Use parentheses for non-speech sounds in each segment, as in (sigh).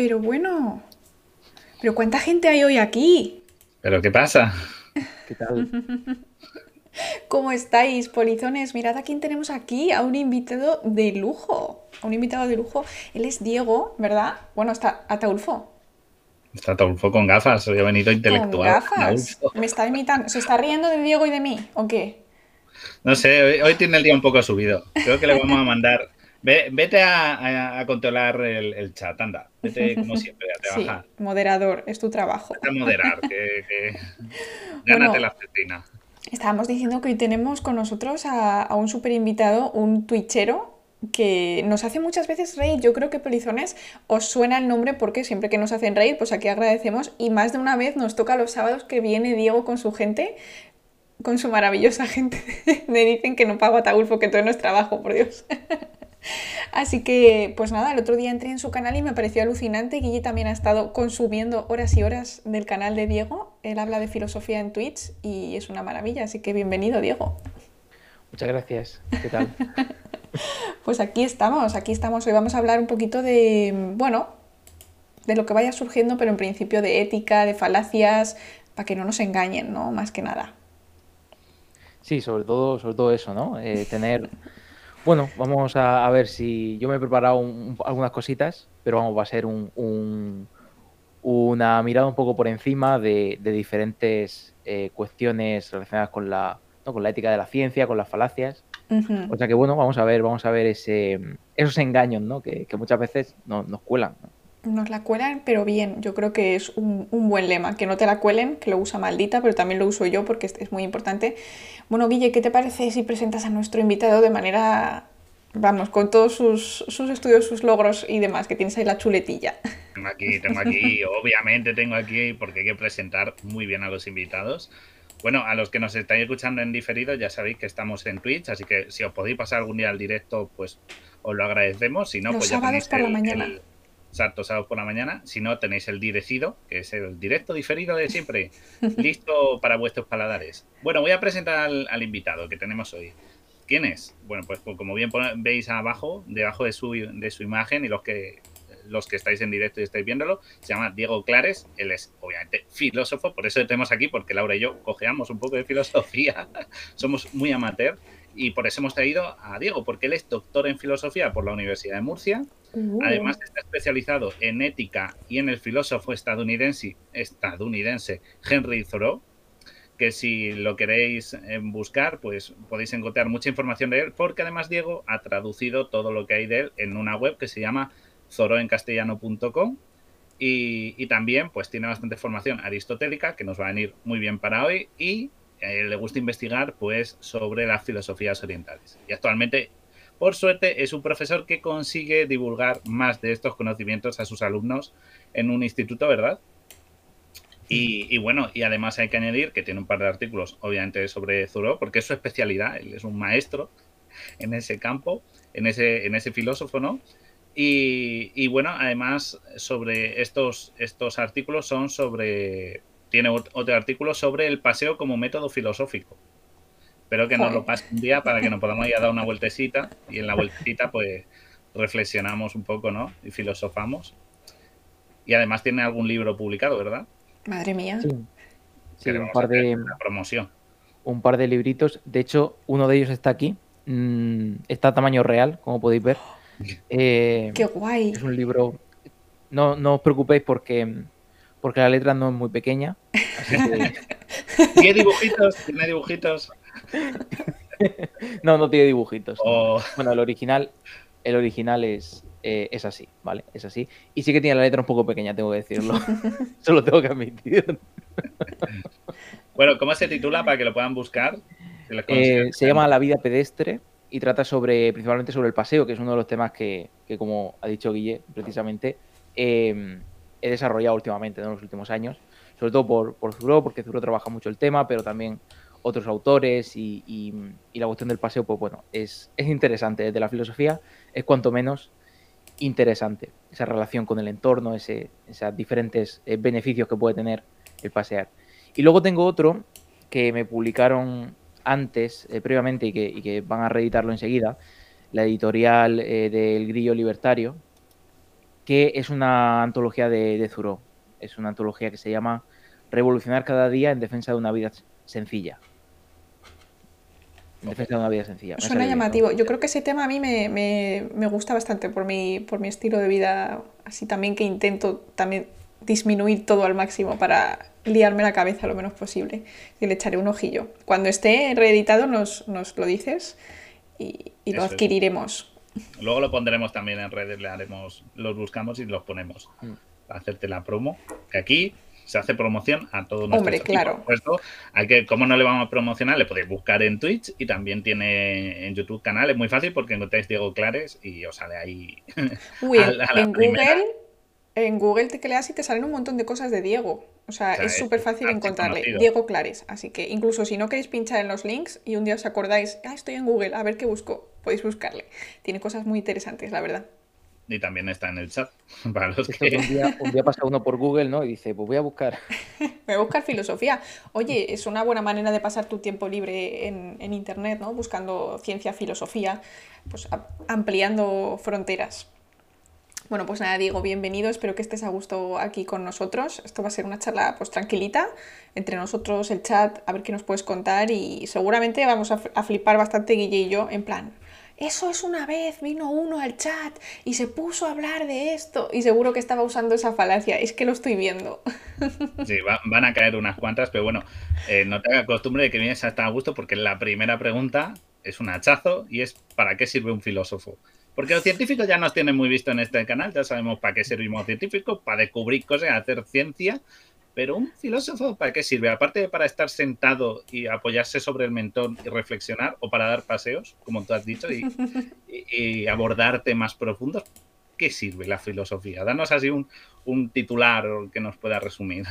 Pero bueno, pero ¿cuánta gente hay hoy aquí? ¿Pero qué pasa? ¿Qué tal? (laughs) ¿Cómo estáis, polizones? Mirad a quién tenemos aquí, a un invitado de lujo. A un invitado de lujo. Él es Diego, ¿verdad? Bueno, está Ataulfo. Está Ataulfo con gafas, hoy ha venido intelectual. Con gafas. Me está imitando. ¿Se está riendo de Diego y de mí? ¿O qué? No sé, hoy, tiene el día un poco subido. Creo que le vamos a mandar. Vete a, controlar el, chat, anda. Vete (laughs) como siempre, a trabajar. Sí, moderador, es tu trabajo. Vete a moderar, que, (laughs) gánate la cetina. Estábamos diciendo que hoy tenemos con nosotros a, un super invitado, un twitchero que nos hace muchas veces reír. Yo creo que Polizones os suena el nombre porque siempre que nos hacen reír, pues aquí agradecemos. Y más de una vez nos toca los sábados que viene Diego con su gente, con su maravillosa gente. (laughs) Me dicen que no pago a Taulfo, que todo no es trabajo, por Dios. Así que, pues nada, el otro día entré en su canal y me pareció alucinante. Guille también ha estado consumiendo horas y horas del canal de Diego. Él habla de filosofía en Twitch y es una maravilla. Así que bienvenido, Diego. Muchas gracias. ¿Qué tal? (laughs) pues aquí estamos, aquí estamos. Hoy vamos a hablar un poquito de, bueno, de lo que vaya surgiendo, pero en principio de ética, de falacias, para que no nos engañen, ¿no? Más que nada. Sí, sobre todo, sobre todo eso, ¿no? Eh, tener bueno, vamos a, ver si yo me he preparado algunas cositas, pero vamos, va a ser un, una mirada un poco por encima de, diferentes eh, cuestiones relacionadas con la, con la ética de la ciencia, con las falacias. O sea que bueno, vamos a ver, vamos a ver ese, esos engaños, ¿no? Que, muchas veces nos cuelan. Nos la cuelan, pero bien. Yo creo que es un, buen lema. Que no te la cuelen, que lo usa maldita, pero también lo uso yo porque es, muy importante. Bueno, Guille, ¿qué te parece si presentas a nuestro invitado de manera, vamos, con todos sus, estudios, sus logros y demás, que tienes ahí la chuletilla? Tengo aquí, tengo aquí, (laughs) obviamente tengo aquí, porque hay que presentar muy bien a los invitados. Bueno, a los que nos estáis escuchando en diferido, ya sabéis que estamos en Twitch, así que si os podéis pasar algún día al directo, pues os lo agradecemos. Si no, los pues sábados por la mañana. Exacto, sábado por la mañana. Si no, tenéis el direcido, que es el directo diferido de siempre, (laughs) listo para vuestros paladares. Bueno, voy a presentar al, invitado que tenemos hoy. ¿Quién es? Bueno, pues, pues como bien veis abajo, debajo de su, de su imagen y los que los que estáis en directo y estáis viéndolo, se llama Diego Clares, él es obviamente filósofo, por eso le tenemos aquí, porque Laura y yo cojeamos un poco de filosofía, (laughs) somos muy amateur, y por eso hemos traído a Diego, porque él es doctor en filosofía por la Universidad de Murcia. Uh. Además está especializado en ética y en el filósofo estadounidense, estadounidense Henry Thoreau, que si lo queréis eh, buscar, pues podéis encontrar mucha información de él, porque además Diego ha traducido todo lo que hay de él en una web que se llama zoroencastellano.com y, y también pues tiene bastante formación aristotélica que nos va a venir muy bien para hoy y le gusta investigar pues sobre las filosofías orientales. Y actualmente, por suerte, es un profesor que consigue divulgar más de estos conocimientos a sus alumnos en un instituto, ¿verdad? Y, bueno, y además hay que añadir que tiene un par de artículos, obviamente, sobre Thoreau, porque es su especialidad, él es un maestro en ese campo, en ese, en ese filósofo, ¿no? Y, y, bueno, además sobre estos, estos artículos son sobre tiene otro artículo sobre el paseo como método filosófico. Espero que nos lo pase un día para que nos podamos ir a dar una vueltecita y en la vueltecita pues reflexionamos un poco, ¿no? Y filosofamos. Y además tiene algún libro publicado, ¿verdad? Madre mía. Sí, un par de promoción. Un par de libritos. De hecho, uno de ellos está aquí. Mm, está a tamaño real, como podéis ver. (gasps) Eh, Qué guay. Es un libro. No, no os preocupéis porque porque la letra no es muy pequeña. (laughs) ¿Tiene dibujitos? ¿Tiene dibujitos? (laughs) no, no tiene dibujitos. Oh. Bueno, el original, el original es, eh, es así, ¿vale? Es así. Y sí que tiene la letra un poco pequeña, tengo que decirlo. (laughs) Eso lo tengo que admitir. bueno, ¿cómo se titula para que lo puedan buscar? Eh, se llama La vida pedestre y trata sobre, principalmente sobre el paseo, que es uno de los temas que, que como ha dicho Guille, precisamente, eh, he desarrollado últimamente en los últimos años, sobre todo por, por Zuro, porque Zuro trabaja mucho el tema, pero también otros autores y, la cuestión del paseo, pues bueno, es, es, interesante. Desde la filosofía es cuanto menos interesante esa relación con el entorno, ese, esos diferentes eh, beneficios que puede tener el pasear. Y luego tengo otro que me publicaron antes, eh, previamente, y que, van a reeditarlo enseguida, la editorial eh, del Grillo Libertario, que es una antología de, de Zuro. Es una antología que se llama Revolucionar cada día en defensa de una vida sencilla. En defensa de una vida sencilla. Me Suena sale bien, ¿no? llamativo. Yo creo que ese tema a mí me, me- me gusta bastante por mi, por mi estilo de vida, así también que intento también disminuir todo al máximo para liarme la cabeza lo menos posible. Y le echaré un ojillo. Cuando esté reeditado nos, nos lo dices y, y lo Eso es. Luego lo pondremos también en redes, le haremos, los buscamos y los ponemos Mm. para hacerte la promo. Que aquí se hace promoción a todo Hombre, nuestro claro. Por supuesto, hay que, como no le vamos a promocionar, le podéis buscar en Twitch y también tiene en YouTube canal. Es muy fácil porque encontráis Diego Clares y os sale ahí. (laughs) Uy, A la- a la en primera. Google, en Google te creas y te salen un montón de cosas de Diego. O sea, O sea, es súper fácil encontrarle. Diego Clares. Así que incluso si no queréis pinchar en los links y un día os acordáis, ah, estoy en Google, a ver qué busco, podéis buscarle. Tiene cosas muy interesantes, la verdad. Y también está en el chat. (laughs) Para los que un, día, un día pasa uno por Google, ¿no? Y dice, pues voy a buscar. (laughs) Voy a buscar filosofía. Oye, es una buena manera de pasar tu tiempo libre en, en internet, ¿no? Buscando ciencia, filosofía, pues a- ampliando fronteras. Bueno, pues nada, Diego, bienvenido. Espero que estés a gusto aquí con nosotros. Esto va a ser una charla pues tranquilita entre nosotros, el chat, a ver qué nos puedes contar y seguramente vamos a, a flipar bastante Guille y yo en plan. Eso es una vez, vino uno al chat y se puso a hablar de esto y seguro que estaba usando esa falacia. Es que lo estoy viendo. (laughs) Sí, va- van a caer unas cuantas, pero bueno, eh, no te hagas costumbre de que vienes hasta a gusto porque la primera pregunta es un hachazo y es ¿para qué sirve un filósofo? Porque los científicos ya nos tienen muy visto en este canal, ya sabemos para qué servimos científicos, para descubrir cosas, hacer ciencia, pero un filósofo ¿para qué sirve? Aparte de para estar sentado y apoyarse sobre el mentón y reflexionar o para dar paseos, como tú has dicho, y, (laughs) y- y abordar temas profundos, ¿qué sirve la filosofía? Danos así un, un titular que nos pueda resumir.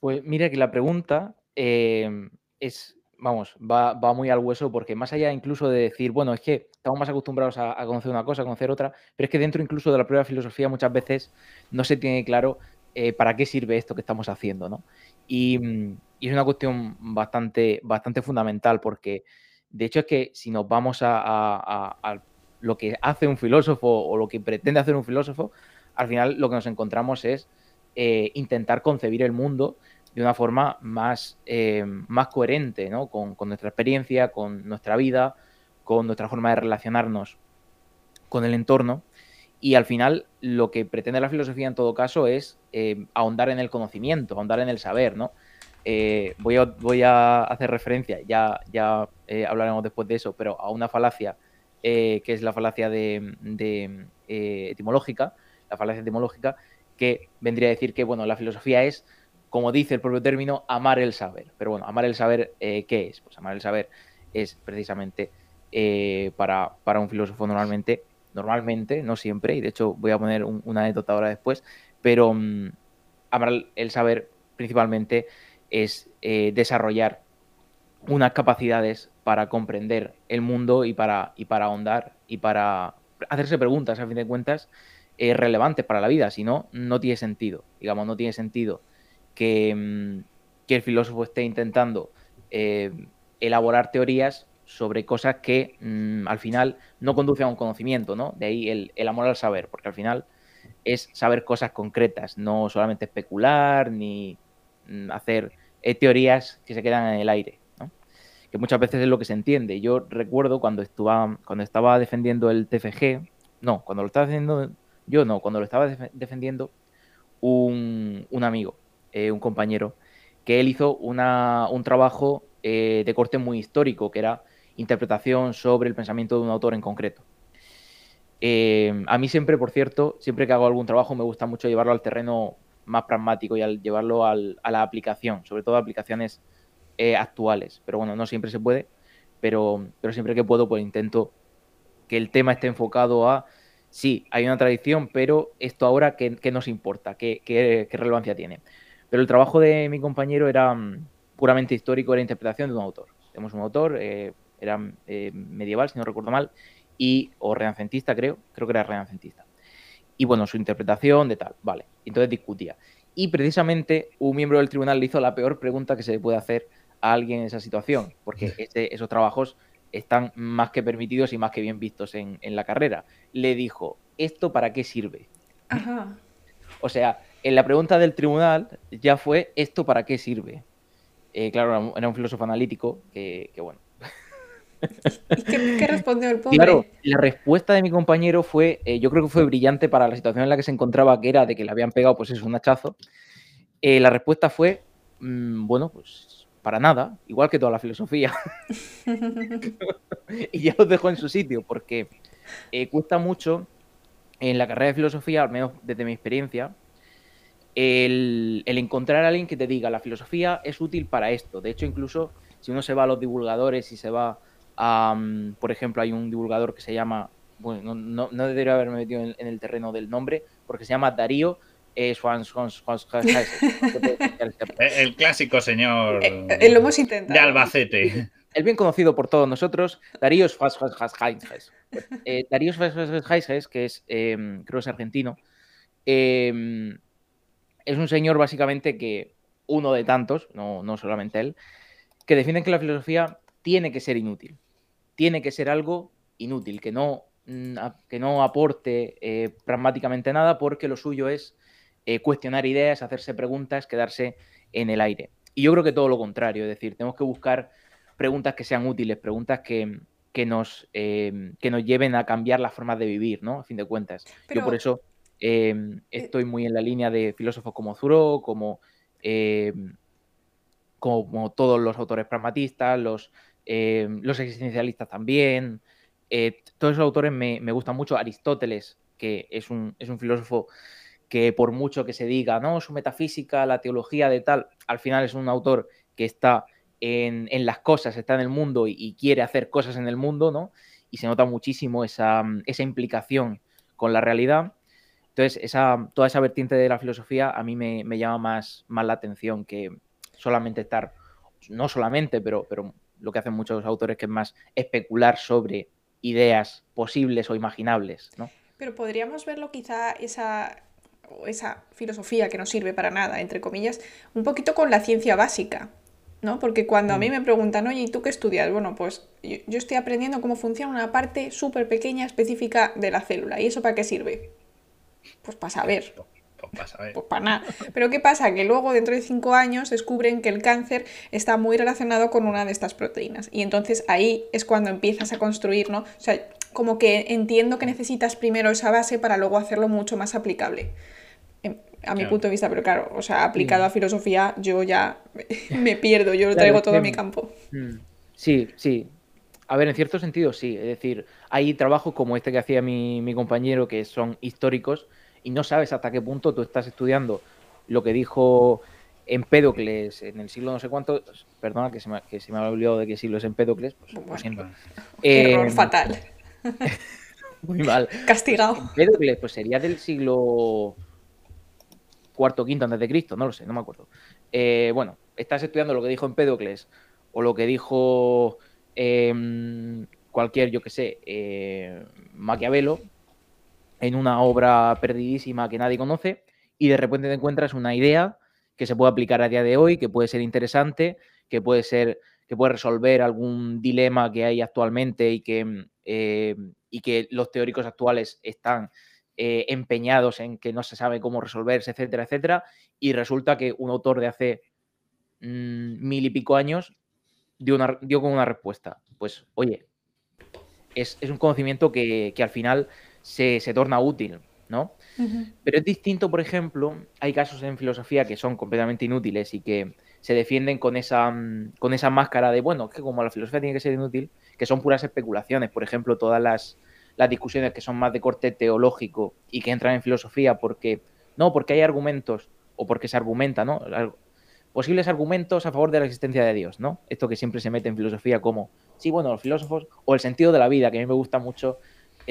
Pues mira que la pregunta eh, es, vamos, va, va muy al hueso porque más allá incluso de decir, bueno, es que estamos más acostumbrados a, a conocer una cosa, a conocer otra, pero es que dentro incluso de la propia filosofía muchas veces no se tiene claro eh, para qué sirve esto que estamos haciendo, ¿no? Y, mm, y es una cuestión bastante, bastante fundamental porque de hecho es que si nos vamos a, lo que hace un filósofo o lo que pretende hacer un filósofo, al final lo que nos encontramos es eh, intentar concebir el mundo de una forma más, eh, más coherente, ¿no? Con nuestra experiencia, con nuestra vida, con nuestra forma de relacionarnos con el entorno. Y al final lo que pretende la filosofía en todo caso es eh, ahondar en el conocimiento, ahondar en el saber, ¿no? Eh, voy, a, hacer referencia, ya, eh, hablaremos después de eso, pero a una falacia que es la falacia de, etimológica, la falacia etimológica, que vendría a decir que, bueno, la filosofía es, como dice el propio término, amar el saber. Pero bueno, amar el saber, ¿qué es? Pues amar el saber es precisamente para un filósofo normalmente, normalmente, no siempre, y de hecho voy a poner un- una anécdota ahora después, pero el- el saber principalmente es eh, desarrollar unas capacidades para comprender el mundo y para, y para ahondar y para hacerse preguntas, a fin de cuentas, eh, relevantes para la vida. Si no, no tiene sentido. Digamos, no tiene sentido que, mm, que el filósofo esté intentando eh, elaborar teorías sobre cosas que mm, al final no conducen a un conocimiento, ¿no? De ahí el, amor al saber, porque al final es saber cosas concretas, no solamente especular ni mm, hacer eh, teorías que se quedan en el aire, ¿no? que muchas veces es lo que se entiende. Yo recuerdo cuando, cuando estaba defendiendo el TFG, no, cuando lo estaba defendiendo, yo no, cuando lo estaba def- defendiendo un, un amigo, eh, un compañero, que él hizo una, un trabajo eh, de corte muy histórico, que era interpretación sobre el pensamiento de un autor en concreto. Eh, a mí siempre, por cierto, siempre que hago algún trabajo me gusta mucho llevarlo al terreno más pragmático y al llevarlo a la aplicación, sobre todo aplicaciones eh, actuales. Pero bueno, no siempre se puede, pero, siempre que puedo, pues intento que el tema esté enfocado a, sí, hay una tradición, pero esto ahora, ¿qué, nos importa? ¿Qué, qué, qué relevancia tiene? Pero el trabajo de mi compañero era mm, puramente histórico, era interpretación de un autor. Tenemos un autor, eh, era eh, medieval, si no recuerdo mal, y, o renacentista, creo, creo que era renacentista. Y bueno, su interpretación de tal, vale. Entonces discutía. Y precisamente un miembro del tribunal le hizo la peor pregunta que se le puede hacer a alguien en esa situación, porque ese, esos trabajos están más que permitidos y más que bien vistos en, en la carrera. Le dijo, ¿esto para qué sirve? Ajá. O sea, en la pregunta del tribunal ya fue, ¿esto para qué sirve? Eh, claro, era un filósofo analítico que, bueno. ¿Y qué, respondió el pobre? Claro, la respuesta de mi compañero fue, eh, yo creo que fue brillante para la situación en la que se encontraba, que era de que le habían pegado, pues es un hachazo. Eh, la respuesta fue, mm, bueno, pues para nada, igual que toda la filosofía. (laughs) y ya los dejo en su sitio, porque cuesta mucho en la carrera de filosofía, al menos desde mi experiencia, el, encontrar a alguien que te diga la filosofía es útil para esto. De hecho, incluso si uno se va a los divulgadores y se va mm, por ejemplo, hay un divulgador que se llama, bueno, no, no, debería haberme metido en, el terreno del nombre, porque se llama Darío eh, el clásico señor eh, eh, lo hemos intentado. de Albacete. El bien conocido por todos nosotros, Darío eh, Darío que es, em, creo que es argentino, eh, es un señor básicamente que, uno de tantos, no, no solamente él, que defienden que la filosofía tiene que ser inútil. Tiene que ser algo inútil, que no, mm, que no aporte eh, pragmáticamente nada porque lo suyo es eh, cuestionar ideas, hacerse preguntas, quedarse en el aire. Y yo creo que todo lo contrario, es decir, tenemos que buscar preguntas que sean útiles, preguntas que, nos, eh, que nos lleven a cambiar las formas de vivir, ¿no? A fin de cuentas. Yo por eso Em, estoy muy en la línea de filósofos como Thoreau, como, em, como todos los autores pragmatistas, los, em, los existencialistas también. Eh, todos esos autores me, gustan mucho. Aristóteles, que es un, es un filósofo que por mucho que se diga, no, su metafísica, la teología de tal, al final es un autor que está en, las cosas, está en el mundo y, quiere hacer cosas en el mundo, ¿no? Y se nota muchísimo esa, esa implicación con la realidad. Entonces, esa, toda esa vertiente de la filosofía a mí me, llama más, más la atención que solamente estar, no solamente, pero, pero lo que hacen muchos autores, que es más especular sobre ideas posibles o imaginables, ¿no? Pero podríamos verlo quizá esa, esa filosofía que no sirve para nada, entre comillas, un poquito con la ciencia básica, ¿no? Porque cuando a mí mm. me preguntan, oye, ¿y tú qué estudias? Bueno, pues yo, yo estoy aprendiendo cómo funciona una parte súper pequeña, específica de la célula. ¿Y eso para qué sirve? Pues para saber. Pues para Pues para nada. Pero ¿qué pasa? Que luego dentro de cinco años descubren que el cáncer está muy relacionado con una de estas proteínas. Y entonces ahí es cuando empiezas a construir, ¿no? O sea, como que entiendo que necesitas primero esa base para luego hacerlo mucho más aplicable. Em, a mi punto de vista, pero claro, o sea, aplicado a filosofía, yo ya (laughs) me pierdo, yo lo traigo todo a mi campo. Mm. Sí, sí. A ver, en cierto sentido sí. Es decir, hay trabajos como este que hacía mi, mi compañero que son históricos y no sabes hasta qué punto tú estás estudiando lo que dijo Empédocles en el siglo no sé cuánto, perdona que se me, que se me ha olvidado de qué siglo es Empédocles, pues lo siento. error eh, fatal. (laughs) muy mal. (laughs) Castigado. Empédocles, pues sería del siglo cuarto, quinto antes de Cristo, no lo sé, no me acuerdo. Eh, bueno, estás estudiando lo que dijo Empédocles o lo que dijo em, cualquier, yo que sé, eh, Maquiavelo, en una obra perdidísima que nadie conoce y de repente te encuentras una idea que se puede aplicar a día de hoy, que puede ser interesante, que puede ser que puede resolver algún dilema que hay actualmente y que, eh, y que los teóricos actuales están eh, empeñados en que no se sabe cómo resolverse, etcétera, etcétera, y resulta que un autor de hace mm, mil y pico años dio, dio con una respuesta. Pues, oye, es, un conocimiento que, que al final se, torna útil, ¿no? Pero es distinto, por ejemplo, hay casos en filosofía que son completamente inútiles y que se defienden con esa, mm, con esa máscara de, bueno, que como la filosofía tiene que ser inútil, que son puras especulaciones. Por ejemplo, todas las, discusiones que son más de corte teológico y que entran en filosofía porque, no, porque hay argumentos o porque se argumenta, ¿no? Posibles argumentos a favor de la existencia de Dios, ¿no? Esto que siempre se mete en filosofía como, sí, bueno, los filósofos, o el sentido de la vida, que a mí me gusta mucho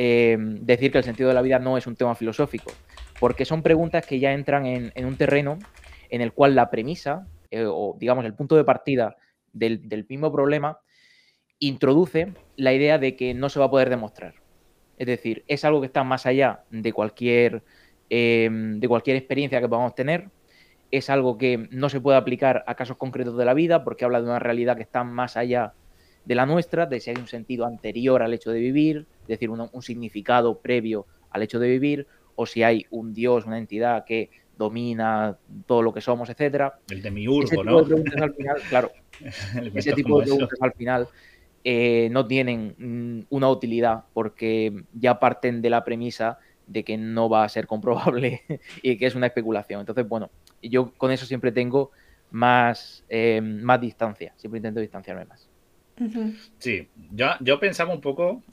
Em, decir que el sentido de la vida no es un tema filosófico, porque son preguntas que ya entran en, un terreno en el cual la premisa, eh, o digamos el punto de partida del, mismo problema, introduce la idea de que no se va a poder demostrar. Es decir, es algo que está más allá de cualquier, em, de cualquier experiencia que podamos tener, es algo que no se puede aplicar a casos concretos de la vida porque habla de una realidad que está más allá de la nuestra, de si hay un sentido anterior al hecho de vivir, es decir, un, significado previo al hecho de vivir, o si hay un dios, una entidad que domina todo lo que somos, etcétera. El de Miurgo, ¿no? al final, (laughs) claro, (laughs) ese tipo de preguntas al final eh, no tienen mm, una utilidad porque ya parten de la premisa de que no va a ser comprobable (laughs) y que es una especulación. Entonces, bueno, yo con eso siempre tengo más, eh, más distancia, siempre intento distanciarme más. Sí, yo, yo pensaba un poco,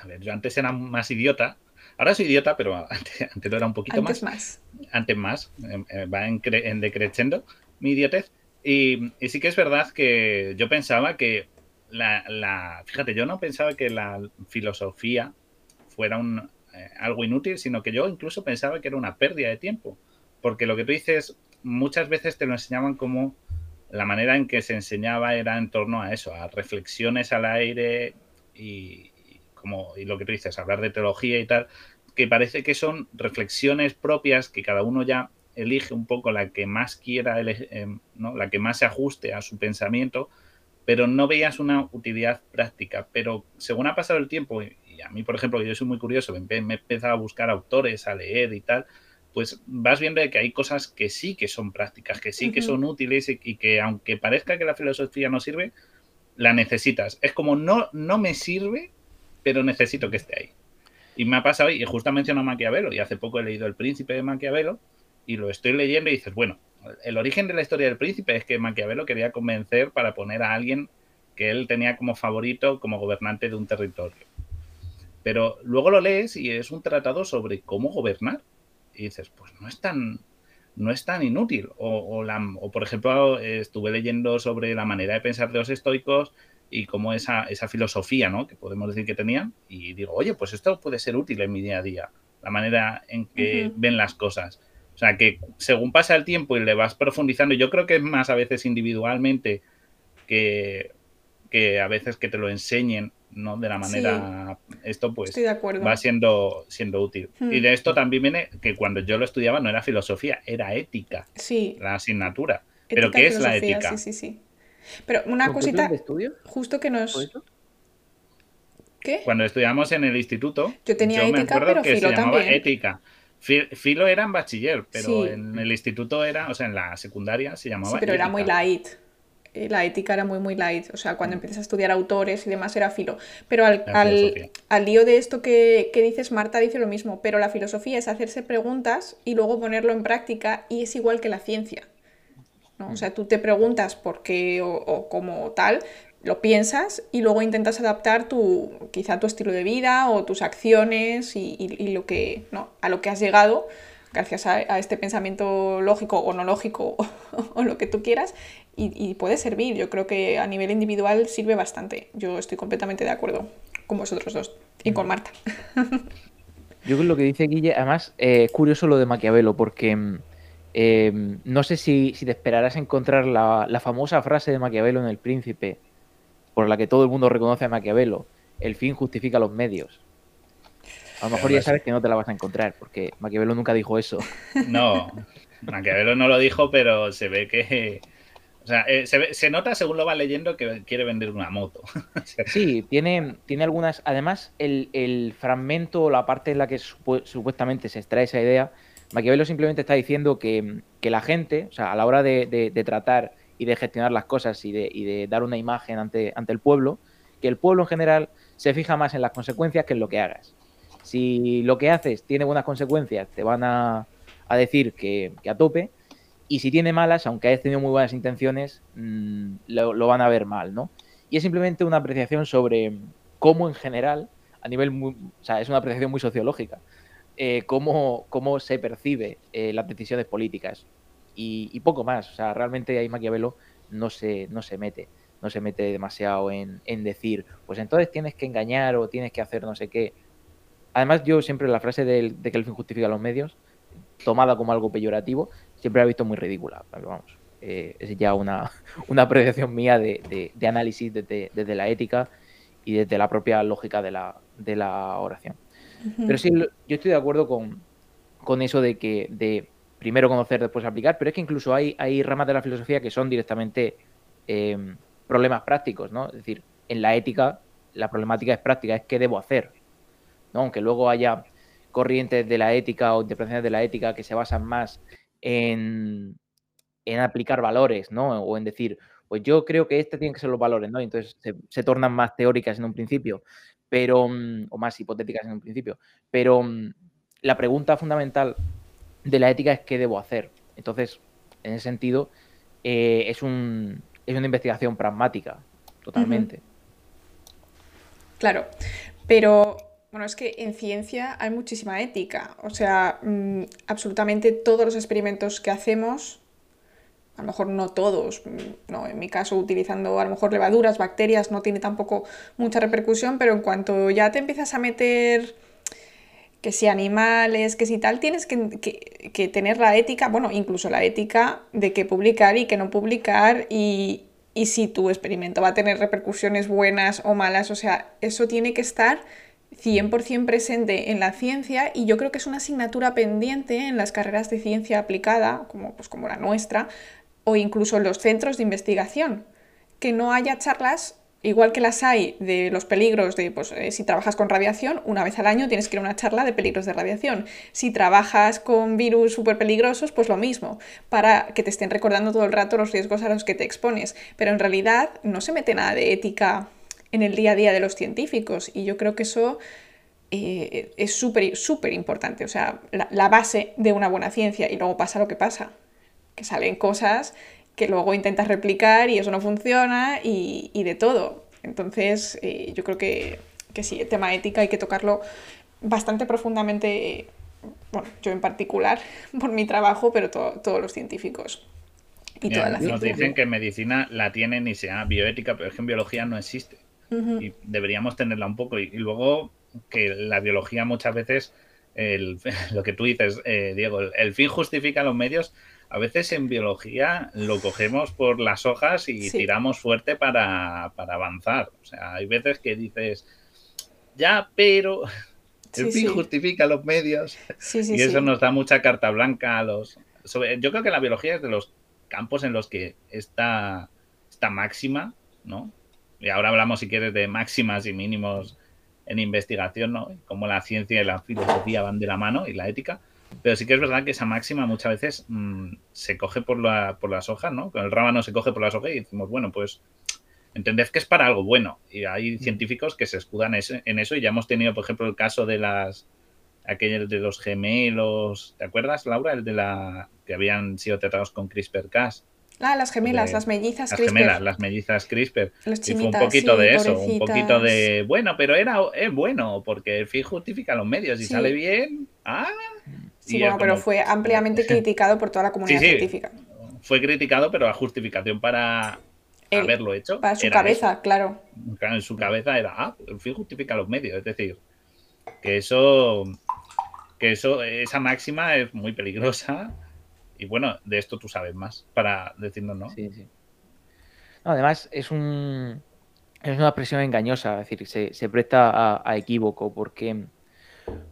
a ver, yo antes era más idiota, ahora soy idiota, pero (laughs) antes, antes lo era un poquito antes más. Antes más, em, eh, va en, en decreciendo mi idiotez. Y, y, sí que es verdad que yo pensaba que la, la, fíjate, yo no pensaba que la filosofía fuera un, eh, algo inútil, sino que yo incluso pensaba que era una pérdida de tiempo. Porque lo que tú dices, muchas veces te lo enseñaban como la manera en que se enseñaba era en torno a eso, a reflexiones al aire y, como y lo que tú dices, hablar de teología y tal, que parece que son reflexiones propias que cada uno ya elige un poco la que más quiera, eh, ¿no? la que más se ajuste a su pensamiento, pero no veías una utilidad práctica. Pero según ha pasado el tiempo, y a mí, por ejemplo, yo soy muy curioso, me he empezado a buscar autores, a leer y tal, pues vas viendo que hay cosas que sí que son prácticas, que sí que son útiles y, y, que aunque parezca que la filosofía no sirve, la necesitas. Es como no, no me sirve, pero necesito que esté ahí. Y me ha pasado, y justo mencionado a Maquiavelo, y hace poco he leído El Príncipe de Maquiavelo, y lo estoy leyendo y dices, bueno, el origen de la historia del príncipe es que Maquiavelo quería convencer para poner a alguien que él tenía como favorito como gobernante de un territorio. Pero luego lo lees y es un tratado sobre cómo gobernar. Y dices, pues no es tan, no es tan inútil. O, o, la, o por ejemplo, estuve leyendo sobre la manera de pensar de los estoicos y cómo esa, esa filosofía, ¿no? Que podemos decir que tenían. Y digo, oye, pues esto puede ser útil en mi día a día. La manera en que uh -huh. ven las cosas. O sea, que según pasa el tiempo y le vas profundizando, yo creo que es más a veces individualmente que, que a veces que te lo enseñen, ¿no? De la manera, sí, esto pues va siendo, siendo útil. Hmm. Y de esto también viene que cuando yo lo estudiaba no era filosofía, era ética. Sí. La asignatura. Ética Pero ¿qué es la ética? Sí, sí, sí. Pero una cosita, justo que nos... ¿Qué? Cuando estudiamos en el instituto, yo tenía yo ética, pero que filo se llamaba también. ética. Filo era en bachiller, pero sí. en el instituto era, o sea, en la secundaria se llamaba. Sí, pero ética. era muy light. Eh, la ética era muy, muy light. O sea, cuando mm. empiezas a estudiar autores y demás era filo. Pero al, al, al lío de esto que, que, dices, Marta dice lo mismo. Pero la filosofía es hacerse preguntas y luego ponerlo en práctica y es igual que la ciencia. ¿no? O sea, tú te preguntas por qué o, o como tal, lo piensas y luego intentas adaptar tu, quizá tu estilo de vida o tus acciones y, y, y lo que, ¿no? a lo que has llegado gracias a, a, este pensamiento lógico o no lógico o, (laughs) o lo que tú quieras y, y, puede servir. Yo creo que a nivel individual sirve bastante. Yo estoy completamente de acuerdo con vosotros dos y con Marta. (laughs) Yo creo lo que dice Guille, además eh, es curioso lo de Maquiavelo porque eh, no sé si, si, te esperarás encontrar la, la famosa frase de Maquiavelo en El Príncipe por la que todo el mundo reconoce a Maquiavelo, el fin justifica los medios. A lo mejor ya sabes que no te la vas a encontrar, porque Maquiavelo nunca dijo eso. No, (laughs) Maquiavelo no lo dijo, pero se ve que... O sea, eh, se, se, nota según lo va leyendo que quiere vender una moto. (laughs) sí, tiene, tiene algunas... Además, el, el fragmento, la parte en la que supu supuestamente se extrae esa idea, Maquiavelo simplemente está diciendo que, que la gente, o sea, a la hora de, de, de tratar y de gestionar las cosas y de, y de dar una imagen ante, ante, el pueblo, que el pueblo en general se fija más en las consecuencias que en lo que hagas. Si lo que haces tiene buenas consecuencias, te van a, a decir que, que, a tope, y si tiene malas, aunque hayas tenido muy buenas intenciones, mmm, lo, van a ver mal, ¿no? Y es simplemente una apreciación sobre cómo en general, a nivel muy, o sea, es una apreciación muy sociológica, eh, cómo, cómo se percibe eh, las decisiones políticas y, y, poco más. O sea, realmente ahí Maquiavelo no se, no se mete, no se mete demasiado en, en, decir, pues entonces tienes que engañar o tienes que hacer no sé qué. Además, yo siempre la frase de, de que el fin justifica los medios, tomada como algo peyorativo, siempre la he visto muy ridícula. Vamos, eh, es ya una, (laughs) una apreciación mía de, de, de análisis desde, desde, la ética y desde la propia lógica de la, de la oración. Uh -huh. Pero sí, yo estoy de acuerdo con, con eso de que de primero conocer, después aplicar, pero es que incluso hay, hay ramas de la filosofía que son directamente eh, problemas prácticos, ¿no? Es decir, en la ética la problemática es práctica, es qué debo hacer, ¿no? Aunque luego haya corrientes de la ética o interpretaciones de la ética que se basan más en, en aplicar valores, ¿no? O en decir, pues yo creo que este tiene que ser los valores, ¿no? entonces se, tornan más teóricas en un principio, pero, mm, o más hipotéticas en un principio. Pero mm, la pregunta fundamental de la ética es qué debo hacer. Entonces, en ese sentido, eh, es, un, es una investigación pragmática, totalmente. Claro, pero bueno, es que en ciencia hay muchísima ética. O sea, mm, absolutamente todos los experimentos que hacemos, a lo mejor no todos, no, en mi caso utilizando a lo mejor levaduras, bacterias, no tiene tampoco mucha repercusión, pero en cuanto ya te empiezas a meter que si animales, que si tal, tienes que, tener la ética, bueno, incluso la ética de qué publicar y qué no publicar y, y si tu experimento va a tener repercusiones buenas o malas, o sea, eso tiene que estar 100% presente en la ciencia y yo creo que es una asignatura pendiente en las carreras de ciencia aplicada, como, pues, como la nuestra, o incluso en los centros de investigación, que no haya charlas Igual que las hay de los peligros de, pues, eh, si trabajas con radiación, una vez al año tienes que ir a una charla de peligros de radiación. Si trabajas con virus súper peligrosos, pues lo mismo, para que te estén recordando todo el rato los riesgos a los que te expones. Pero en realidad no se mete nada de ética en el día a día de los científicos y yo creo que eso eh, es súper, súper importante. O sea, la, la base de una buena ciencia y luego pasa lo que pasa, que salen cosas que luego intentas replicar y eso no funciona y, de todo. Entonces, eh, yo creo que, sí, el tema ética hay que tocarlo bastante profundamente, bueno, yo en particular, (laughs) por mi trabajo, pero todos los científicos. Y toda la nos dicen que en medicina la tienen y se llama bioética, pero es que en biología no existe. Y deberíamos tenerla un poco. Y, luego que la biología muchas veces, (laughs) lo que tú dices, eh, Diego, el fin justifica los medios a veces en biología lo cogemos por las hojas y tiramos fuerte para, avanzar. O sea, hay veces que dices, ya, pero (laughs) el fin justifica los medios. y eso nos da mucha carta blanca a los... yo creo que la biología es de los campos en los que está, esta máxima, ¿no? Y ahora hablamos, si quieres, de máximas y mínimos en investigación, ¿no? Como la ciencia y la filosofía van de la mano y la ética pero sí que es verdad que esa máxima muchas veces mm, se coge por, la, por las hojas, ¿no? Con el rábano se coge por las hojas y decimos, bueno, pues entended que es para algo bueno. Y hay mm. científicos que se escudan en eso y ya hemos tenido, por ejemplo, el caso de las aquellos de los gemelos, ¿te acuerdas, Laura? El de la que habían sido tratados con CRISPR-Cas. Ah, las gemelas, las mellizas las Gemelas, las mellizas CRISPR. y fue un poquito de eso, un poquito de, bueno, pero era es bueno, porque el fin justifica los medios y sale bien. Ah, Sí, bueno, pero fue ampliamente criticado por toda la comunidad científica. Fue criticado, pero la justificación para haberlo hecho. Para su cabeza, claro. En su cabeza era, ah, el fin justifica los medios. Es decir, que eso, que eso, esa máxima es muy peligrosa. Y bueno, de esto tú sabes más para decirnos, ¿no? Sí, sí. además, es un. Es una expresión engañosa, es decir, se, se presta a, equívoco, porque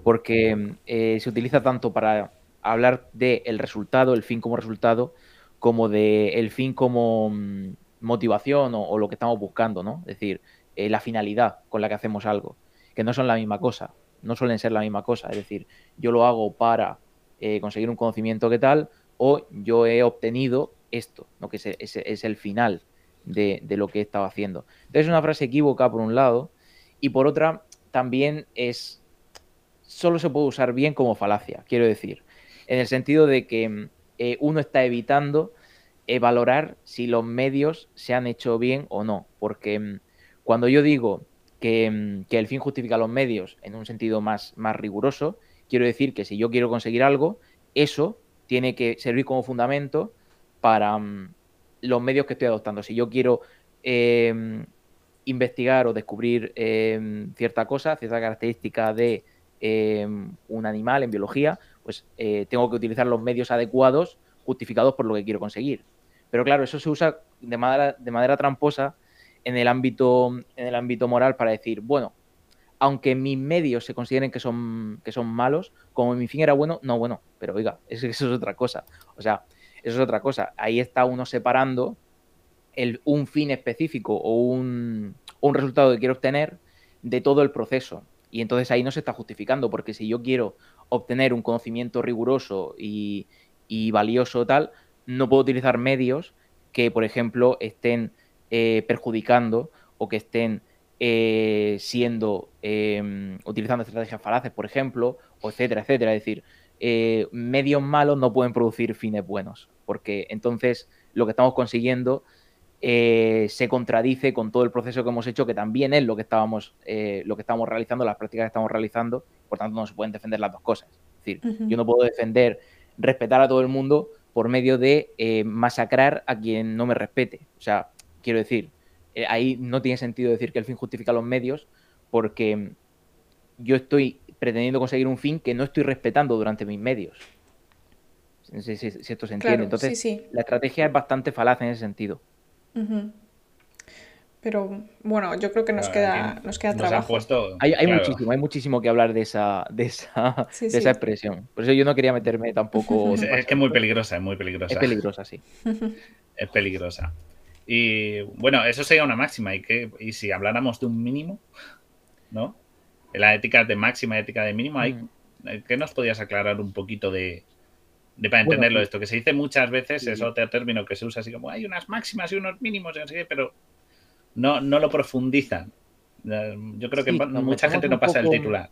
porque eh, se utiliza tanto para hablar del resultado, el fin como resultado, como de el fin como mm, motivación o, lo que estamos buscando, ¿no? Es decir, eh, la finalidad con la que hacemos algo, que no son la misma cosa, no suelen ser la misma cosa. Es decir, yo lo hago para eh, conseguir un conocimiento que tal, o yo he obtenido esto, ¿no? que es, el final de, de, lo que he estado haciendo. Entonces es una frase equívoca por un lado, y por otra también es solo se puede usar bien como falacia, quiero decir, en el sentido de que eh, uno está evitando eh, valorar si los medios se han hecho bien o no, porque mm, cuando yo digo que, mm, que, el fin justifica los medios en un sentido más, más riguroso, quiero decir que si yo quiero conseguir algo, eso tiene que servir como fundamento para los medios que estoy adoptando. Si yo quiero em, investigar o descubrir em, cierta cosa, cierta característica de Em, un animal en biología, pues eh, tengo que utilizar los medios adecuados justificados por lo que quiero conseguir. Pero claro, eso se usa de manera, de manera tramposa en el, ámbito, en el ámbito moral para decir, bueno, aunque mis medios se consideren que son, que son malos, como mi fin era bueno, no bueno, pero oiga, (laughs) eso, es otra cosa. O sea, eso es otra cosa. Ahí está uno separando el, un fin específico o un, un resultado que quiero obtener de todo el proceso Y entonces ahí no se está justificando, porque si yo quiero obtener un conocimiento riguroso y, valioso tal, no puedo utilizar medios que, por ejemplo, estén eh, perjudicando o que estén eh, siendo, em, utilizando estrategias falaces, por ejemplo, o etcétera, etcétera. Es decir, eh, medios malos no pueden producir fines buenos, porque entonces lo que estamos consiguiendo eh, se contradice con todo el proceso que hemos hecho, que también es lo que estábamos, eh, lo que estamos realizando, las prácticas que estamos realizando, por tanto no se pueden defender las dos cosas. Es decir, yo no puedo defender, respetar a todo el mundo por medio de eh, masacrar a quien no me respete. O sea, quiero decir, ahí no tiene sentido decir que el fin justifica los medios, porque yo estoy pretendiendo conseguir un fin que no estoy respetando durante mis medios. No sé si, esto se entiende. Entonces, la estrategia es bastante falaz en ese sentido. Pero bueno, yo creo que nos queda, nos queda trabajo. hay, muchísimo, hay muchísimo que hablar de esa, de esa, (laughs) de esa expresión. Por eso yo no quería meterme tampoco. (laughs) Es, que es muy peligrosa, es muy peligrosa. Es peligrosa, sí. es peligrosa. Y bueno, eso sería una máxima. ¿Y, que, y si habláramos de un mínimo, ¿no? La ética de máxima y ética de mínimo, hay, mm. ¿qué nos podías aclarar un poquito de, de para entenderlo esto, que se dice muchas veces, es otro término que se usa así como hay unas máximas y unos mínimos, pero no, no lo profundizan. Yo creo que mucha gente no pasa el titular.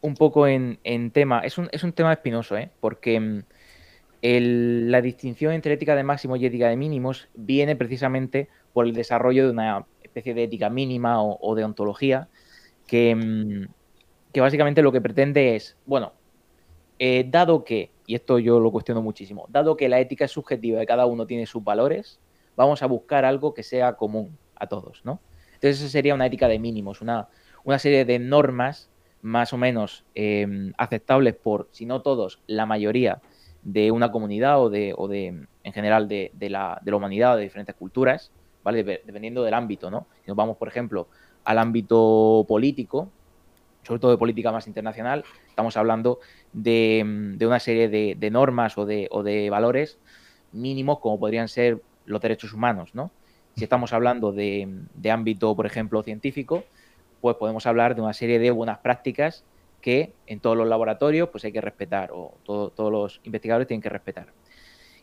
Un poco en, tema, es un, es un tema espinoso, ¿eh? porque la distinción entre ética de máximos y ética de mínimos viene precisamente por el desarrollo de una especie de ética mínima o, de ontología que, mm, que básicamente lo que pretende es, bueno, eh, dado que y esto yo lo cuestiono muchísimo, dado que la ética es subjetiva y cada uno tiene sus valores, vamos a buscar algo que sea común a todos, ¿no? Entonces esa sería una ética de mínimos, una, una serie de normas más o menos em, aceptables por, si no todos, la mayoría de una comunidad o de, o de en general de, la, de la humanidad o de diferentes culturas, ¿vale? Dependiendo del ámbito, ¿no? Si nos vamos, por ejemplo, al ámbito político, sobre todo de política más internacional, estamos hablando de, una serie de, normas o de, valores mínimos como podrían ser los derechos humanos, ¿no? Si estamos hablando de, ámbito, por ejemplo, científico, pues podemos hablar de una serie de buenas prácticas que en todos los laboratorios pues hay que respetar o todos los investigadores tienen que respetar.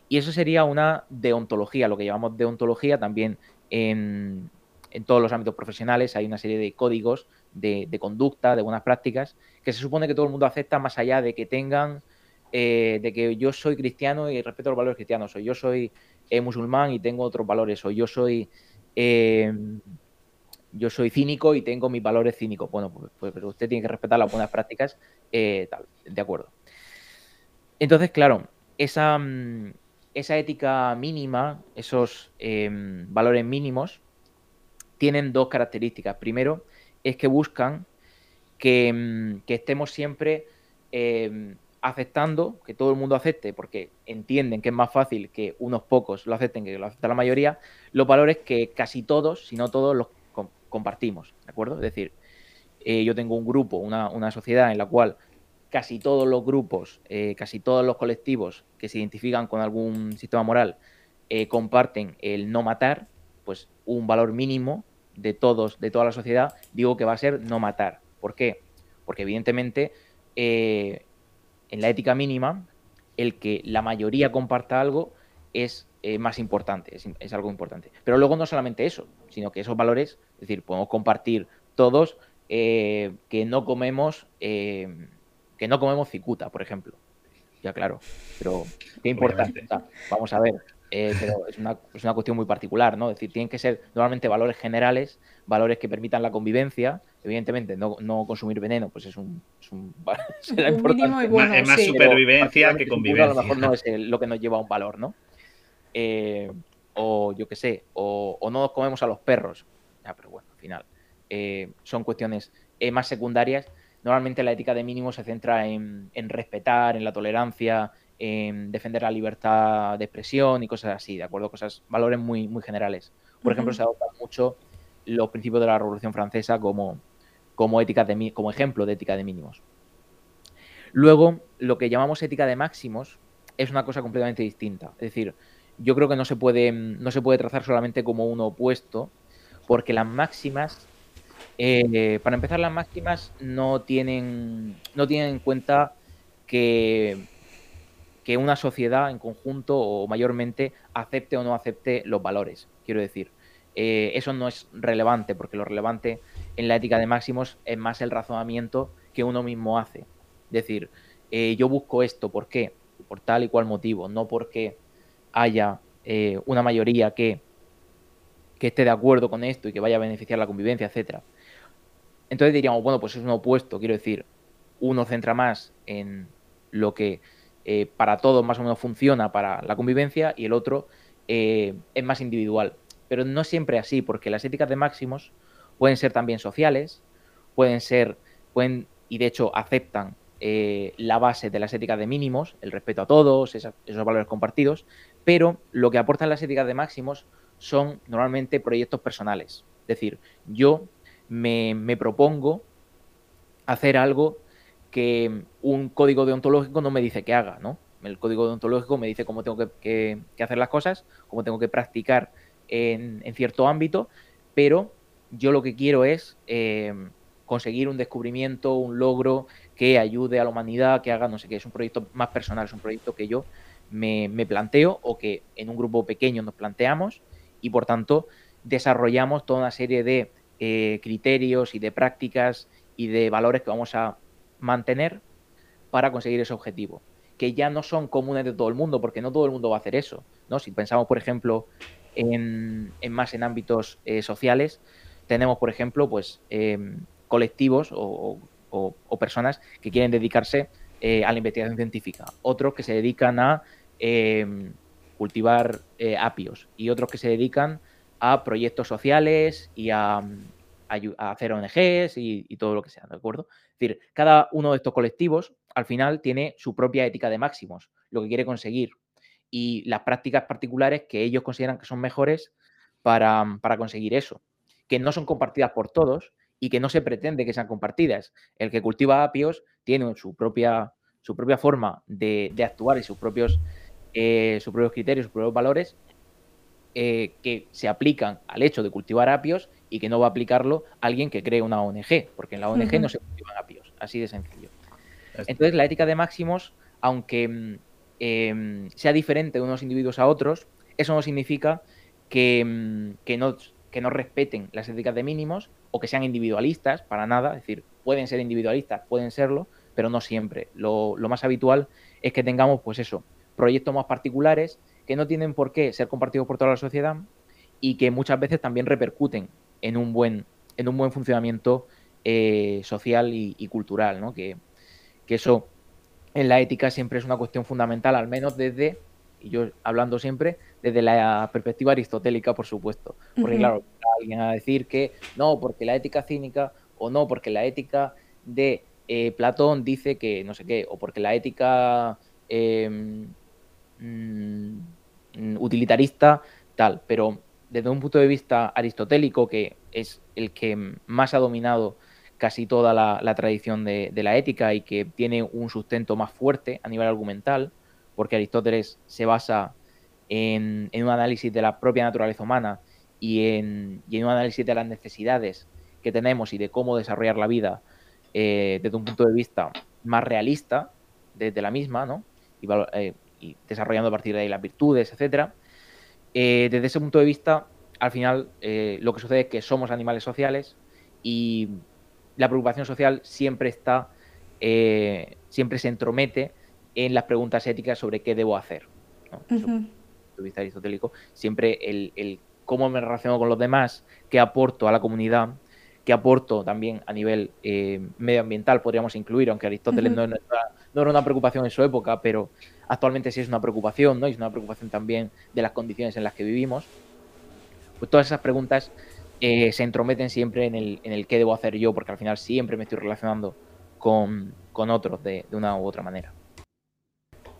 Y eso sería una deontología, lo que llamamos deontología también en, todos los ámbitos profesionales hay una serie de códigos de, conducta, de buenas prácticas, que se supone que todo el mundo acepta más allá de que tengan, eh, de que yo soy cristiano y respeto los valores cristianos, o yo soy eh, musulmán y tengo otros valores, o yo soy eh, yo soy cínico y tengo mis valores cínicos. Bueno, pues, pues, pero usted tiene que respetar las buenas prácticas, tal, de acuerdo. Entonces, claro, esa, mm, esa ética mínima, esos valores mínimos, tienen dos características. Primero, es que buscan que, mm, estemos siempre em, aceptando, que todo el mundo acepte, porque entienden que es más fácil que unos pocos lo acepten que lo acepte la mayoría, los valores que casi todos, si no todos, los compartimos, ¿de acuerdo? Es decir, eh, yo tengo un grupo, una, sociedad en la cual casi todos los grupos, eh, casi todos los colectivos que se identifican con algún sistema moral eh, comparten el no matar, pues un valor mínimo de todos, de toda la sociedad, digo que va a ser no matar. ¿Por qué? Porque evidentemente en la ética mínima, el que la mayoría comparta algo es más importante, es, algo importante. Pero luego no solamente eso, sino que esos valores, es decir, podemos compartir todos eh, que no comemos que no comemos cicuta, por ejemplo. Ya claro, pero qué importante. vamos a ver, eh, pero es una, es una, cuestión muy particular, ¿no? Es decir, tienen que ser normalmente valores generales, valores que permitan la convivencia. Evidentemente, no, no consumir veneno, pues es un, es un, (laughs) es más supervivencia que convivencia. A lo mejor no es lo que nos lleva a un valor, ¿no? Eh, o yo qué sé, o, o, no nos comemos a los perros. Pero bueno, al final. Eh, son cuestiones más secundarias. Normalmente la ética de mínimo se centra en, en respetar, en la tolerancia, defender la libertad de expresión y cosas así, ¿de acuerdo? Cosas, valores muy, muy generales. Por ejemplo, se adoptan mucho los principios de la Revolución Francesa como, como, ética de, como ejemplo de ética de mínimos. Luego, lo que llamamos ética de máximos es una cosa completamente distinta. Es decir, yo creo que no se puede, no se puede trazar solamente como uno opuesto, porque las máximas Eh, para empezar, las máximas no tienen, no tienen en cuenta que, que una sociedad en conjunto o mayormente acepte o no acepte los valores. Quiero decir, eh, eso no es relevante, porque lo relevante en la ética de máximos es más el razonamiento que uno mismo hace. Es decir, eh, yo busco esto, ¿por qué? Por tal y cual motivo, no porque haya una mayoría que, que esté de acuerdo con esto y que vaya a beneficiar la convivencia, etcétera. Entonces diríamos, bueno, pues es un opuesto, quiero decir, uno centra más en lo que eh, para todos más o menos funciona para la convivencia y el otro eh, es más individual. Pero no siempre así, porque las éticas de máximos pueden ser también sociales, pueden ser, pueden, y de hecho aceptan eh, la base de las éticas de mínimos, el respeto a todos, esos valores compartidos, pero lo que aportan las éticas de máximos son normalmente proyectos personales. Es decir, yo me, propongo hacer algo que un código deontológico no me dice que haga, ¿no? El código deontológico me dice cómo tengo que, hacer las cosas, cómo tengo que practicar en, cierto ámbito, pero yo lo que quiero es eh, conseguir un descubrimiento, un logro que ayude a la humanidad, que haga, no sé qué, es un proyecto más personal, es un proyecto que yo me, me planteo o que en un grupo pequeño nos planteamos y por tanto desarrollamos toda una serie de eh, criterios y de prácticas y de valores que vamos a mantener para conseguir ese objetivo, que ya no son comunes de todo el mundo, porque no todo el mundo va a hacer eso, ¿no? Si pensamos, por ejemplo, en, más en ámbitos eh, sociales, tenemos, por ejemplo, pues em, colectivos o, personas que quieren dedicarse eh, a la investigación científica, otros que se dedican a cultivar apios y otros que se dedican a proyectos sociales y a, hacer ONGs y, todo lo que sea, ¿de acuerdo? Es decir, cada uno de estos colectivos al final tiene su propia ética de máximos, lo que quiere conseguir y las prácticas particulares que ellos consideran que son mejores para, conseguir eso, que no son compartidas por todos y que no se pretende que sean compartidas. El que cultiva apios tiene su propia, su propia forma de, actuar y sus propios, eh, sus propios criterios, sus propios valores eh, que se aplican al hecho de cultivar apios y que no va a aplicarlo alguien que cree una ONG, porque en la ONG no se cultivan apios, así de sencillo. Entonces, la ética de máximos, aunque mm, em, sea diferente de unos individuos a otros, eso no significa que, mm, que, no, que no respeten las éticas de mínimos o que sean individualistas, para nada. Es decir, pueden ser individualistas, pueden serlo, pero no siempre. Lo, lo más habitual es que tengamos, pues eso, proyectos más particulares que no tienen por qué ser compartidos por toda la sociedad y que muchas veces también repercuten en un buen, en un buen funcionamiento eh, social y, cultural, ¿no? Que, eso en la ética siempre es una cuestión fundamental, al menos desde, y yo hablando siempre, desde la perspectiva aristotélica, por supuesto. Porque, claro, alguien a decir que no, porque la ética cínica, o no, porque la ética de eh, Platón dice que no sé qué, o porque la ética em, mm, Mm, utilitarista, tal, pero desde un punto de vista aristotélico, que es el que más ha dominado casi toda la, tradición de, la ética y que tiene un sustento más fuerte a nivel argumental, porque Aristóteles se basa en, un análisis de la propia naturaleza humana y en, un análisis de las necesidades que tenemos y de cómo desarrollar la vida eh, desde un punto de vista más realista desde la misma, ¿no? Eh, y desarrollando a partir de ahí las virtudes, etcétera. Eh, desde ese punto de vista, al final eh, lo que sucede es que somos animales sociales y la preocupación social siempre está, eh, siempre se entromete en las preguntas éticas sobre qué debo hacer. Desde el punto de vista aristotélico, siempre el, cómo me relaciono con los demás, qué aporto a la comunidad, qué aporto también a nivel medioambiental, podríamos incluir, aunque Aristóteles no, no, era una preocupación en su época, pero actualmente sí es una preocupación, ¿no? Y es una preocupación también de las condiciones en las que vivimos. Pues todas esas preguntas eh, se entrometen siempre en el, en el qué debo hacer yo, porque al final siempre me estoy relacionando con, otros de, una u otra manera.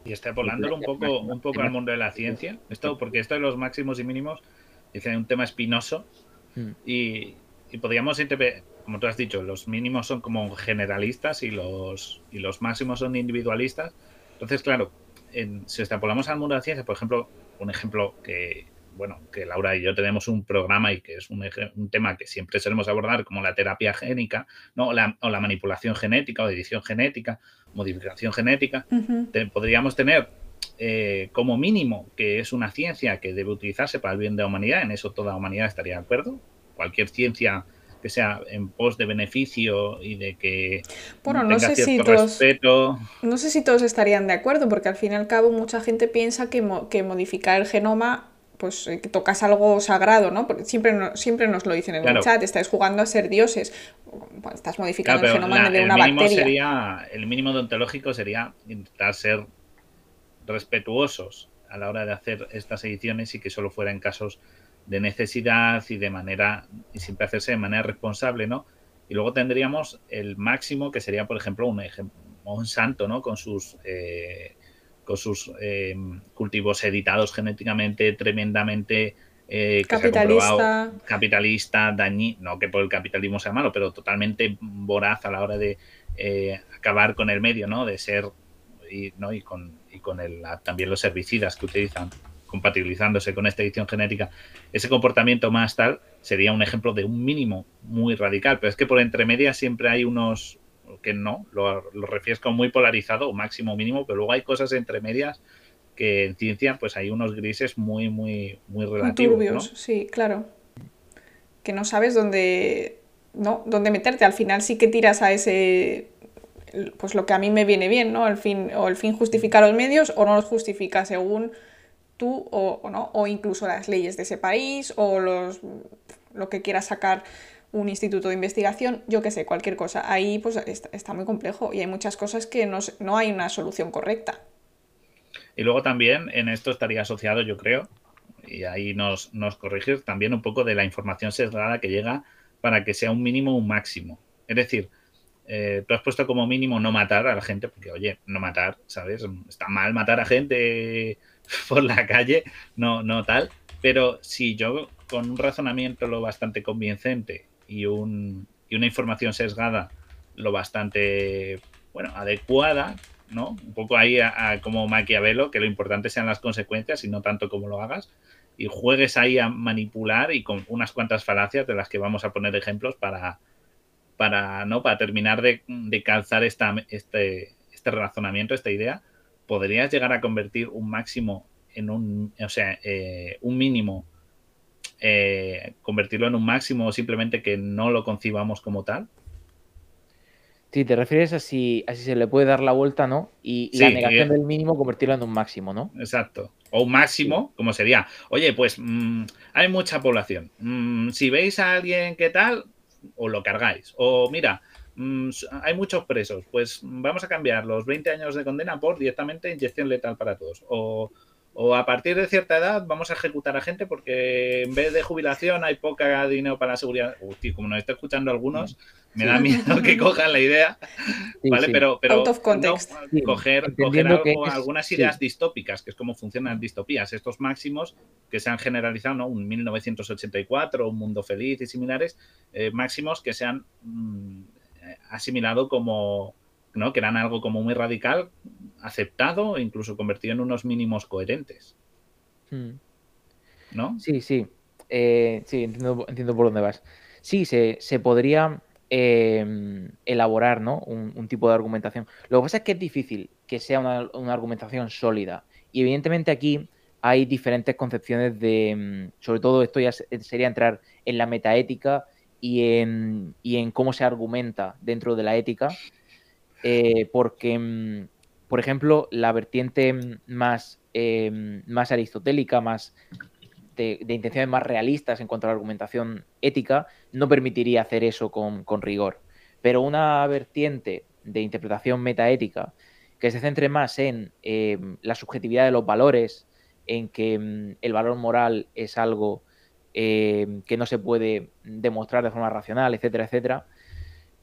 Y extrapolándolo un poco, un poco al mundo de la ciencia, esto, porque esto de los máximos y mínimos es un tema espinoso mm. y, y podríamos como tú has dicho, los mínimos son como generalistas y los, y los máximos son individualistas. Entonces, claro, si extrapolamos al mundo de la ciencia, por ejemplo, un ejemplo que bueno, que Laura y yo tenemos un programa y que es un, tema que siempre solemos abordar como la terapia génica, ¿no? O la, manipulación genética o edición genética, modificación genética, podríamos tener eh, como mínimo que es una ciencia que debe utilizarse para el bien de la humanidad, en eso toda la humanidad estaría de acuerdo. Cualquier ciencia que sea en pos de beneficio y de que bueno, no sé si todos, No sé si todos estarían de acuerdo, porque al fin y al cabo mucha gente piensa que, que modificar el genoma pues eh, que tocas algo sagrado, ¿no? Porque siempre, siempre nos lo dicen en el chat, estás jugando a ser dioses, estás modificando el genoma de una el bacteria. Sería, el mínimo deontológico sería intentar ser respetuosos a la hora de hacer estas ediciones y que solo fuera en casos de necesidad y de manera, y siempre hacerse de manera responsable, ¿no? Y luego tendríamos el máximo, que sería, por ejemplo, un, un santo, ¿no? Con sus, eh, con sus eh, cultivos editados genéticamente tremendamente eh, capitalista. capitalista, dañino, no que por el capitalismo sea malo, pero totalmente voraz a la hora de acabar con el medio, ¿no? De ser, y, ¿no? y con, y con el, también los herbicidas que utilizan compatibilizándose con esta edición genética, ese comportamiento más tal sería un ejemplo de un mínimo muy radical, pero es que por entre medias siempre hay unos que no, lo, lo refieres como muy polarizado, o máximo mínimo, pero luego hay cosas entre medias que en ciencia pues hay unos grises muy, muy, muy relativos. Turbios, sí, claro. Que no sabes dónde, no, dónde meterte. Al final sí que tiras a ese pues lo que a mí me viene bien, ¿no? El fin, o el fin justifica los medios o no los justifica según tú o, no, o incluso las leyes de ese país o los, lo que quiera sacar un instituto de investigación, yo qué sé, cualquier cosa. Ahí pues está, muy complejo y hay muchas cosas que no, no, hay una solución correcta. Y luego también en esto estaría asociado, yo creo, y ahí nos, nos corregir también un poco de la información sesgada que llega para que sea un mínimo un máximo. Es decir, eh, tú has puesto como mínimo no matar a la gente, porque oye, no matar, ¿sabes? Está mal matar a gente (laughs) por la calle, no, no tal. Pero si yo con un razonamiento lo bastante convincente y, un, y una información sesgada lo bastante, bueno, adecuada, ¿no? Un poco ahí a, como Maquiavelo, que lo importante sean las consecuencias y no tanto como lo hagas, y juegues ahí a manipular y con unas cuantas falacias de las que vamos a poner ejemplos para, para, ¿no? para terminar de, de calzar esta, este, este razonamiento, esta idea, podrías llegar a convertir un máximo en un, o sea, eh, un mínimo, eh, convertirlo en un máximo o simplemente que no lo concibamos como tal? Sí, te refieres a si, se le puede dar la vuelta, ¿no? Y, la negación del mínimo convertirlo en un máximo, ¿no? Exacto. O un máximo, como sería, oye, pues mm, hay mucha población. Mm, si veis a alguien que tal, o lo cargáis. O mira, Mm, hay muchos presos, pues vamos a cambiar los 20 años de condena por directamente inyección letal para todos. O, a partir de cierta edad vamos a ejecutar a gente porque en vez de jubilación hay poca dinero para la seguridad. Uy, como nos está escuchando algunos, me da miedo que cojan la idea. ¿Vale? Pero, pero coger, algunas ideas distópicas, que es como funcionan distopías, estos máximos que se han generalizado, ¿no? Un 1984, un mundo feliz y similares, eh, máximos que sean mm, asimilado como, ¿no? Que eran algo como muy radical, aceptado e incluso convertido en unos mínimos coherentes. Hmm. ¿No? Sí, sí. Eh, sí, entiendo, por dónde vas. Sí, se, podría em, elaborar ¿no? Un, tipo de argumentación. Lo que pasa es que es difícil que sea una, argumentación sólida. Y evidentemente aquí hay diferentes concepciones de, em, sobre todo esto ya sería entrar en la metaética y en, cómo se argumenta dentro de la ética, eh, porque, mm, por ejemplo, la vertiente más, em, más aristotélica, más de, intenciones más realistas en cuanto a la argumentación ética, no permitiría hacer eso con, rigor. Pero una vertiente de interpretación metaética que se centre más en em, la subjetividad de los valores, en que mm, el valor moral es algo eh, que no se puede demostrar de forma racional, etcétera, etcétera,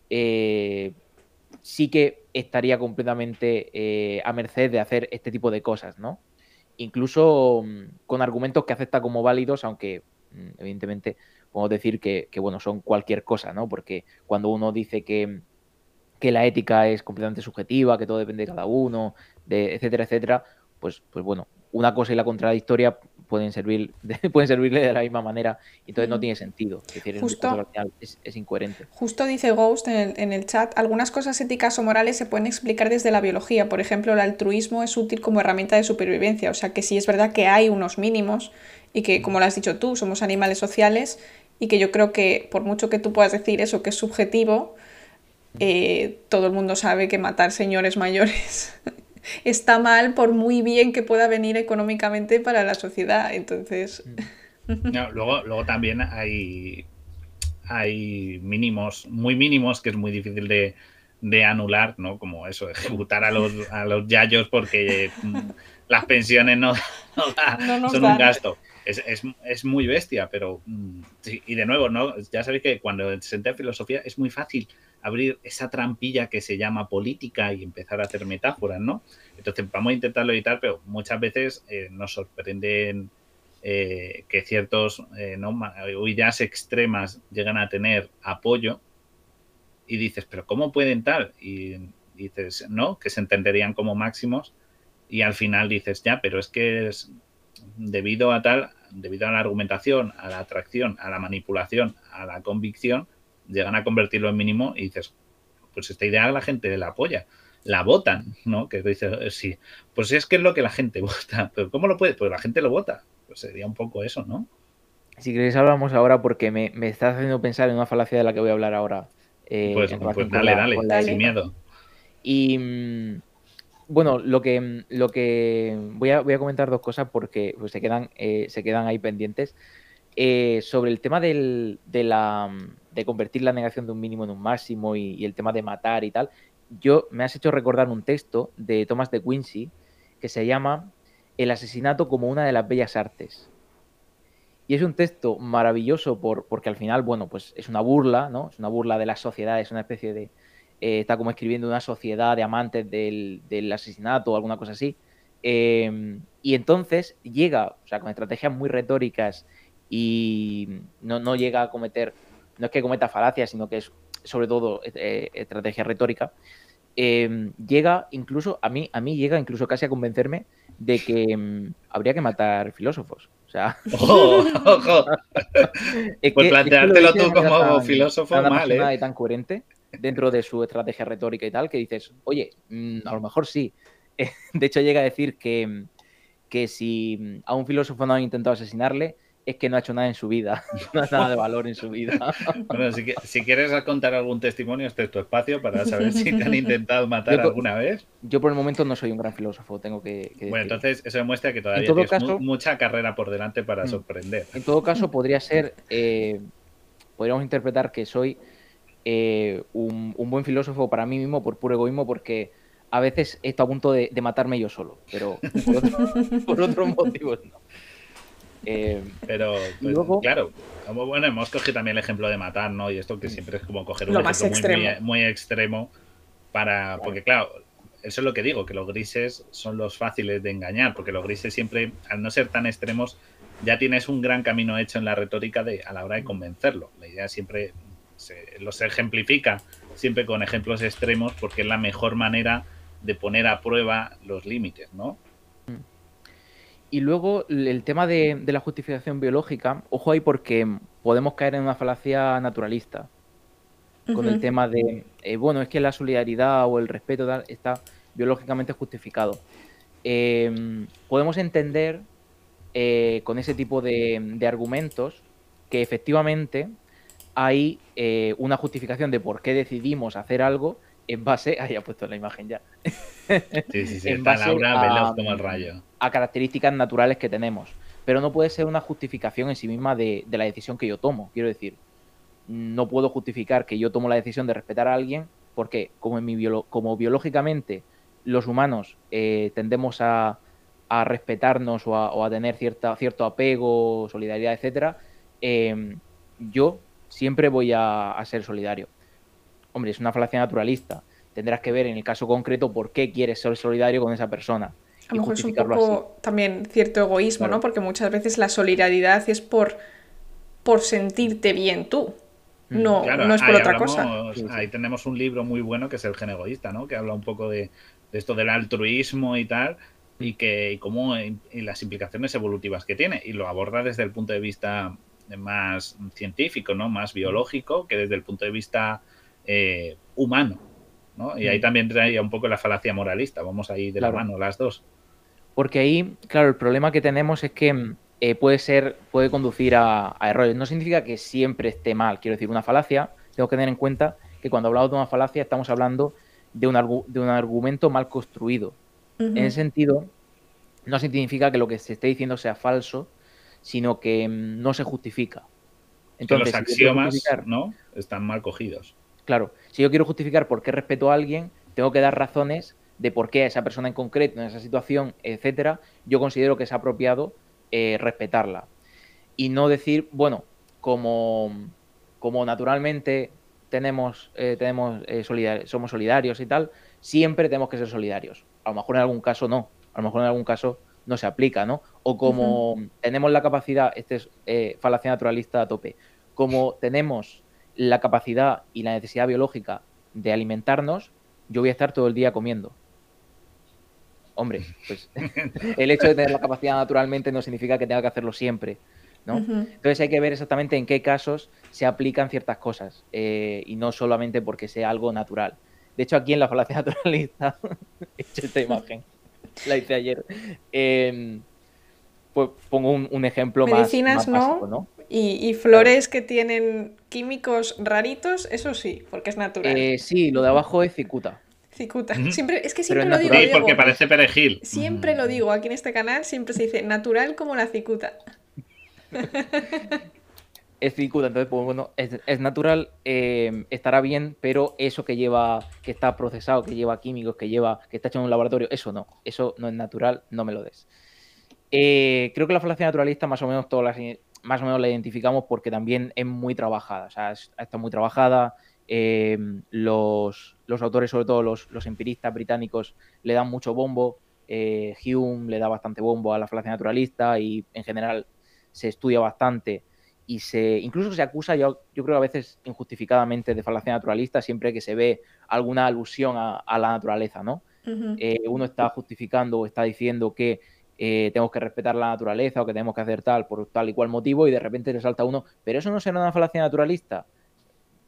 eh, sí que estaría completamente eh, a merced de hacer este tipo de cosas, ¿no? Incluso mm, con argumentos que acepta como válidos, aunque mm, evidentemente podemos decir que, bueno, son cualquier cosa, ¿no? Porque cuando uno dice que, que, la ética es completamente subjetiva, que todo depende de cada uno, de, etcétera, etcétera, pues, pues bueno, una cosa y la contradictoria pueden servir (laughs) pueden servirle de la misma manera y entonces no tiene sentido. Es decir, Justo, es, incoherente. Justo dice Ghost en el, en el, chat, algunas cosas éticas o morales se pueden explicar desde la biología. Por ejemplo, el altruismo es útil como herramienta de supervivencia. O sea que sí es verdad que hay unos mínimos y que, como lo has dicho tú, somos animales sociales y que yo creo que por mucho que tú puedas decir eso que es subjetivo, eh, todo el mundo sabe que matar señores mayores (laughs) está mal por muy bien que pueda venir económicamente para la sociedad. Entonces. luego, luego también hay, hay mínimos, muy mínimos, que es muy difícil de, anular, ¿no? Como eso, ejecutar a los, a los yayos porque mm, las pensiones no, son un gasto. Es, muy bestia, pero mm, y de nuevo, ¿no? Ya sabéis que cuando se entra en filosofía es muy fácil abrir esa trampilla que se llama política y empezar a hacer metáforas, ¿no? Entonces vamos a intentarlo evitar, pero muchas veces eh, nos sorprenden eh, que ciertos eh, ideas extremas llegan a tener apoyo y dices, pero ¿cómo pueden tal? Y dices, no, que se entenderían como máximos y al final dices, ya, pero es que es debido a tal, debido a la argumentación, a la atracción, a la manipulación, a la convicción, llegan a convertirlo en mínimo y dices, pues esta idea la gente la apoya, la votan, ¿no? Que dices, eh, sí, pues es que es lo que la gente (laughs) vota, pero ¿cómo lo puede? Pues la gente lo vota, pues sería un poco eso, ¿no? Si queréis hablamos ahora porque me, me estás haciendo pensar en una falacia de la que voy a hablar ahora. Eh, pues, pues dale, dale, sin miedo. Y mm, bueno, lo que, lo que voy a, voy a comentar dos cosas porque pues, se, quedan, eh, se quedan ahí pendientes. sobre el tema del, de la de convertir la negación de un mínimo en un máximo y, el tema de matar y tal, yo me has hecho recordar un texto de Thomas de Quincy que se llama El asesinato como una de las bellas artes. Y es un texto maravilloso por, porque al final, bueno, pues es una burla, ¿no? Es una burla de la sociedad, es una especie de... Eh, está como escribiendo una sociedad de amantes del, asesinato o alguna cosa así. Eh, y entonces llega, o sea, con estrategias muy retóricas y no, no llega a cometer no es que cometa falacias, sino que es sobre todo eh, estrategia retórica, em, llega incluso, a mí, a mí llega incluso casi a convencerme de que em, habría que matar filósofos. O sea, (laughs) ojo, pues planteártelo tú como filósofo mal, ¿eh? tan coherente dentro de su estrategia retórica y tal, que dices, oye, mm, a lo mejor sí. (laughs) De hecho, llega a decir que, que si a un filósofo no han intentado asesinarle, es que no ha hecho nada en su vida, (laughs) no ha nada de valor en su vida. (laughs) Bueno, si, quieres contar algún testimonio, este es tu espacio para saber si te han (laughs) intentado matar alguna vez. Yo por el momento no soy un gran filósofo, tengo que, Bueno, entonces eso demuestra que todavía tienes mucha carrera por delante para mm, sorprender. En todo caso, podría ser, eh, podríamos interpretar que soy eh, un, buen filósofo para mí mismo por puro egoísmo, porque a veces estoy a punto de, matarme yo solo, pero por otros motivos no. Eh, pero, pues, claro, como, bueno, hemos cogido también el ejemplo de matar, ¿no? Y esto que siempre es como coger un ejemplo Muy, extremo para. Porque, claro, eso es lo que digo, que los grises son los fáciles de engañar, porque los grises siempre, al no ser tan extremos, ya tienes un gran camino hecho en la retórica de, a la hora de convencerlo. La idea siempre se, los ejemplifica siempre con ejemplos extremos porque es la mejor manera de poner a prueba los límites, ¿no? Y luego el tema de, la justificación biológica, ojo ahí porque podemos caer en una falacia naturalista. Con el tema de, eh, bueno, es que la solidaridad o el respeto está biológicamente justificado. Em, podemos entender eh, con ese tipo de, argumentos que efectivamente hay eh, una justificación de por qué decidimos hacer algo en base, (laughs) ahí ha puesto la imagen ya. Sí, sí, sí, está Laura como el rayo. A características naturales que tenemos. Pero no puede ser una justificación en sí misma de, la decisión que yo tomo. Quiero decir, no puedo justificar que yo tomo la decisión de respetar a alguien porque como, en mi como biológicamente los humanos eh, tendemos a, respetarnos o a, tener cierta, cierto apego, solidaridad, etcétera, em, yo siempre voy a ser solidario hombre, es una falacia naturalista. Tendrás que ver en el caso concreto por qué quieres ser solidario con esa persona. A lo mejor es un poco también cierto egoísmo, ¿no? Porque muchas veces la solidaridad es por, por sentirte bien tú. Mm. No, no es por otra cosa. Ahí tenemos un libro muy bueno que es El gen egoísta, ¿no? Que habla un poco de, esto del altruismo y tal. y que y cómo y las implicaciones evolutivas que tiene y lo aborda desde el punto de vista más científico, ¿no? Más biológico que desde el punto de vista eh, humano, ¿no? Y ahí mm. también traía un poco la falacia moralista, vamos ahí de la mano las dos. Porque ahí, claro, el problema que tenemos es que eh, puede ser, puede conducir a, errores. No significa que siempre esté mal. Quiero decir, una falacia, tengo que tener en cuenta que cuando hablamos de una falacia estamos hablando de un, de un argumento mal construido. En ese sentido, no significa que lo que se esté diciendo sea falso, sino que mm, no se justifica. Entonces, los axiomas ¿no? están mal cogidos. Claro, si yo quiero justificar por qué respeto a alguien, tengo que dar razones de por qué a esa persona en concreto, en esa situación, etcétera, yo considero que es apropiado eh, respetarla. Y no decir, bueno, como, como naturalmente tenemos, eh, tenemos eh, somos solidarios y tal, siempre tenemos que ser solidarios. A lo mejor en algún caso no, a lo mejor en algún caso no se aplica, ¿no? O como tenemos la capacidad, este es falacia naturalista a tope, como tenemos la capacidad y la necesidad biológica de alimentarnos, yo voy a estar todo el día comiendo. Hombre, pues (laughs) el hecho de tener la capacidad naturalmente no significa que tenga que hacerlo siempre. ¿no? Entonces hay que ver exactamente en qué casos se aplican ciertas cosas eh, y no solamente porque sea algo natural. De hecho, aquí en la falacia naturalista (laughs) he hecho esta imagen. la hice ayer. Em, pues pongo un, ejemplo Medicinas más, no, Y, flores que tienen químicos raritos, eso sí, porque es natural. Eh, sí, lo de abajo es cicuta. Cicuta. Siempre, es que siempre lo digo. Sí, porque parece perejil. Siempre lo digo aquí en este canal, siempre se dice natural como la cicuta. (laughs) es cicuta, entonces pues, bueno, es, natural, em, estará bien, pero eso que lleva, que está procesado, que lleva químicos, que lleva, que está hecho en un laboratorio, eso no, eso no es natural, no me lo des. Eh, creo que la falacia naturalista más o menos todas las, más o menos la identificamos porque también es muy trabajada, o sea, está muy trabajada. Em, los, autores, sobre todo los, los, empiristas británicos, le dan mucho bombo. Eh, Hume le da bastante bombo a la falacia naturalista y en general se estudia bastante y se incluso se acusa, yo, yo creo a veces injustificadamente, de falacia naturalista siempre que se ve alguna alusión a, la naturaleza, ¿no? Eh, uno está justificando o está diciendo que eh, tenemos que respetar la naturaleza o que tenemos que hacer tal por tal y cual motivo y de repente le salta uno, pero eso no será una falacia naturalista.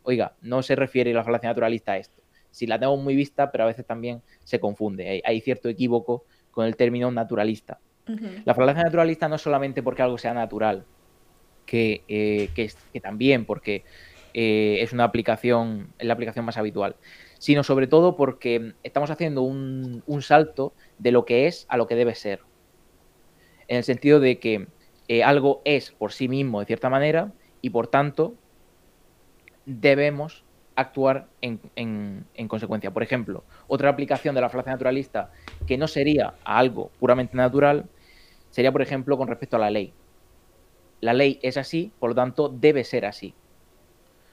Oiga, no se refiere la falacia naturalista a esto. Si la tengo muy vista, pero a veces también se confunde. Hay, cierto equívoco con el término naturalista. La falacia naturalista no es solamente porque algo sea natural, eh, que, también porque eh, es una aplicación, es la aplicación más habitual, sino sobre todo porque estamos haciendo un, salto de lo que es a lo que debe ser. En el sentido de que eh, algo es por sí mismo de cierta manera y por tanto debemos actuar en, en, consecuencia. Por ejemplo, otra aplicación de la falacia naturalista que no sería algo puramente natural sería, por ejemplo, con respecto a la ley la ley es así, por lo tanto debe ser así.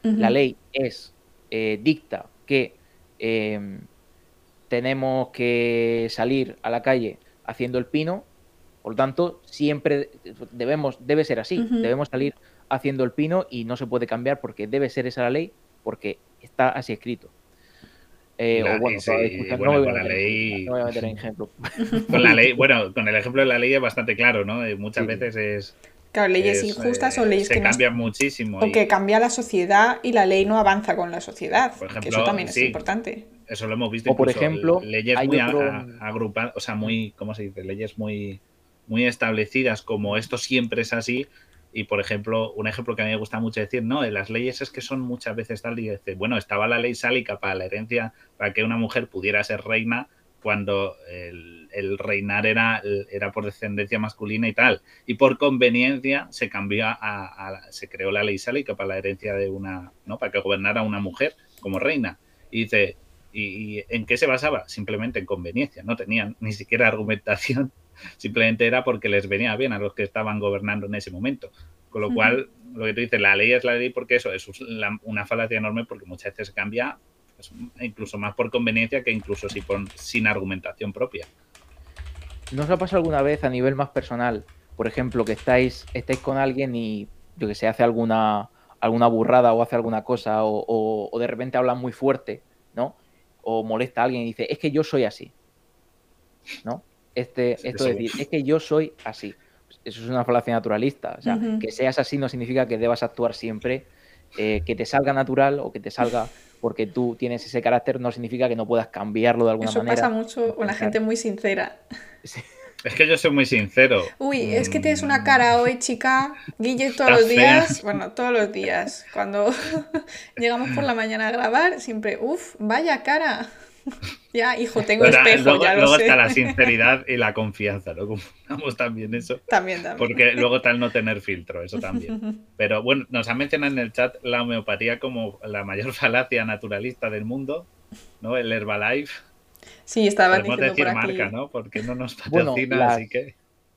La ley es, eh, dicta que em, tenemos que salir a la calle haciendo el pino, por lo tanto siempre debemos, debe ser así, debemos salir haciendo el pino y no se puede cambiar porque debe ser esa la ley, porque está así escrito. Eh, o bueno, con la ley. No voy a meter en ejemplo. (laughs) Con la ley, bueno, con el ejemplo de la ley es bastante claro, ¿no? Eh, muchas veces es Claro, leyes injustas o leyes que cambian muchísimo. O que cambia la sociedad y la ley no avanza con la sociedad. Por ejemplo, que eso también es importante. Eso lo hemos visto. O por ejemplo, leyes muy agrupadas, o sea, muy, ¿cómo se dice? Leyes muy, muy establecidas como esto siempre es así. Y por ejemplo, un ejemplo que a mí me gusta mucho decir, no, las leyes es que son muchas veces tal y dice, bueno, estaba la ley sálica para la herencia, para que una mujer pudiera ser reina, cuando el, reinar era, era, por descendencia masculina y tal. Y por conveniencia se cambió a, se creó la ley sálica para la herencia de una, ¿no? Para que gobernara una mujer como reina. Y dice, ¿y, en qué se basaba? Simplemente en conveniencia, no tenían ni siquiera argumentación, simplemente era porque les venía bien a los que estaban gobernando en ese momento. Con lo cual, lo que tú dices, la ley es la ley porque eso es una falacia enorme porque muchas veces se cambia incluso más por conveniencia que incluso si sin argumentación propia. ¿No os ha pasado alguna vez a nivel más personal, por ejemplo, que estáis, estáis con alguien y, yo que sé, hace alguna, alguna burrada o hace alguna cosa o, de repente habla muy fuerte, ¿no? O molesta a alguien y dice, es que yo soy así, ¿no? Este, esto de decir, es que yo soy así. Eso es una falacia naturalista. O sea, que seas así no significa que debas actuar siempre, eh, que te salga natural o que te salga (laughs) porque tú tienes ese carácter, no significa que no puedas cambiarlo de alguna manera. Eso pasa mucho con la gente muy sincera. Es que yo soy muy sincero. Uy, es que tienes una mm. cara hoy, chica. Guille, todos los días, (laughs) bueno, todos los días. Cuando (laughs) llegamos por la mañana a grabar, siempre, uff, vaya cara. (laughs) ya, hijo, tengo espejo, luego, ya lo luego está la sinceridad y la confianza, ¿no? Confundamos también eso. También, también. Porque luego tal no tener filtro, eso también. (laughs) Pero bueno, nos ha mencionado en el chat la homeopatía como la mayor (laughs) falacia naturalista del mundo, ¿no? El Herbalife. Sí, estaba Podemos decir marca, ¿no? Porque no nos patrocina, así que...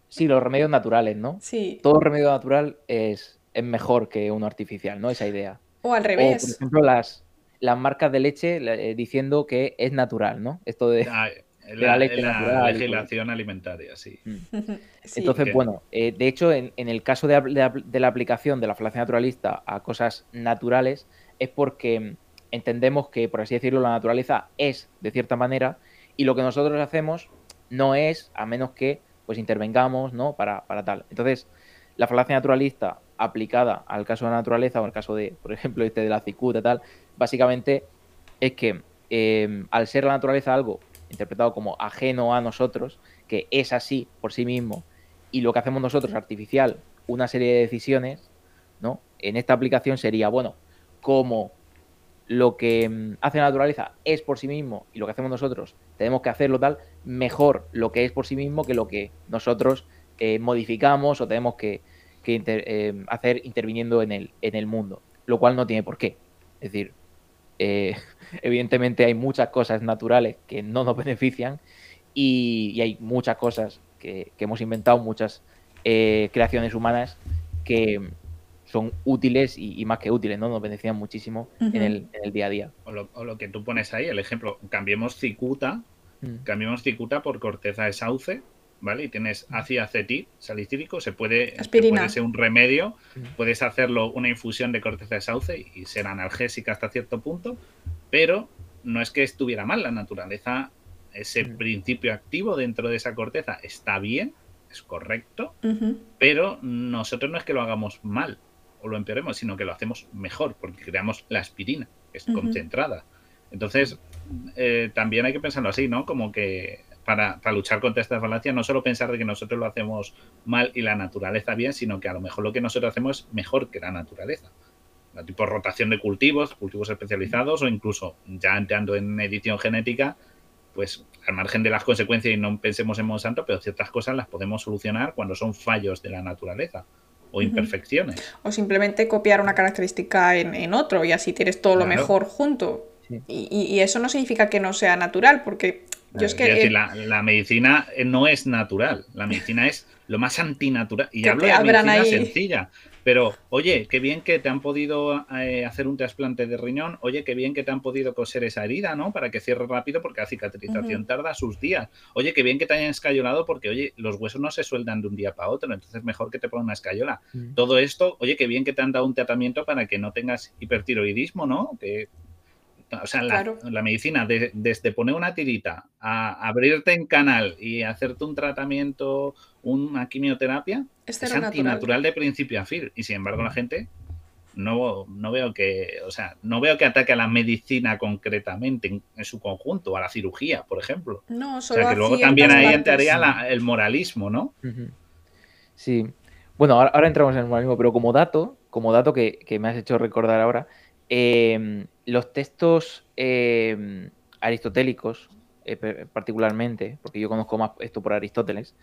Sí, los remedios naturales, ¿no? Sí. Todo remedio natural es, es mejor que uno artificial, ¿no? Esa idea. O al revés. por ejemplo, las, las marcas de leche eh, diciendo que es natural, ¿no? Esto de, ah, (laughs) la, leche natural. legislación alimentaria, sí. Mm. (laughs) Entonces, bueno, eh, de hecho, en, el caso de, la aplicación de la falacia naturalista a cosas naturales, es porque entendemos que, por así decirlo, la naturaleza es de cierta manera y lo que nosotros hacemos no es, a menos que pues intervengamos, ¿no? Para, para tal. Entonces, la falacia naturalista aplicada al caso de la naturaleza o al caso de, por ejemplo, este de la cicuta tal, básicamente es que em, al ser la naturaleza algo interpretado como ajeno a nosotros, que es así por sí mismo, y lo que hacemos nosotros artificial, una serie de decisiones, ¿no? En esta aplicación sería, bueno, como lo que em, hace la naturaleza es por sí mismo y lo que hacemos nosotros tenemos que hacerlo tal, mejor lo que es por sí mismo que lo que nosotros eh, modificamos o tenemos que, em, hacer interviniendo en el, en el mundo, lo cual no tiene por qué. Es decir, eh, (laughs) evidentemente hay muchas cosas naturales que no nos (laughs) benefician y, hay muchas cosas que, hemos inventado, muchas eh, creaciones humanas que son útiles y, más que útiles, ¿no? Nos benefician muchísimo en, el, día a día. O lo, que tú pones ahí, el ejemplo, cambiemos cicuta, mm. cambiemos cicuta por corteza de sauce, ¿vale? Y tienes acetil salicílico, se puede, puede ser un remedio, puedes hacerlo una infusión de corteza de sauce y ser analgésica hasta cierto punto, pero no es que estuviera mal la naturaleza, ese principio activo dentro de esa corteza está bien, es correcto, pero nosotros no es que lo hagamos mal o lo empeoremos, sino que lo hacemos mejor, porque creamos la aspirina, que es concentrada. Entonces, eh, también hay que pensarlo así, ¿no? Como que para, luchar contra esta falacia, no solo pensar de que nosotros lo hacemos mal y la naturaleza bien, sino que a lo mejor lo que nosotros hacemos es mejor que la naturaleza. La tipo rotación de cultivos, cultivos especializados o incluso ya entrando en edición genética, pues al margen de las consecuencias y no pensemos en Monsanto, pero ciertas cosas las podemos solucionar cuando son fallos de la naturaleza o imperfecciones. O simplemente copiar una característica en, otro y así tienes todo lo mejor junto. y, eso no significa que no sea natural, porque que, la, medicina eh, no es natural, la medicina es lo más antinatural. Y hablo de medicina sencilla. Pero, oye, qué bien que te han podido eh, hacer un trasplante de riñón, oye, qué bien que te han podido coser esa herida, ¿no? Para que cierre rápido porque la cicatrización tarda sus días. Oye, qué bien que te hayan escayolado porque, oye, los huesos no se sueldan de un día para otro, entonces mejor que te pongan una escayola. Todo esto, oye, qué bien que te han dado un tratamiento para que no tengas hipertiroidismo, ¿no? Que o sea, la, medicina, desde poner una tirita a abrirte en canal y hacerte un tratamiento, una quimioterapia, es, antinatural de principio a fin. Y sin embargo, la gente no, no veo que, o sea, no veo que ataque a la medicina concretamente en, su conjunto, a la cirugía, por ejemplo. No, solo O sea, que luego también ahí entraría el moralismo, ¿no? Sí. Bueno, ahora, entramos en el moralismo, pero como dato, como dato que, que me has hecho recordar ahora, eh, los textos em, aristotélicos, eh, particularmente, porque yo conozco más esto por Aristóteles,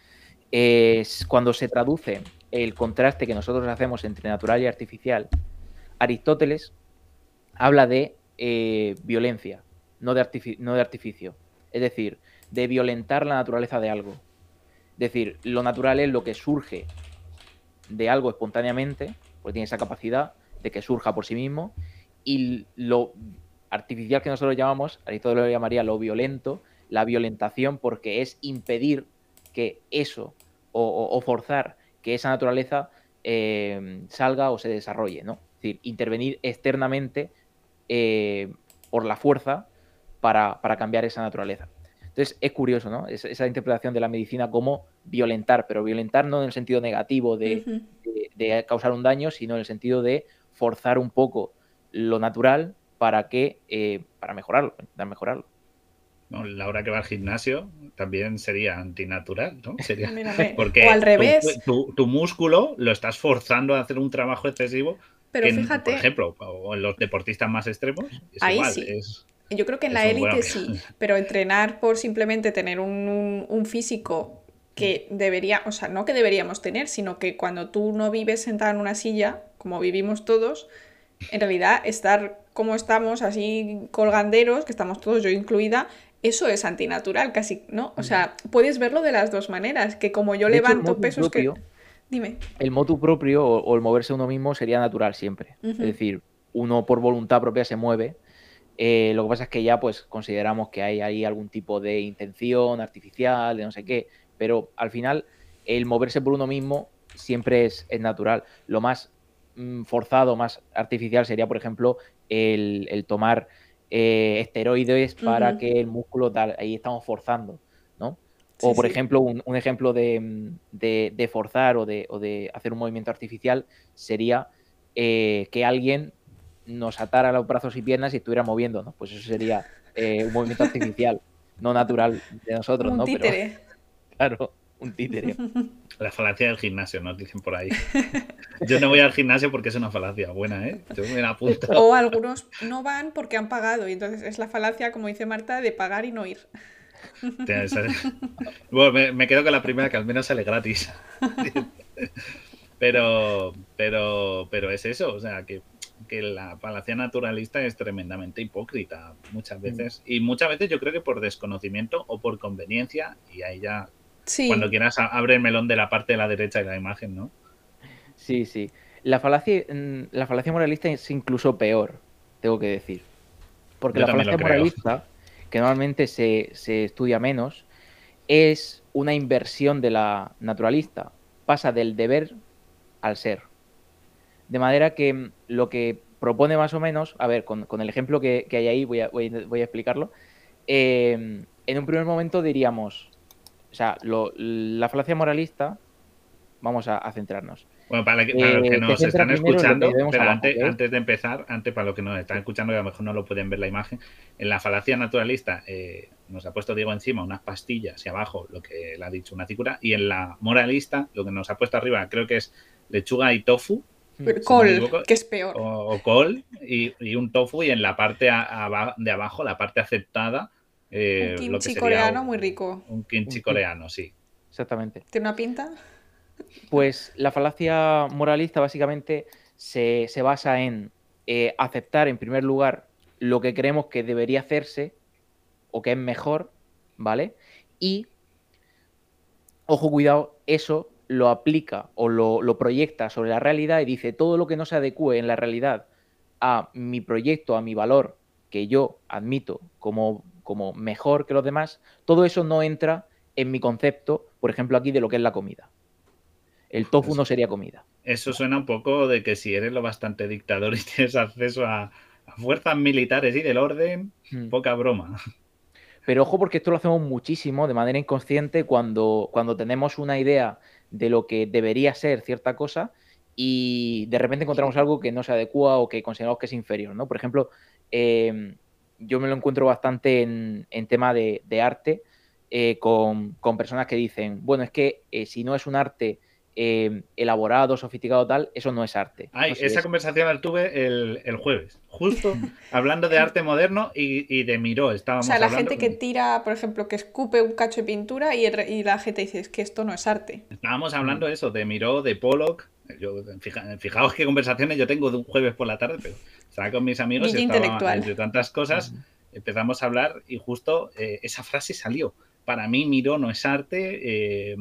es cuando se traduce el contraste que nosotros hacemos entre natural y artificial, Aristóteles habla de eh, violencia, no de, no de artificio. Es decir, de violentar la naturaleza de algo. Es decir, lo natural es lo que surge de algo espontáneamente, porque tiene esa capacidad de que surja por sí mismo, y lo artificial que nosotros llamamos, Aristóteles lo llamaría lo violento, la violentación, porque es impedir que eso o, forzar que esa naturaleza eh, salga o se desarrolle, ¿no? Es decir, intervenir externamente eh, por la fuerza para, cambiar esa naturaleza. Entonces es curioso, ¿no? esa interpretación de la medicina como violentar, pero violentar no en el sentido negativo de, causar un daño, sino en el sentido de forzar un poco lo natural para que eh, para mejorarlo, intentar mejorarlo. la hora que va al gimnasio también sería antinatural, ¿no? (laughs) Sería, porque o al revés. Tu, músculo lo estás forzando a hacer un trabajo excesivo. Pero fíjate. Por ejemplo, o en los deportistas más extremos, es ahí sí. Yo creo que en la élite sí, (laughs) pero entrenar por simplemente tener un, físico que debería, o sea, no que deberíamos tener, sino que cuando tú no vives sentada en una silla, como vivimos todos, en realidad estar como estamos, así colganderos, que estamos todos, yo incluida, eso es antinatural casi, ¿no? O sea, puedes verlo de las dos maneras, que como yo levanto pesos que... Dime. El motu propio o, el moverse uno mismo sería natural siempre. Es decir, uno por voluntad propia se mueve eh, lo que pasa es que ya pues consideramos que hay ahí algún tipo de intención artificial, de no sé qué, pero al final el moverse por uno mismo siempre es, natural. Lo más forzado, más artificial sería, por ejemplo, el, tomar eh, esteroides para que el músculo tal, ahí estamos forzando, ¿no? o, por ejemplo, un, ejemplo de, de, forzar o de, o de, hacer un movimiento artificial sería eh, que alguien nos atara los brazos y piernas y estuviera moviendo, ¿no? Pues eso sería eh, un movimiento artificial, no natural de nosotros, un ¿no? Títere. (laughs) claro, un títere. (laughs) La falacia del gimnasio, nos dicen por ahí. Yo no voy al gimnasio porque es una falacia buena, ¿eh? Yo me la apunto. O algunos no van porque han pagado y entonces es la falacia, como dice Marta, de pagar y no ir. Bueno, me, me quedo con la primera que al menos sale gratis. Pero, pero, pero es eso, o sea, que que la falacia naturalista es tremendamente hipócrita muchas mm. veces. Y muchas veces yo creo que por desconocimiento o por conveniencia, y ahí ya, cuando quieras, abre el melón de la parte de la derecha de la imagen, ¿no? Sí, sí. La falacia, mm, la falacia moralista es incluso peor, tengo que decir. Porque la falacia moralista, que normalmente se, se estudia menos, es una inversión de la naturalista. Pasa del deber al ser. De manera que mm, lo que propone más o menos, a ver, con, el ejemplo que, hay ahí, voy a, voy, a explicarlo. Em, en un primer momento diríamos, o sea, la falacia moralista, vamos a, centrarnos. Bueno, para, los que eh, nos están escuchando, pero antes, antes, de empezar, antes para los que nos están escuchando y a lo mejor no lo pueden ver la imagen, en la falacia naturalista eh, nos ha puesto Diego encima unas pastillas y abajo lo que le ha dicho una cicura, y en la moralista lo que nos ha puesto arriba creo que es lechuga y tofu, Col, que es peor. O, col y, un tofu y en la parte de abajo, la parte aceptada. Eh, un kimchi coreano muy rico. Un kimchi coreano, sí. Exactamente. ¿Tiene una pinta? Pues la falacia moralista básicamente se, basa en eh, aceptar en primer lugar lo que creemos que debería hacerse o que es mejor, ¿vale? Y, ojo, cuidado, eso lo aplica o lo, proyecta sobre la realidad y dice todo lo que no se adecue en la realidad a mi proyecto, a mi valor, que yo admito como, como mejor que los demás, todo eso no entra en mi concepto, por ejemplo, aquí de lo que es la comida. El tofu no sería comida. Eso suena un poco de que si eres lo bastante dictador y (laughs) tienes acceso a, fuerzas militares y del orden, hmm. poca broma. Pero ojo porque esto lo hacemos muchísimo de manera inconsciente cuando, cuando tenemos una idea de lo que debería ser cierta cosa y de repente encontramos algo que no se adecua o que consideramos que es inferior, ¿no? Por ejemplo, em, yo me lo encuentro bastante en, tema de, arte eh, con, personas que dicen, bueno, es que eh, si no es un arte eh, elaborado, sofisticado, tal, eso no es arte. esa conversación la tuve el, jueves, justo (laughs) hablando de arte moderno y, de Miró. Estábamos o sea, la gente que tira, por ejemplo, que escupe un cacho de pintura y, la gente dice, es que esto no es arte. Estábamos hablando de eso, de Miró, de Pollock. Yo, fijaos qué conversaciones yo tengo de un jueves por la tarde, pero estaba con mis amigos y estaba, entre tantas cosas empezamos a hablar y justo eh, esa frase salió. Para mí Miró no es arte, eh,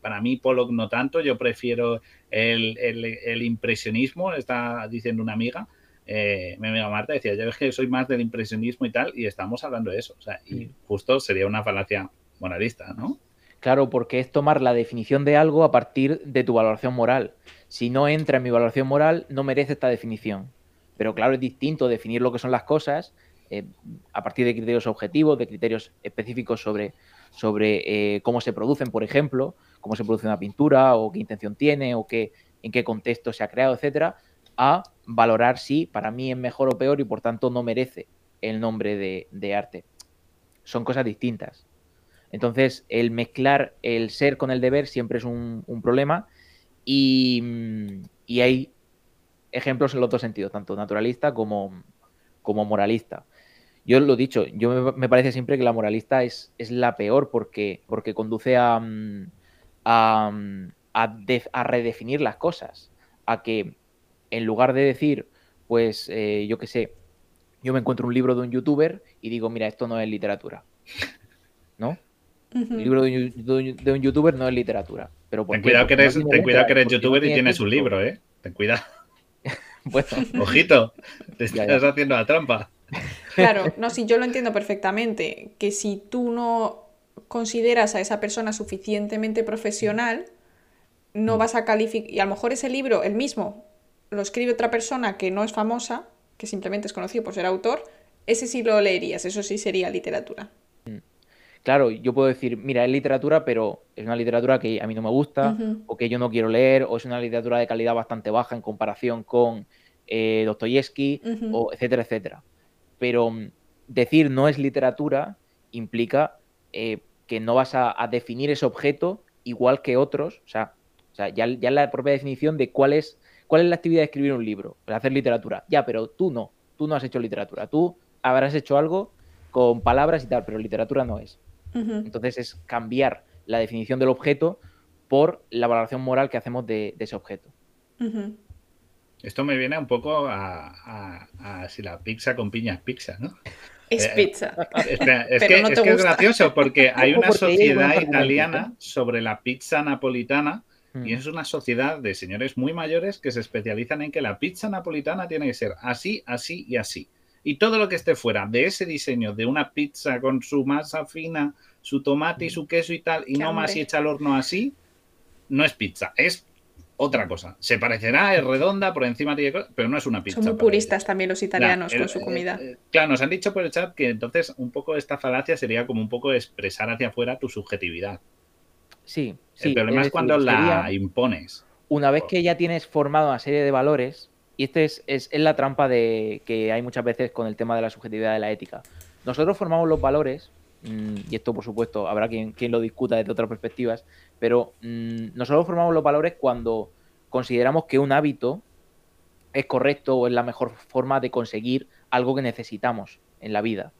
para mí Pollock no tanto, yo prefiero el, impresionismo, está diciendo una amiga, eh, mi amiga Marta decía, yo es que soy más del impresionismo y tal, y estamos hablando de eso, o sea, y justo sería una falacia moralista, ¿no? Claro, porque es tomar la definición de algo a partir de tu valoración moral. Si no entra en mi valoración moral, no merece esta definición. Pero claro, es distinto definir lo que son las cosas eh, a partir de criterios objetivos, de criterios específicos sobre, sobre eh, cómo se producen, por ejemplo, cómo se produce una pintura o qué intención tiene o qué, en qué contexto se ha creado, etcétera, a valorar si para mí es mejor o peor y por tanto no merece el nombre de, arte. Son cosas distintas. Entonces, el mezclar el ser con el deber siempre es un, problema y, hay ejemplos en los dos sentidos, tanto naturalista como, como moralista. Yo lo he dicho, yo me, parece siempre que la moralista es, es la peor porque, porque conduce a, mm, a, mm, a, redefinir las cosas, a que en lugar de decir, pues eh, yo qué sé, yo me encuentro un libro de un youtuber y digo, mira, esto no es literatura. ¿No? El libro de un, youtuber no es literatura. Pero ten cuidado que eres, ten cuidado que eres youtuber y tienes un libro, ¿eh? Ten cuidado. (laughs) bueno. Ojito, te estás haciendo la trampa. Claro, no, (laughs) si yo lo entiendo perfectamente, que si tú no consideras a esa persona suficientemente profesional, no mm. vas a calificar, y a lo mejor ese libro, el mismo, lo escribe otra persona que no es famosa, que simplemente es conocido por ser autor, ese sí lo leerías, eso sí sería literatura. Claro, yo puedo decir, mira, es literatura, pero es una literatura que a mí no me gusta, o que yo no quiero leer, o es una literatura de calidad bastante baja en comparación con eh, Dostoyevsky, o etcétera, etcétera. Pero mm, decir no es literatura implica eh, que no vas a, definir ese objeto igual que otros, o sea, o sea ya, ya la propia definición de cuál es, cuál es la actividad de escribir un libro, de hacer literatura. Ya, pero tú no, tú no has hecho literatura, tú habrás hecho algo con palabras y tal, pero literatura no es. Entonces es cambiar la definición del objeto por la valoración moral que hacemos de, ese objeto. Esto me viene un poco a, si la pizza con piña es pizza, ¿no? Es eh, pizza. es, que, es, gracioso porque (laughs) hay una sociedad italiana sobre la pizza napolitana y mm. es una sociedad de señores muy mayores que se especializan en que la pizza napolitana tiene que ser así, así y así. Y todo lo que esté fuera de ese diseño de una pizza con su masa fina, su tomate y su queso y tal, y no más y echa al horno así, no es pizza, es otra cosa. Se parecerá, es redonda, por encima tiene pero no es una pizza. Son muy puristas también los italianos con su comida. Eh, claro, nos han dicho por el chat que entonces un poco esta falacia sería como un poco expresar hacia afuera tu subjetividad. Sí, sí. El problema es, cuando la impones. Una vez que ya tienes formado una serie de valores, y esta es, es, la trampa de que hay muchas veces con el tema de la subjetividad de la ética. Nosotros formamos los valores, mm, y esto por supuesto habrá quien, quien lo discuta desde otras perspectivas, pero mm, nosotros formamos los valores cuando consideramos que un hábito es correcto o es la mejor forma de conseguir algo que necesitamos en la vida.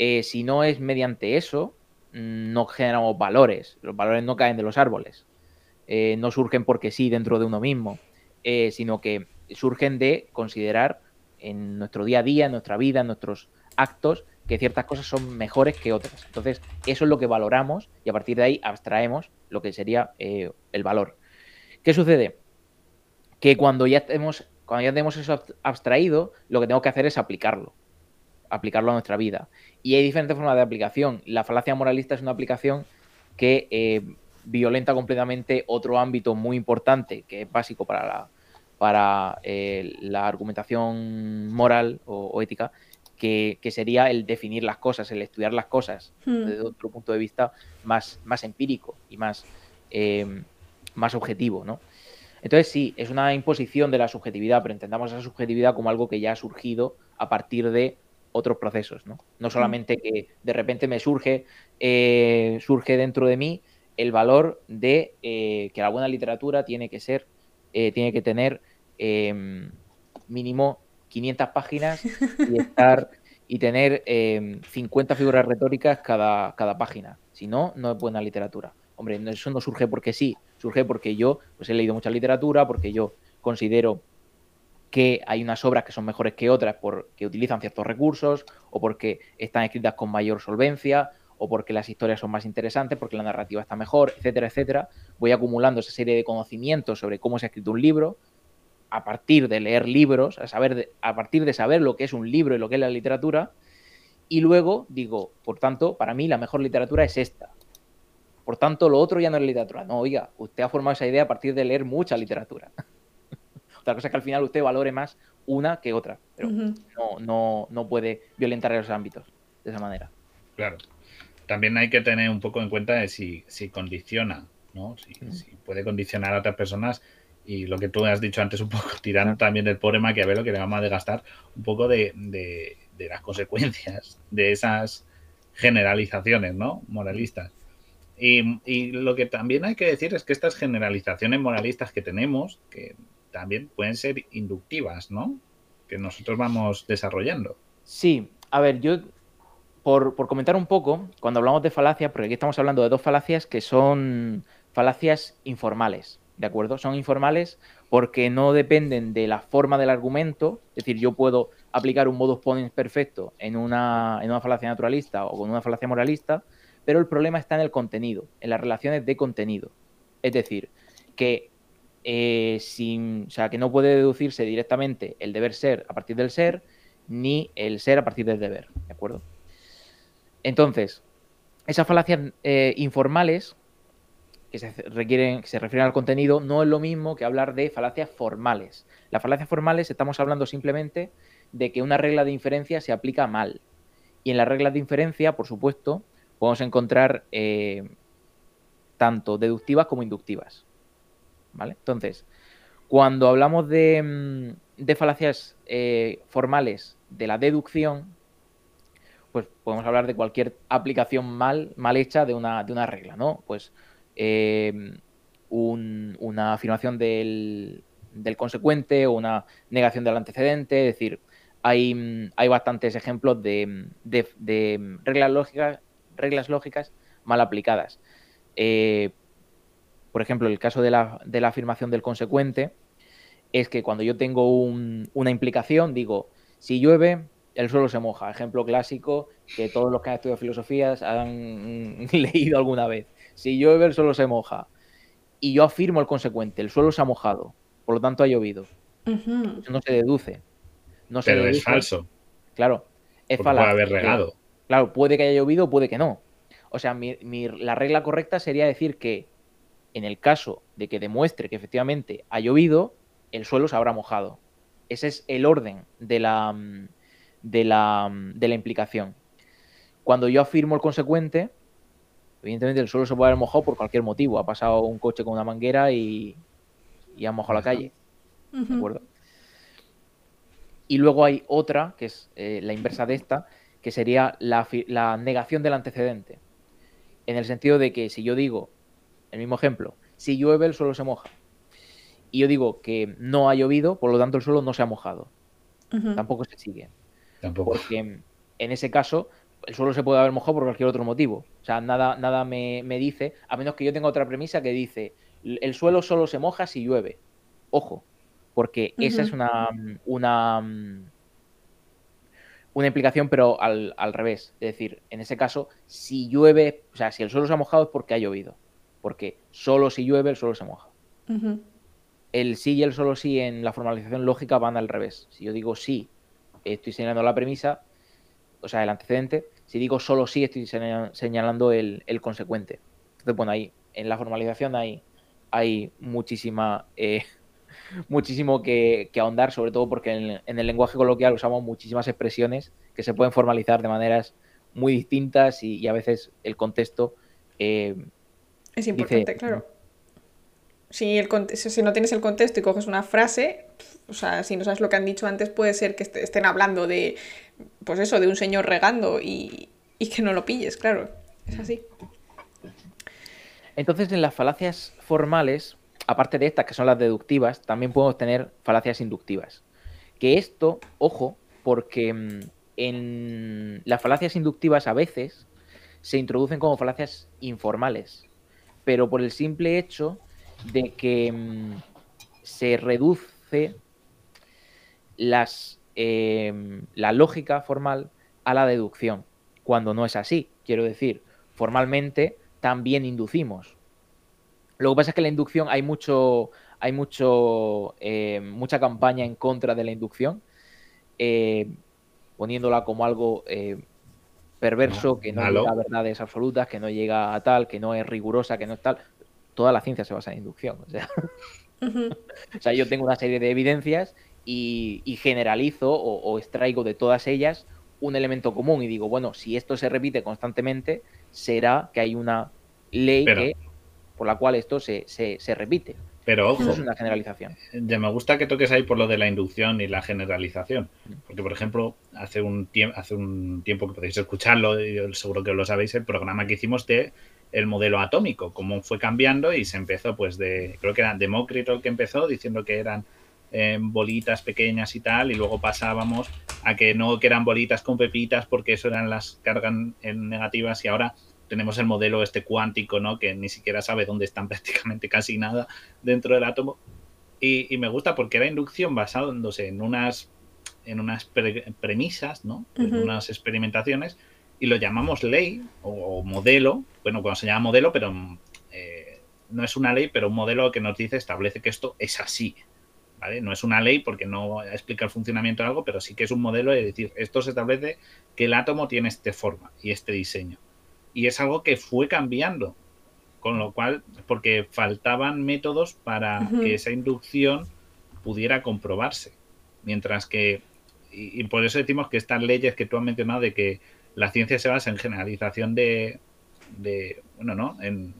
Eh, si no es mediante eso, mm, no generamos valores. Los valores no caen de los árboles. Eh, no surgen porque sí dentro de uno mismo, eh, sino que surgen de considerar en nuestro día a día, en nuestra vida, en nuestros actos, que ciertas cosas son mejores que otras. Entonces, eso es lo que valoramos y a partir de ahí abstraemos lo que sería eh, el valor. ¿Qué sucede? Que cuando ya tenemos, cuando ya tenemos eso abstraído, lo que tengo que hacer es aplicarlo. Aplicarlo a nuestra vida. Y hay diferentes formas de aplicación. La falacia moralista es una aplicación que eh, violenta completamente otro ámbito muy importante, que es básico para la, para eh, la argumentación moral o ética, que, sería el definir las cosas, el estudiar las cosas hmm. desde otro punto de vista más, más empírico y más, em, más objetivo, ¿no? Entonces sí, es una imposición de la subjetividad, pero entendamos esa subjetividad como algo que ya ha surgido a partir de otros procesos, ¿no? No solamente que de repente me surge, eh, surge dentro de mí el valor de eh, que la buena literatura tiene que ser, eh, tiene que tener em, mínimo 500 páginas y (laughs) estar y tener 50 em, figuras retóricas cada, cada página. Si no, no es buena literatura. Hombre, eso no surge porque sí, surge porque yo pues, he leído mucha literatura, porque yo considero que hay unas obras que son mejores que otras porque utilizan ciertos recursos, o porque están escritas con mayor solvencia, o porque las historias son más interesantes, porque la narrativa está mejor, etcétera, etcétera. Voy acumulando esa serie de conocimientos sobre cómo se ha escrito un libro, a partir de leer libros, a, saber a partir de saber lo que es un libro y lo que es la literatura, y luego digo, por tanto, para mí la mejor literatura es esta. Por tanto, lo otro ya no es literatura. No, oiga, usted ha formado esa idea a partir de leer mucha literatura. (laughs) Otra cosa es que al final usted valore más una que otra. pero no, no, no puede violentar esos ámbitos de esa manera. Claro. También hay que tener un poco en cuenta de si, si condiciona, ¿no? Si, puede condicionar a otras personas y lo que tú has dicho antes un poco, (laughs) tirando también del pobre Maquiavelo que le vamos a desgastar un poco de, de, de las consecuencias de esas generalizaciones, ¿no? Moralistas. Y, lo que también hay que decir es que estas generalizaciones moralistas que tenemos, que también pueden ser inductivas, ¿no? Que nosotros vamos desarrollando. Sí, a ver, yo, por, comentar un poco, cuando hablamos de falacias, porque aquí estamos hablando de dos falacias que son falacias informales, ¿de acuerdo? Son informales porque no dependen de la forma del argumento, es decir, yo puedo aplicar un modus ponens perfecto en una, en una falacia naturalista o con una falacia moralista, pero el problema está en el contenido, en las relaciones de contenido. Es decir, que, eh, sin, o sea, que no puede deducirse directamente el deber ser a partir del ser, ni el ser a partir del deber, ¿de acuerdo? Entonces, esas falacias eh, informales que se refieren al contenido, no es lo mismo que hablar de falacias formales. Las falacias formales estamos hablando simplemente de que una regla de inferencia se aplica mal. Y en las reglas de inferencia, por supuesto, podemos encontrar eh, tanto deductivas como inductivas. ¿Vale? Entonces, cuando hablamos de, mm, falacias eh, formales de la deducción, pues podemos hablar de cualquier aplicación mal, mal hecha de una, de una regla, ¿no? Pues eh, una afirmación del, del, consecuente o una negación del antecedente, es decir, hay, hay bastantes ejemplos de, de, de reglas lógicas reglas lógicas mal aplicadas. Eh, por ejemplo, el caso de la, afirmación del consecuente es que cuando yo tengo una implicación, digo, si llueve, el suelo se moja. Ejemplo clásico que todos los que han estudiado filosofías han (laughs) leído alguna vez. Si llueve, el suelo se moja. Y yo afirmo el consecuente, el suelo se ha mojado, por lo tanto ha llovido. Eso no se deduce. No Pero es falso. Claro, es falso. Puede haber regado. Claro, puede que haya llovido o puede que no. O sea, la regla correcta sería decir que en el caso de que demuestre que efectivamente ha llovido, el suelo se habrá mojado. Ese es el orden de la, de la, de la implicación. Cuando yo afirmo el consecuente, evidentemente el suelo se puede haber mojado por cualquier motivo. Ha pasado un coche con una manguera y, y ha mojado la calle. ¿De acuerdo? Y luego hay otra, que es eh, la inversa de esta, que sería la, negación del antecedente. En el sentido de que si yo digo, el mismo ejemplo, si llueve el suelo se moja. Y yo digo que no ha llovido, por lo tanto el suelo no se ha mojado. Tampoco se sigue. Tampoco. Porque en ese caso el suelo se puede haber mojado por cualquier otro motivo. O sea, nada, nada me, dice, a menos que yo tenga otra premisa que dice, el suelo solo se moja si llueve. Ojo, porque esa es una, una, una implicación, pero al, revés. Es decir, en ese caso, si llueve, o sea, si el suelo se ha mojado es porque ha llovido. Porque solo si llueve el suelo se moja. El sí y el solo sí en la formalización lógica van al revés. Si yo digo sí, estoy señalando la premisa, o sea, el antecedente. Si digo solo sí, estoy señalando el, consecuente. Entonces, bueno, ahí en la formalización hay, hay muchísima eh, (laughs) muchísimo que, ahondar, sobre todo porque en, el lenguaje coloquial usamos muchísimas expresiones que se pueden formalizar de maneras muy distintas y, a veces el contexto... Eh, es importante, claro. Si, el, si no tienes el contexto y coges una frase, o sea, si no sabes lo que han dicho antes, puede ser que estén hablando de, pues eso, de un señor regando y, y que no lo pilles, claro. Es así. Entonces, en las falacias formales, aparte de estas, que son las deductivas, también podemos tener falacias inductivas. Que esto, ojo, porque mm, en las falacias inductivas a veces se introducen como falacias informales, pero por el simple hecho de que mm, se reduce las, em, la lógica formal a la deducción, cuando no es así. Quiero decir, formalmente también inducimos, lo que pasa es que la inducción hay mucho, hay mucho, eh, mucha campaña en contra de la inducción, eh, poniéndola como algo eh, perverso, que no llega a verdades absolutas, que no llega a tal, que no es rigurosa, que no es tal. Toda la ciencia se basa en inducción. O sea, (laughs) o sea yo tengo una serie de evidencias y, generalizo o, extraigo de todas ellas un elemento común y digo, bueno, si esto se repite constantemente, será que hay una ley por la cual esto se, se, repite. Pero ojo, es una generalización. Ya me gusta que toques ahí por lo de la inducción y la generalización. Porque, por ejemplo, hace un, hace un tiempo que podéis escucharlo, y seguro que lo sabéis, el programa que hicimos de el modelo atómico, cómo fue cambiando y se empezó, pues, de, creo que era Demócrito el que empezó diciendo que eran bolitas pequeñas y tal, y luego pasábamos a que no que eran bolitas con pepitas porque eso eran las cargas negativas y ahora tenemos el modelo este cuántico, ¿no? Que ni siquiera sabe dónde están (laughs) prácticamente casi nada dentro del átomo. Y, me gusta porque era inducción basándose en unas, en unas premisas, ¿no? En unas experimentaciones y lo llamamos ley o, modelo. Bueno, cuando se llama modelo, pero eh, no es una ley, pero un modelo que nos dice, establece que esto es así. No es una ley porque no explica el funcionamiento de algo, pero sí que es un modelo de decir, esto se establece que el átomo tiene esta forma y este diseño. Y es algo que fue cambiando, con lo cual, porque faltaban métodos para que esa inducción pudiera comprobarse. Mientras que, y, por eso decimos que estas leyes que tú has mencionado de que la ciencia se basa en generalización de, de bueno, ¿no? En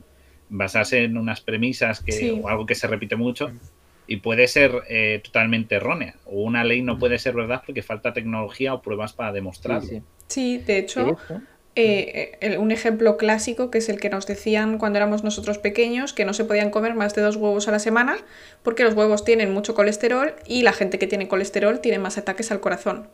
basarse en unas premisas que, o algo que se repite mucho, y puede ser eh, totalmente errónea. O una ley no puede ser verdad porque falta tecnología o pruebas para demostrarlo. Sí, de hecho, eh, eh, un ejemplo clásico que es el que nos decían cuando éramos nosotros pequeños, que no se podían comer más de dos huevos a la semana porque los huevos tienen mucho colesterol y la gente que tiene colesterol tiene más ataques al corazón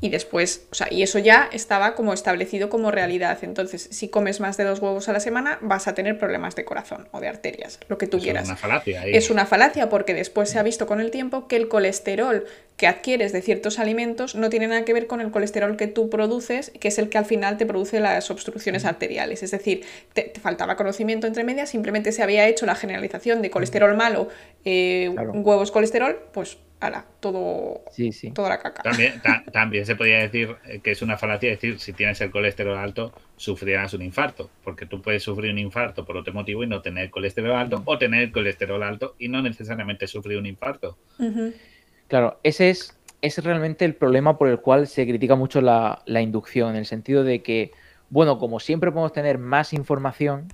y después, o sea, y eso ya estaba como establecido como realidad. Entonces, si comes más de dos huevos a la semana, vas a tener problemas de corazón o de arterias, lo que tú quieras. Es una falacia. Es una falacia porque después se ha visto con el tiempo que el colesterol que adquieres de ciertos alimentos no tiene nada que ver con el colesterol que tú produces, que es el que al final te produce las obstrucciones arteriales. Es decir, te, faltaba conocimiento entre medias, simplemente se había hecho la generalización de colesterol malo, eh, huevos colesterol, pues ala, todo, sí, sí. toda la caca. También, también se podría decir eh, que es una falacia decir si tienes el colesterol alto, sufrirás un infarto, porque tú puedes sufrir un infarto por otro motivo y no tener colesterol alto, o tener colesterol alto y no necesariamente sufrir un infarto. Claro, ese es, es realmente el problema por el cual se critica mucho la, inducción, en el sentido de que, bueno, como siempre podemos tener más información,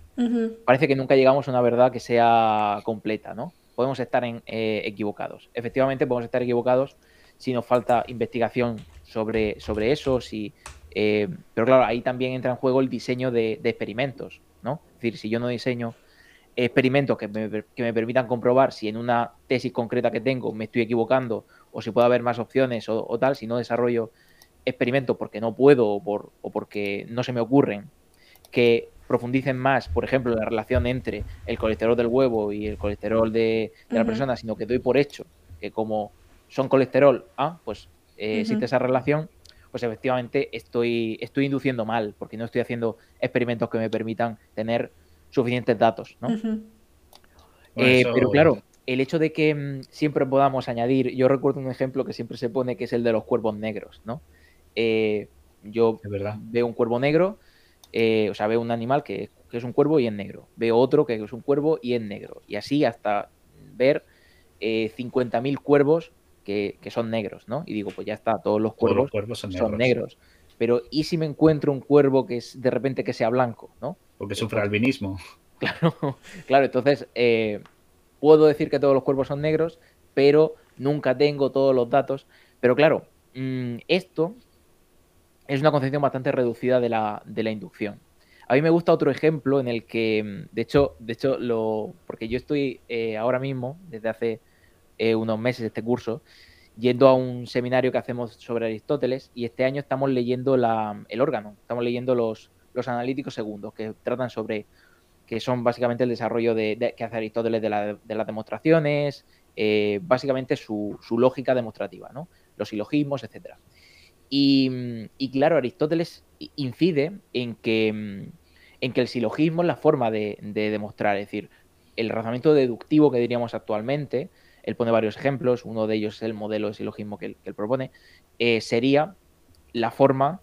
parece que nunca llegamos a una verdad que sea completa, ¿no? Podemos estar en, eh, equivocados. Efectivamente, podemos estar equivocados si nos falta investigación sobre, sobre eso, si, eh, pero claro, ahí también entra en juego el diseño de, experimentos, ¿no? Es decir, si yo no diseño experimentos que me, que me, permitan comprobar si en una tesis concreta que tengo me estoy equivocando o si puede haber más opciones o, o tal, si no desarrollo experimentos porque no puedo o, por, o porque no se me ocurren que profundicen más, por ejemplo, la relación entre el colesterol del huevo y el colesterol de, la persona, sino que doy por hecho que como son colesterol, ah, pues eh, existe esa relación, pues efectivamente estoy, estoy induciendo mal, porque no estoy haciendo experimentos que me permitan tener suficientes datos, ¿no? Eh, pero claro, el hecho de que mm, siempre podamos añadir, yo recuerdo un ejemplo que siempre se pone, que es el de los cuervos negros, ¿no? Eh, yo veo un cuervo negro, eh, o sea, veo un animal que, es un cuervo y es negro, veo otro que es un cuervo y es negro, y así hasta ver eh, 50.000 cuervos que, son negros, ¿no? Y digo, pues ya está, todos los cuervos, son, negros. Pero, ¿y si me encuentro un cuervo que es de repente que sea blanco, ¿no? Porque sufre albinismo. (laughs) Claro, claro, entonces eh, puedo decir que todos los cuervos son negros, pero nunca tengo todos los datos. Pero claro, mm, esto es una concepción bastante reducida de la, de la inducción. A mí me gusta otro ejemplo en el que, mm, de hecho, de hecho lo, porque yo estoy eh, ahora mismo, desde hace eh, unos meses este curso, yendo a un seminario que hacemos sobre Aristóteles y este año estamos leyendo el órgano, estamos leyendo los, los analíticos segundos que tratan sobre, que son básicamente el desarrollo de, que hace Aristóteles de, la, de las demostraciones, eh, básicamente su, su, lógica demostrativa, ¿no? los silogismos, etcétera. Y, claro, Aristóteles incide en que, en que el silogismo es la forma de, demostrar, es decir, el razonamiento deductivo que diríamos actualmente, él pone varios ejemplos, uno de ellos es el modelo de silogismo que él, propone, eh, sería la forma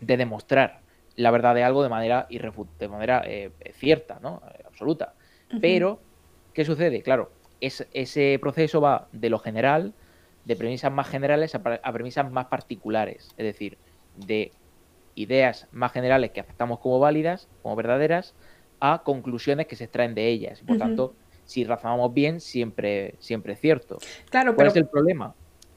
de demostrar la verdad de algo de manera, de manera eh, cierta, ¿no? absoluta. Pero, ¿qué sucede? Claro, ese proceso va de lo general de premisas más generales a, premisas más particulares, es decir, de ideas más generales que aceptamos como válidas, como verdaderas, a conclusiones que se extraen de ellas. por tanto, si razonamos bien, siempre, siempre es cierto. Claro, ¿Cuál es el problema?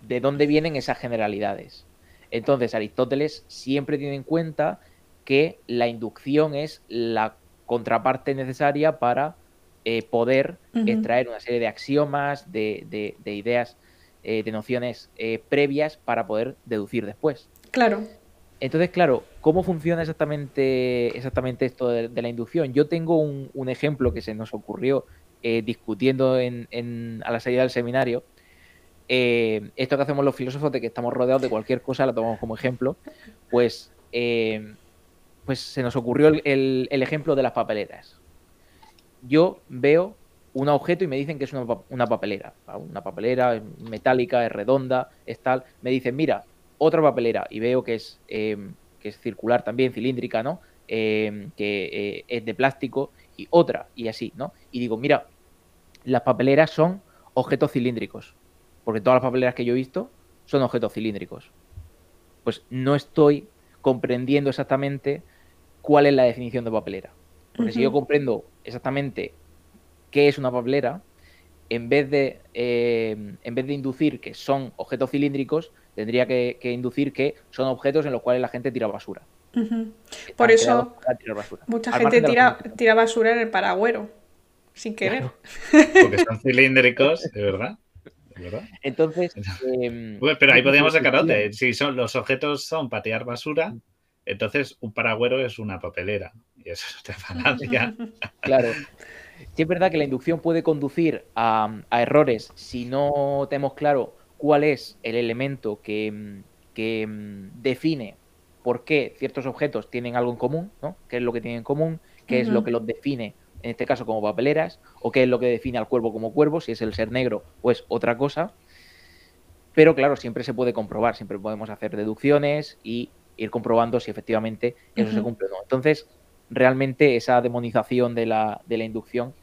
¿De dónde vienen esas generalidades? Entonces, Aristóteles siempre tiene en cuenta que la inducción es la contraparte necesaria para eh, poder extraer una serie de axiomas, de, ideas, eh, de nociones eh, previas para poder deducir después. Claro. Entonces, claro, ¿cómo funciona exactamente, exactamente esto de, la inducción? Yo tengo un, ejemplo que se nos ocurrió discutiendo en, a la salida del seminario. esto que hacemos los filósofos de que estamos rodeados de cualquier cosa, la tomamos como ejemplo, pues, pues se nos ocurrió el ejemplo de las papeleras yo veo un objeto y me dicen que es una, papelera. Una papelera metálica, es redonda, es tal. Me dicen, mira, otra papelera. Y veo que es, em, que es circular también, cilíndrica, ¿no? Em, que eh, es de plástico. Y otra, y así, ¿no? Y digo, mira, las papeleras son objetos cilíndricos. Porque todas las papeleras que yo he visto son objetos cilíndricos. Pues no estoy comprendiendo exactamente cuál es la definición de papelera. Porque si yo comprendo exactamente qué es una papelera, en vez de, eh, en vez de inducir que son objetos cilíndricos, tendría que, inducir que son objetos en los cuales la gente tira basura. Por eso mucha gente tira, tira, basura en el paragüero, sin querer. (laughs) Porque son cilíndricos, de verdad. Entonces. Em, pero ahí podríamos sacar otra. Si son, los objetos son patear basura, entonces un paragüero es una papelera. Y eso es otra falacia. claro. Sí es verdad que la inducción puede conducir a, errores si no tenemos claro cuál es el elemento que, mm, define por qué ciertos objetos tienen algo en común, ¿no? ¿Qué es lo que tienen en común? ¿Qué es lo que los define, en este caso, como papeleras? ¿O qué es lo que define al cuervo como cuervo? Si es el ser negro o es otra cosa. Pero claro, siempre se puede comprobar, siempre podemos hacer deducciones y ir comprobando si efectivamente eso se cumple o no. Entonces, realmente esa demonización de la, de la inducción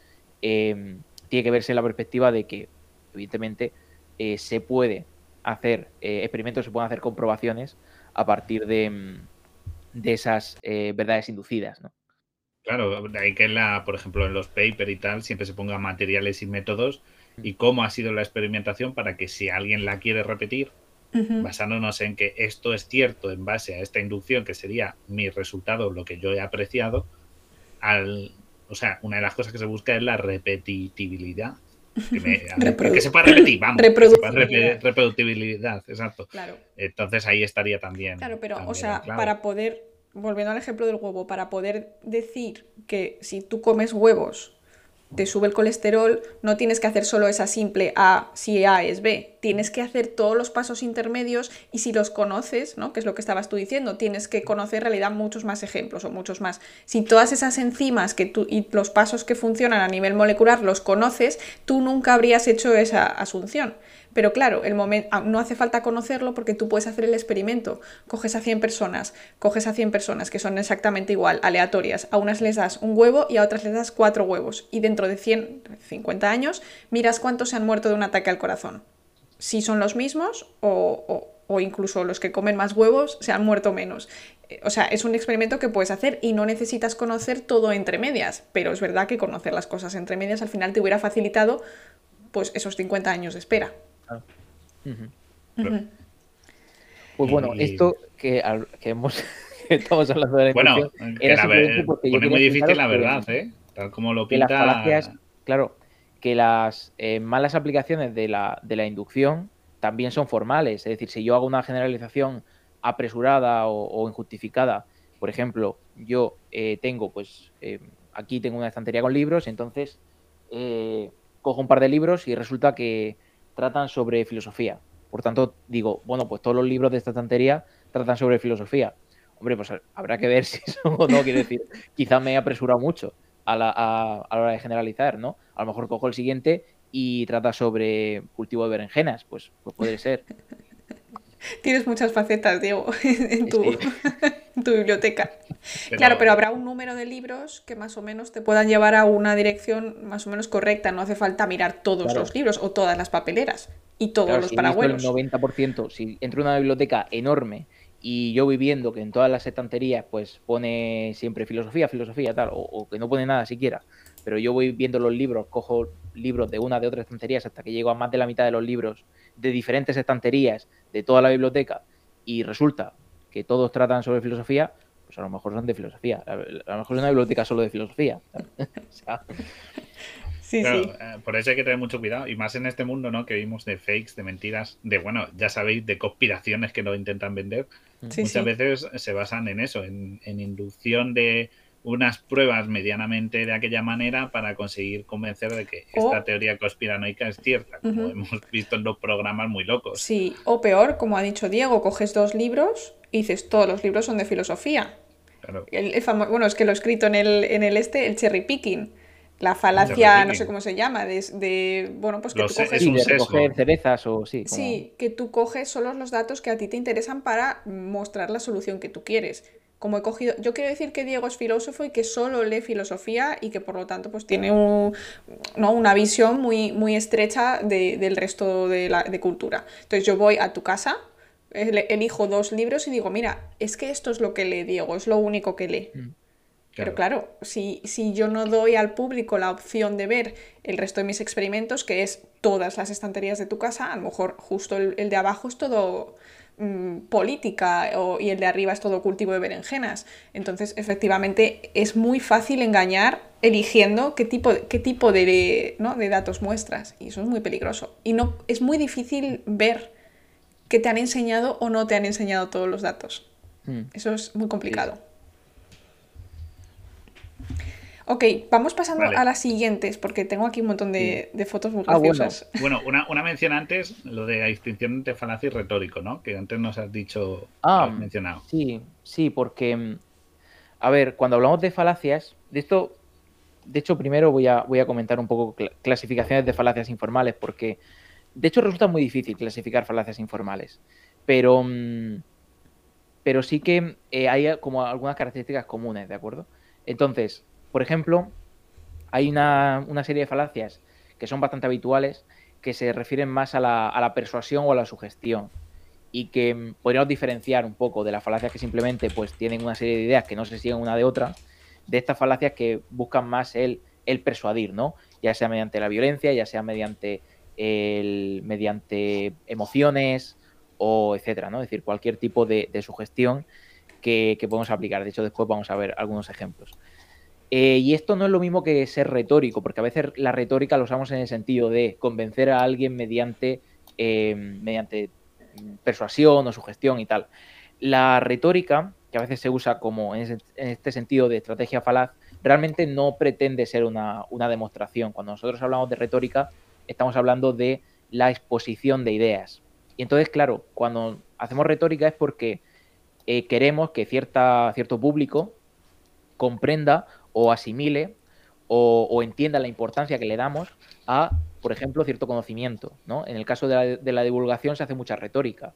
em, tiene que verse en la perspectiva de que, evidentemente, eh, se puede hacer eh, experimentos, se pueden hacer comprobaciones a partir de, em, de esas eh, verdades inducidas, ¿no? Claro, de ahí que, la, por ejemplo, en los papers y tal, siempre se pongan materiales y métodos y cómo ha sido la experimentación para que si alguien la quiere repetir, basándonos en que esto es cierto en base a esta inducción, que sería mi resultado, lo que yo he apreciado, al, o sea, una de las cosas que se busca es la repetitibilidad. (laughs) Que, se pueda repetir, vamos. Reproductibilidad, exacto. Entonces ahí estaría también. Claro, pero, o sea, para poder, volviendo al ejemplo del huevo, para poder decir que si tú comes huevos te sube el colesterol, no tienes que hacer solo esa simple A si A es B, tienes que hacer todos los pasos intermedios y si los conoces, ¿no? que es lo que estabas tú diciendo, tienes que conocer en realidad muchos más ejemplos o muchos más. Si todas esas enzimas que tú, y los pasos que funcionan a nivel molecular los conoces, tú nunca habrías hecho esa asunción. Pero claro, el momento, ah, no hace falta conocerlo porque tú puedes hacer el experimento. Coges a 100 personas, coges a 100 personas que son exactamente igual, aleatorias. A unas les das un huevo y a otras les das cuatro huevos. Y dentro de 100, 50 años, miras cuántos se han muerto de un ataque al corazón. Si son los mismos o, o incluso los que comen más huevos se han muerto menos. Eh, o sea, es un experimento que puedes hacer y no necesitas conocer todo entre medias, pero es verdad que conocer las cosas entre medias al final te hubiera facilitado pues esos 50 años de espera. Pues bueno, esto que, hemos (laughs) estamos hablando de la Bueno, era pone muy difícil la verdad, ¿eh? Tal como lo pinta... Que las falacias, claro, que las eh, malas aplicaciones de la, de la inducción también son formales. Es decir, si yo hago una generalización apresurada o, injustificada, por ejemplo, yo eh, tengo, pues, eh, aquí tengo una estantería con libros, entonces cojo un par de libros y resulta que tratan sobre filosofía. Por tanto, digo, bueno, pues todos los libros de esta estantería tratan sobre filosofía. Hombre, pues habrá que ver (laughs) si eso o no, quiero decir, quizá me he apresurado mucho a la, hora de generalizar, ¿no? A lo mejor cojo el siguiente y trata sobre cultivo de berenjenas, pues, pues puede ser. (laughs) Tienes muchas facetas, Diego, (laughs) en tu, biblioteca. Claro, pero habrá un número de libros que más o menos te puedan llevar a una dirección más o menos correcta. No hace falta mirar todos los libros o todas las papeleras. y todos los si para el 90%, si entro en una biblioteca enorme y yo voy viendo que en todas las estanterías pues pone siempre filosofía, filosofía, tal, o, que no pone nada siquiera, pero yo voy viendo los libros, cojo libros de una, de otras estanterías hasta que llego a más de la mitad de los libros de diferentes estanterías de toda la biblioteca y resulta que todos tratan sobre filosofía, pues a lo mejor son de filosofía, a lo mejor es una biblioteca solo de filosofía. (laughs) Sí, sí. Eh, por eso hay que tener mucho cuidado. Y más en este mundo, ¿no? Que vimos de fakes, de mentiras, de, bueno, ya sabéis, de conspiraciones que no intentan vender. Muchas veces se basan en eso, en, inducción de unas pruebas medianamente de aquella manera para conseguir convencer de que esta teoría conspiranoica es cierta, como hemos visto en los programas muy locos. Sí, o peor, como ha dicho Diego, coges dos libros y dices, todos los libros son de filosofía. Claro. bueno, es que lo he escrito en el, en el este, el cherry picking la falacia, no sé cómo se llama, de, bueno, pues que tú coges... Sí, cerezas o sí. Sí, que tú coges solo los datos que a ti te interesan para mostrar la solución que tú quieres. Como he cogido, yo quiero decir que Diego es filósofo y que solo lee filosofía y que por lo tanto pues tiene un, ¿no? una visión muy, muy estrecha del resto de, la, de cultura. Entonces yo voy a tu casa, elijo dos libros y digo, mira, es que esto es lo que lee Diego, es lo único que lee. Mm. Pero claro, si, si, yo no doy al público la opción de ver el resto de mis experimentos, que es todas las estanterías de tu casa, a lo mejor justo el, de abajo es todo mm, política y el de arriba es todo cultivo de berenjenas. Entonces, efectivamente, es muy fácil engañar eligiendo qué tipo, qué tipo de, de datos muestras. Y eso es muy peligroso. Y no, es muy difícil ver que te han enseñado o no te han enseñado todos los datos. Hmm. Eso es muy complicado. Ok, vamos pasando a las siguientes, porque tengo aquí un montón de, fotos muy ah, graciosas. bueno, una, mención antes, lo de distinción de falacia y retórico, ¿no? Que antes nos has dicho, ah, has mencionado. Sí, sí, porque, mm, a ver, cuando hablamos de falacias, de esto, de hecho, primero voy a, voy a comentar un poco clasificaciones de falacias informales, porque, de hecho, resulta muy difícil clasificar falacias informales, pero, mm, pero sí que eh, hay como algunas características comunes, ¿de acuerdo? Entonces, por ejemplo, hay una, serie de falacias que son bastante habituales que se refieren más a la, persuasión o a la sugestión y que mm, podríamos diferenciar un poco de las falacias que simplemente pues tienen una serie de ideas que no se siguen una de otra, de estas falacias que buscan más el, el persuadir, ¿no? Ya sea mediante la violencia, ya sea mediante el, mediante emociones o etcétera, ¿no? Es decir, cualquier tipo de, sugestión que, que, podemos aplicar. De hecho, después vamos a ver algunos ejemplos. Eh, y esto no es lo mismo que ser retórico, porque a veces la retórica lo usamos en el sentido de convencer a alguien mediante, eh, mediante persuasión o sugestión y tal. La retórica, que a veces se usa como en, este sentido de estrategia falaz, realmente no pretende ser una, demostración. Cuando nosotros hablamos de retórica, estamos hablando de la exposición de ideas. Y entonces, claro, cuando hacemos retórica es porque eh, queremos que cierta, cierto público comprenda o asimile o, entienda la importancia que le damos a, por ejemplo, cierto conocimiento. ¿no? En el caso de la, divulgación se hace mucha retórica,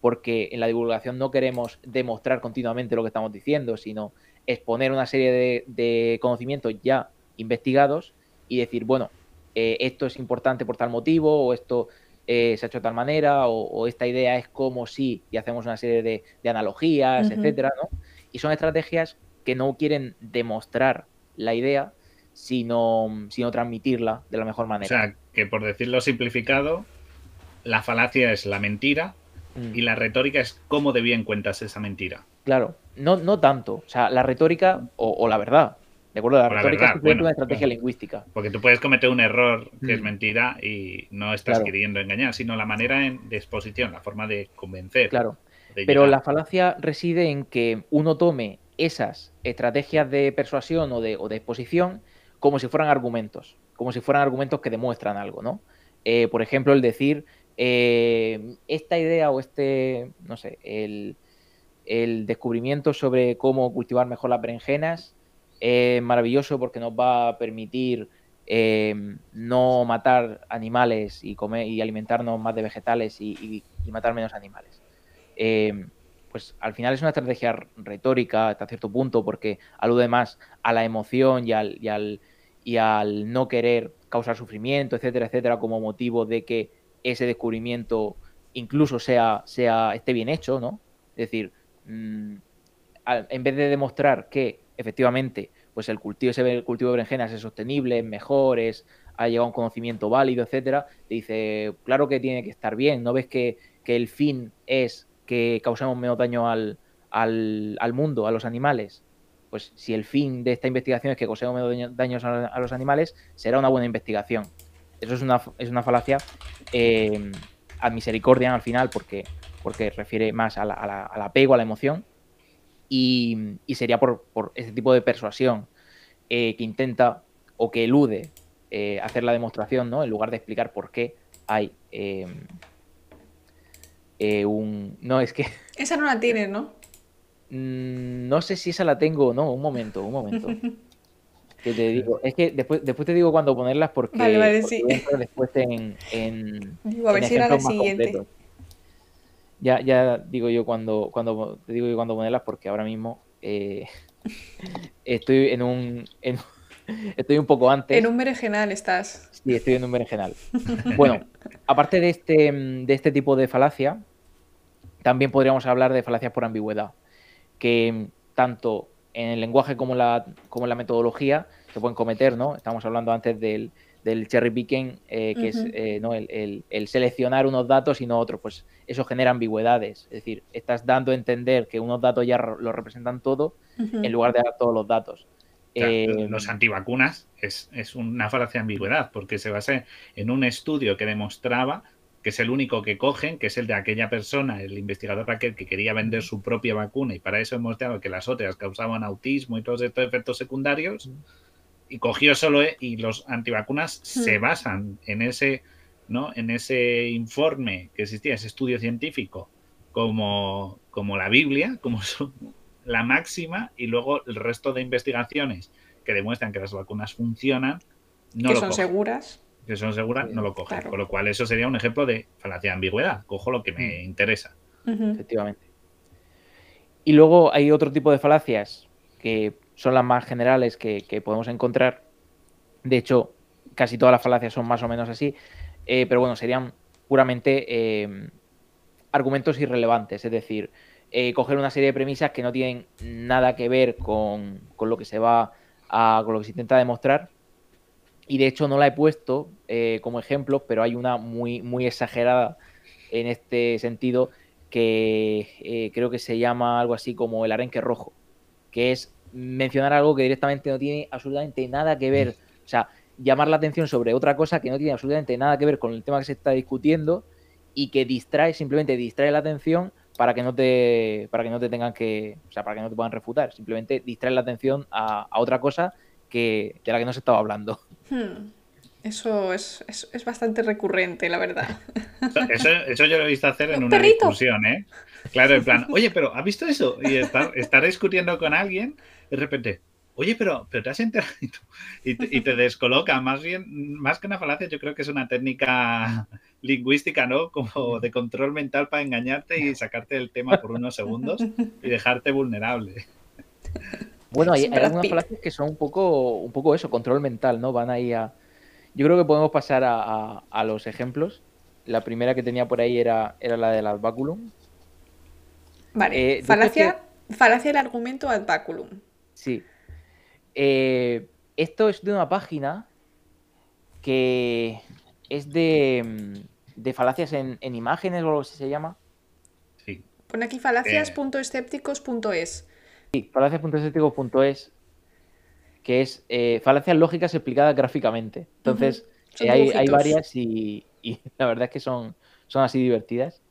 porque en la divulgación no queremos demostrar continuamente lo que estamos diciendo, sino exponer una serie de, conocimientos ya investigados y decir, bueno, eh, esto es importante por tal motivo, o esto eh, se ha hecho de tal manera, o, esta idea es como si, y hacemos una serie de, analogías, etcétera, ¿no? Y son estrategias que no quieren demostrar la idea, sino, sino transmitirla de la mejor manera. O sea, que por decirlo simplificado, la falacia es la mentira y mm. la retórica es cómo de bien cuentas esa mentira. Claro, no, no tanto. O sea, la retórica o, la verdad. ¿De acuerdo? La, retórica es una estrategia lingüística. Porque tú puedes cometer un error que es mm. mentira y no estás queriendo engañar, sino la manera de exposición, la forma de convencer. Claro. Pero la falacia reside en que uno tome esas estrategias de persuasión o de, exposición como si fueran argumentos, como si fueran argumentos que demuestran algo, ¿no? Eh, por ejemplo, el decir, eh, esta idea o este, no sé, el, descubrimiento sobre cómo cultivar mejor las berenjenas es maravilloso porque nos va a permitir eh, no matar animales y comer y alimentarnos más de vegetales y, matar menos animales pues al final es una estrategia retórica hasta cierto punto porque alude más a la emoción y al, y al, y al no querer causar sufrimiento, etcétera, etcétera, como motivo de que ese descubrimiento incluso sea, sea esté bien hecho, ¿no? Es decir, mm, en vez de demostrar que efectivamente pues el cultivo, ese cultivo de berenjenas es sostenible, es mejor, ha llegado a un conocimiento válido, etcétera, te dice, claro que tiene que estar bien, ¿no ves que, el fin es que causemos menos daño al, al, mundo, a los animales? Pues si el fin de esta investigación es que causemos menos daños a, los animales, será una buena investigación. Eso es una, es una falacia eh, misericordia al final, porque, porque refiere más al apego, a la emoción, y, sería por, por, ese tipo de persuasión eh, que intenta o que elude eh, hacer la demostración, ¿no? En lugar de explicar por qué hay em, eh, un... No, es que... (laughs) Esa no la tienes, ¿no? Mm, no sé si esa la tengo o no. Un momento, un momento. (laughs) que te digo, es que después, después te digo cuándo ponerlas porque, vale, vale, sí. después en, en, digo, a ver si era la siguiente. Ya, ya digo yo cuando, cuando te digo yo cuando ponerlas porque ahora mismo eh, (laughs) estoy en un, (laughs) estoy un poco antes. En un berenjenal estás. Sí, estoy en un berenjenal. Bueno, aparte de este, de este tipo de falacia, también podríamos hablar de falacias por ambigüedad, que tanto en el lenguaje como la, como en la metodología se pueden cometer, ¿no? Estamos hablando antes del, del cherry picking, eh, que es eh, ¿no? el, seleccionar unos datos y no otros, pues eso genera ambigüedades. Es decir, estás dando a entender que unos datos ya lo representan todo en lugar de dar todos los datos. Eh, los antivacunas es, es, una falacia de ambigüedad, porque se basa en un estudio que demostraba que es el único que cogen, que es el de aquella persona, el investigador aquel que quería vender su propia vacuna y para eso hemos demostrado que las otras causaban autismo y todos estos efectos secundarios y cogió solo e, y los antivacunas se basan en ese, ¿no? En ese informe que existía, ese estudio científico, como, como la Biblia, como (laughs) la máxima, y luego el resto de investigaciones que demuestran que las vacunas funcionan, no que son seguras. Que son seguras, no lo cogen. Con lo cual, eso sería un ejemplo de falacia de ambigüedad. Cojo lo que me hmm. interesa. Efectivamente. Y luego hay otro tipo de falacias que son las más generales que, podemos encontrar. De hecho, casi todas las falacias son más o menos así, eh, pero bueno, serían puramente eh, argumentos irrelevantes, es decir, eh, coger una serie de premisas que no tienen nada que ver con, lo que se va a, con lo que se intenta demostrar. Y de hecho no la he puesto como ejemplo, pero hay una muy, muy exagerada en este sentido que creo que se llama algo así como el arenque rojo, que es mencionar algo que directamente no tiene absolutamente nada que ver. O sea, llamar la atención sobre otra cosa que no tiene absolutamente nada que ver con el tema que se está discutiendo y que distrae, simplemente distrae la atención para que no te, para que no te tengan que, o sea, para que no te puedan refutar. Simplemente distrae la atención a, otra cosa que, de la que no se estaba hablando. Hmm. Eso es, es, bastante recurrente, la verdad. Eso, eso, yo lo he visto hacer en una discusión, ¿eh? Claro, en plan, oye, pero ¿has visto eso? Y estar, estar discutiendo con alguien de repente, oye, pero, pero te has enterado (laughs) y te, y te, descoloca. Más bien, más que una falacia, yo creo que es una técnica (laughs) lingüística, ¿no? Como de control mental para engañarte y sacarte del tema por unos segundos y dejarte vulnerable. Bueno, hay, algunas falacias que son un poco, un poco eso, control mental, ¿no? Van ahí a. Yo creo que podemos pasar a, a, los ejemplos. La primera que tenía por ahí era, era la del adbaculum. Vale, eh, falacia, falacia del argumento adbaculum. Sí. Eh, esto es de una página que es de, de falacias en, imágenes o algo así se llama. Sí. Pone aquí falacias.escépticos.es. Sí, falacias.escépticos.es, que es eh, falacias lógicas explicadas gráficamente. Entonces, eh, hay, varias y, y, (laughs) la verdad es que son, son así divertidas.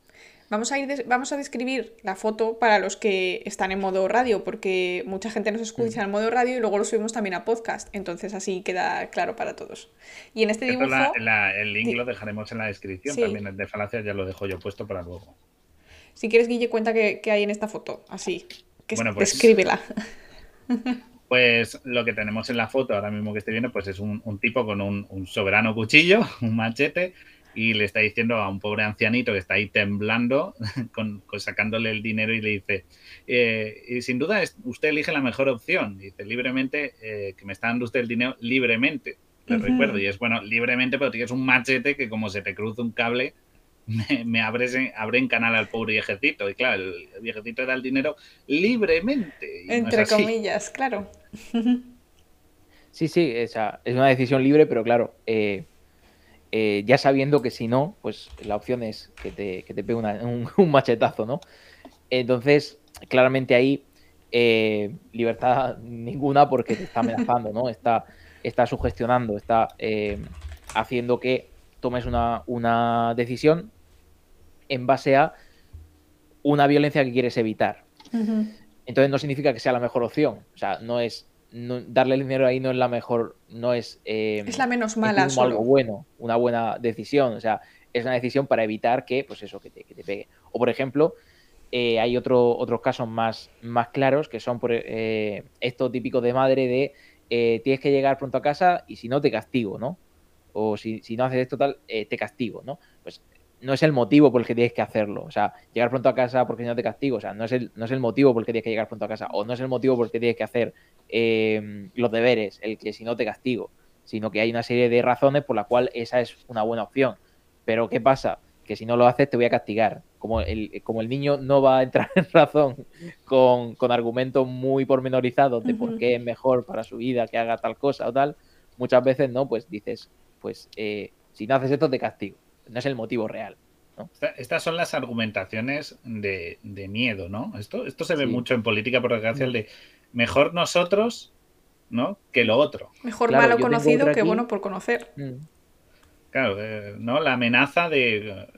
Vamos a, ir vamos a describir la foto para los que están en modo radio, porque mucha gente nos escucha en modo radio y luego lo subimos también a podcast, entonces así queda claro para todos. Y en este dibujo... el link lo dejaremos en la descripción, también el de falacias ya lo dejo yo puesto para luego. Si quieres, Guille, cuenta que, hay en esta foto, así, que bueno, pues, descríbela. (laughs) Pues lo que tenemos en la foto ahora mismo que estoy viendo, pues es un, tipo con un, un soberano cuchillo, (laughs) un machete, y le está diciendo a un pobre ancianito que está ahí temblando, (laughs) con, sacándole el dinero y le dice, eh, y sin duda usted elige la mejor opción, dice libremente, eh, que me está dando usted el dinero libremente, le recuerdo, y es bueno, libremente, pero tienes un machete que como se te cruza un cable, (laughs) me, abren, canal al pobre ejército. Y claro, el, ejército da el dinero libremente. Entre comillas, claro. (laughs) Sí, sí, es una decisión libre, pero claro, eh, eh, ya sabiendo que si no, pues la opción es que te, que te pegue (laughs) un, machetazo, ¿no? Entonces, claramente ahí eh, libertad ninguna porque te está amenazando, ¿no? Está, está sugestionando, está haciendo que tomes una, una decisión en base a una violencia que quieres evitar. Entonces no significa que sea la mejor opción. O sea, no es darle el dinero ahí no es la mejor, no es... Eh, es la menos mala. Es algo bueno, una buena decisión. O sea, es una decisión para evitar que, pues eso, que te, que te pegue. O por ejemplo, eh, hay otro, otros casos más, más claros que son por, eh, esto típico de madre de tienes que llegar pronto a casa y si no te castigo, ¿no? O si, si no haces esto tal, te castigo, ¿no? Pues no es el motivo por el que tienes que hacerlo. O sea, llegar pronto a casa porque si no te castigo. O sea, no es, el, no es el motivo por el que tienes que llegar pronto a casa. O no es el motivo por el que tienes que hacer eh, los deberes, el que si no te castigo. Sino que hay una serie de razones por la cual esa es una buena opción. Pero ¿qué pasa? Que si no lo haces te voy a castigar. Como el, como el niño no va a entrar en razón con, argumentos muy pormenorizados de por qué es mejor para su vida que haga tal cosa o tal, muchas veces no, pues dices, pues eh, si no haces esto te castigo no es el motivo real. estas son las argumentaciones de, miedo, ¿no? Esto, esto se ve mucho en política, por desgracia, el de mejor nosotros, ¿no? Que lo otro. Mejor malo conocido que bueno por conocer. Mm. Claro, eh, ¿no? La amenaza de,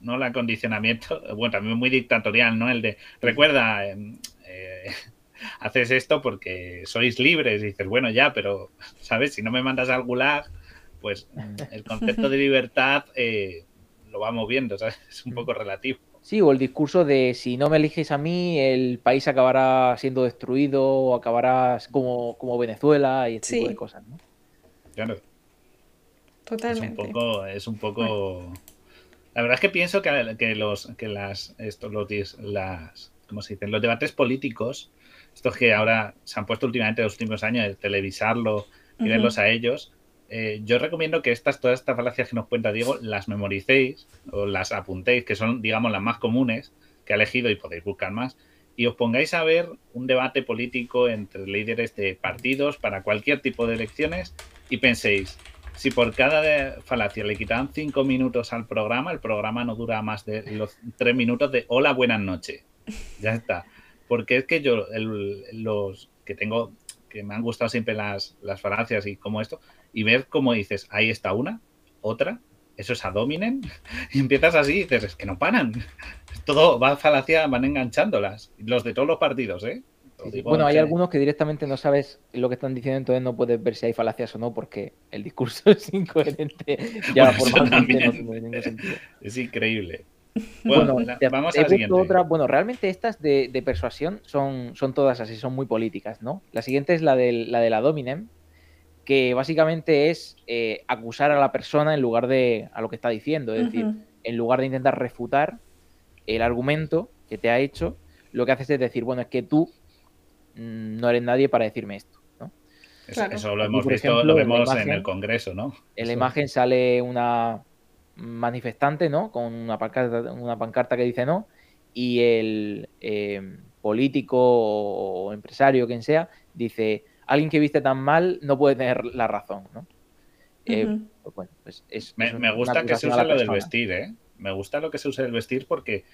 ¿no? El acondicionamiento, (laughs) bueno, también muy dictatorial, ¿no? El de, recuerda, em, eh, (laughs) haces esto porque sois libres, y dices, bueno, ya, pero, ¿sabes? Si no me mandas al gulag, pues mm. el concepto de libertad eh, lo vamos viendo, ¿sabes? (laughs) Es un poco relativo. Sí, o el discurso de si no me eliges a mí, el país acabará siendo destruido o acabará como, como Venezuela y este tipo de cosas, ¿no? Claro. Totalmente. Es un poco, es un poco... La verdad es que pienso que, que los que las estos los las ¿cómo se dicen? los debates políticos, estos que ahora se han puesto últimamente en los últimos años, de televisarlo y verlos a ellos, eh, yo recomiendo que estas, todas estas falacias que nos cuenta Diego las memoricéis o las apuntéis, que son, digamos, las más comunes que ha elegido y podéis buscar más, y os pongáis a ver un debate político entre líderes de partidos para cualquier tipo de elecciones y penséis, si por cada falacia le quitan cinco minutos al programa, el programa no dura más de los tres minutos de hola, buenas noches. Ya está. Porque es que yo, los que tengo, que me han gustado siempre las, las falacias y como esto, y ver cómo dices, ahí está una, otra, eso es a dominen, (laughs) y empiezas así y dices, es que no paran. (laughs) Todo va falacia, van enganchándolas. Los de todos los partidos, ¿eh? bueno, hay algunos que directamente no sabes lo que están diciendo, entonces no puedes ver si hay falacias o no, porque el discurso (laughs) es incoherente. Ya Es increíble. Bueno, vamos a la Otra, bueno, realmente estas de, persuasión son, son todas así, son muy políticas, ¿no? La siguiente es la de la, de la Dominem, que básicamente es eh, acusar a la persona en lugar de a lo que está diciendo. Es decir, en lugar de intentar refutar el argumento que te ha hecho, lo que haces es decir, bueno, es que tú mm, no eres nadie para decirme esto. Eso, lo hemos visto, lo vemos en, el Congreso, ¿no? En la imagen sale una manifestante, ¿no? Con una pancarta, una pancarta que dice no, y el eh, político o empresario, quien sea, dice alguien que viste tan mal no puede tener la razón, ¿no? Eh, pues pues me, gusta que se use lo del vestir, ¿eh? Me gusta lo que se use el vestir porque,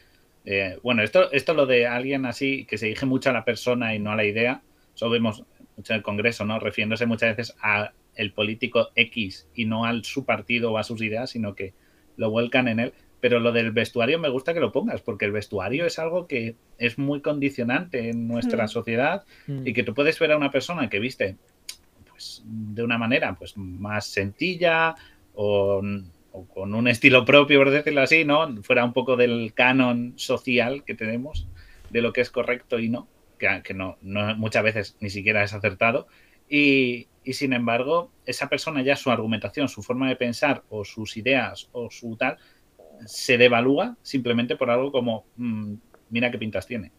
eh, bueno, esto, esto lo de alguien así que se dirige mucho a la persona y no a la idea, eso vemos mucho en el Congreso, ¿no? Refiriéndose muchas veces a el político X y no a su partido o a sus ideas, sino que lo vuelcan en él. Pero lo del vestuario me gusta que lo pongas, porque el vestuario es algo que es muy condicionante en nuestra mm. sociedad mm. y que tú puedes ver a una persona que viste pues, de una manera pues, más sencilla o, con un estilo propio, por decirlo así, ¿no? Fuera un poco del canon social que tenemos de lo que es correcto y no, que, no, muchas veces ni siquiera es acertado. Y, y sin embargo, esa persona ya su argumentación, su forma de pensar o sus ideas o su tal, se devalúa simplemente por algo como, mm, mira qué pintas tiene.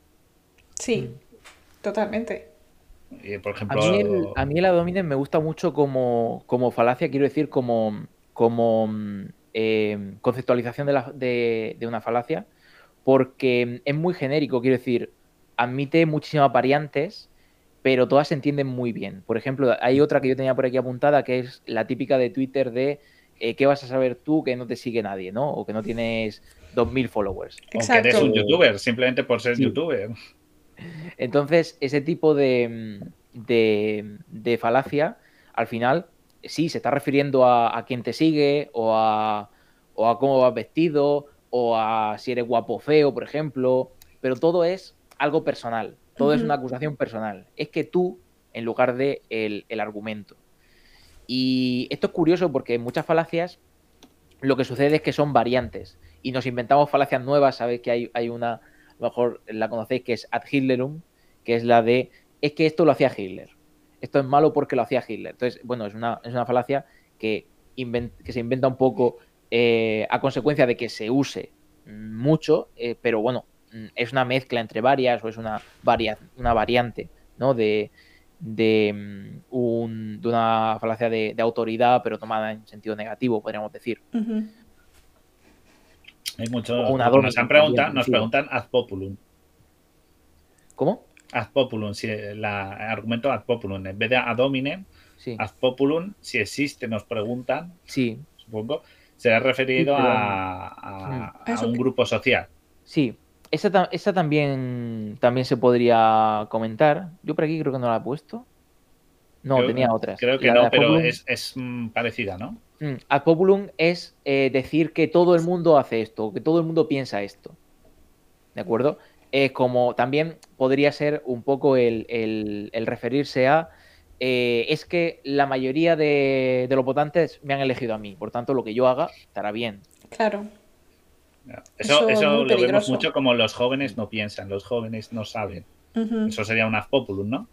Sí, totalmente. por ejemplo, a mí el, a mí me gusta mucho como, como falacia, quiero decir, como, como mm, eh, conceptualización de, de, una falacia, porque es muy genérico, quiero decir, admite muchísimas variantes, pero todas se entienden muy bien. Por ejemplo, hay otra que yo tenía por aquí apuntada, que es la típica de Twitter de eh, ¿qué vas a saber tú que no te sigue nadie, ¿no? O que no tienes 2.000 followers. Exacto. O que eres un youtuber, simplemente por ser youtuber. Entonces, ese tipo de, de, falacia, al final, sí, se está refiriendo a, a quién te sigue o a, o a cómo vas vestido o a si eres guapo o feo, por ejemplo, pero todo es algo personal, todo es una acusación personal. Es que tú, en lugar de el, argumento. Y esto es curioso porque en muchas falacias lo que sucede es que son variantes y nos inventamos falacias nuevas. Sabéis que hay, hay una, a lo mejor la conocéis, que es ad Hitlerum, que es la de es que esto lo hacía Hitler. Esto es malo porque lo hacía Hitler. Entonces, bueno, es una, es una falacia que, que se inventa un poco eh, a consecuencia de que se use mucho, eh, pero bueno, es una mezcla entre varias o es una, una variante ¿no? de, de, mm, un, de una falacia de, autoridad, pero tomada en sentido negativo, podríamos decir. Hay muchos. Nos, han preguntado, nos preguntan ad populum. ¿Cómo? Ad populum, si el argumento ad populum, en vez de ad hominem, ad populum, si existe, nos preguntan. Sí. Supongo se ha referido a, un grupo social. Sí, esa, también, también se podría comentar. Yo por aquí creo que no la he puesto. No, tenía otras. Creo que no, pero es, mm, parecida, ¿no? Mm, ad populum es eh, decir que todo el mundo hace esto, que todo el mundo piensa esto. ¿De acuerdo? Es como también podría ser un poco el referirse a eh, es que la mayoría de, los votantes me han elegido a mí. Por tanto, lo que yo haga estará bien. Claro. Eso, eso, lo vemos mucho como los jóvenes no piensan, los jóvenes no saben. Eso sería un populum, ¿no?